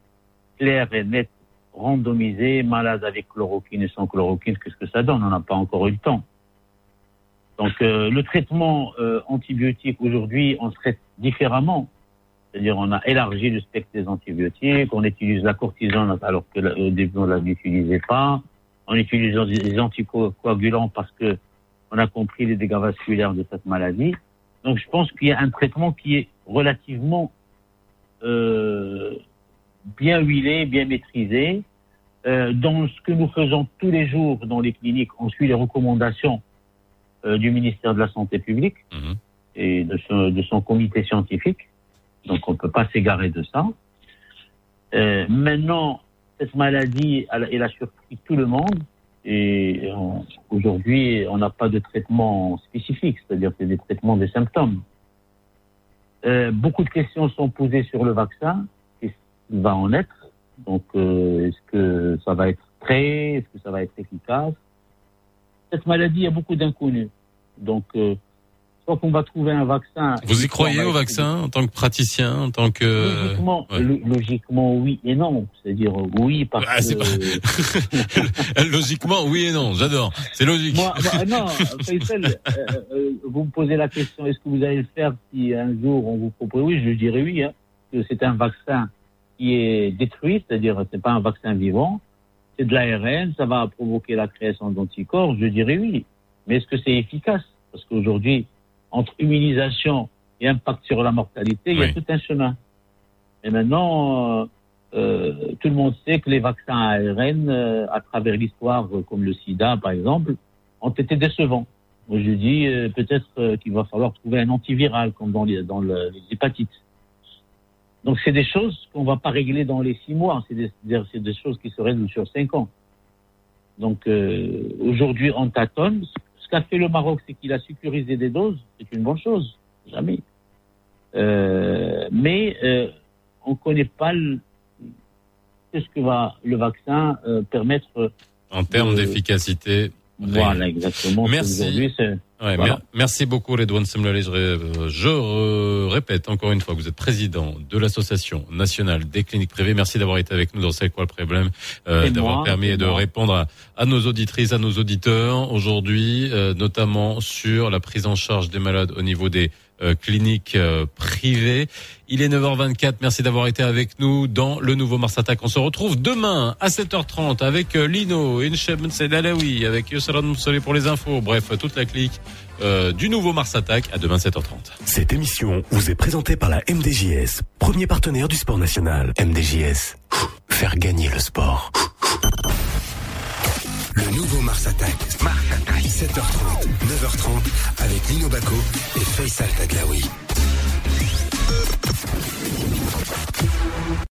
claire et nette, randomisée, malade avec chloroquine et sans chloroquine, qu'est-ce que ça donne? On n'a pas encore eu le temps. Donc euh, le traitement euh, antibiotique aujourd'hui, on traite différemment. C'est-à-dire on a élargi le spectre des antibiotiques, on utilise la cortisone alors que au début on ne l'utilisait pas. On utilise des anticoagulants parce que on a compris les dégâts vasculaires de cette maladie. Donc je pense qu'il y a un traitement qui est relativement euh, bien huilé, bien maîtrisé. Euh, dans ce que nous faisons tous les jours dans les cliniques, on suit les recommandations euh, du ministère de la Santé publique et de, ce- de son comité scientifique. Donc on ne peut pas s'égarer de ça. Euh, maintenant, cette maladie, elle, elle a surpris tout le monde. Et aujourd'hui, on n'a pas de traitement spécifique, c'est-à-dire que c'est des traitements des symptômes. Euh, beaucoup de questions sont posées sur le vaccin. Va en être Donc, euh, est-ce que ça va être prêt? Est-ce que ça va être efficace? Cette maladie, il y a beaucoup d'inconnus. Donc, euh, soit qu'on va trouver un vaccin. Vous y croyez au vaccin en tant que praticien, en tant que Logiquement, Ouais. lo- logiquement, oui et non. C'est-à-dire euh, oui parce Ah, que <laughs> <laughs> logiquement oui et non. J'adore. C'est logique. moi, moi, non, Faisal, euh, euh, vous me posez la question est-ce que vous allez le faire si un jour on vous propose? Oui, je dirais oui. Hein, que c'est un vaccin qui est détruit, c'est-à-dire c'est pas un vaccin vivant, c'est de l'ARN, ça va provoquer la création d'anticorps, je dirais oui. Mais est-ce que c'est efficace? Parce qu'aujourd'hui, entre immunisation et impact sur la mortalité, il y a tout un chemin. Et maintenant, euh, euh, tout le monde sait que les vaccins ARN, euh, à travers l'histoire, comme le sida par exemple, ont été décevants. Moi, je dis peut-être qu'il va falloir trouver un antiviral, comme dans les, dans le- les hépatites. Donc, c'est des choses qu'on va pas régler dans les six mois. C'est des, choses qui se règlent sur cinq ans. Donc, euh, aujourd'hui, on tâtonne. Ce qu'a fait le Maroc, c'est qu'il a sécurisé des doses. C'est une bonne chose. Jamais. Euh, mais euh, on ne connaît pas le- qu'est-ce que va le vaccin euh, permettre. En termes de- d'efficacité. Voilà, exactement. Merci. Aujourd'hui, c'est- Ouais, voilà. mer- merci beaucoup Redouane Semlali. Je, répète encore une fois que vous êtes président de l'association nationale des cliniques privées. Merci d'avoir été avec nous dans C'est quoi le problème, euh, d'avoir permis de moi. répondre à, à nos auditrices, à nos auditeurs aujourd'hui, euh, notamment sur la prise en charge des malades au niveau des clinique privée. Il est 9h24. Merci d'avoir été avec nous dans le nouveau Mars Attack. On se retrouve demain à 7h30 avec Lino, Incheb Sedalawi, avec Yosran Moussoli pour les infos. Bref, toute la clique du nouveau Mars Attack. À demain 7h30. Cette émission vous est présentée par la MDJS, premier partenaire du sport national. MDJS, faire gagner le sport. Le nouveau Mars Attack. Mars Attack. 7h30, 9h30 avec Lino Baco et Faisal Taglaoui.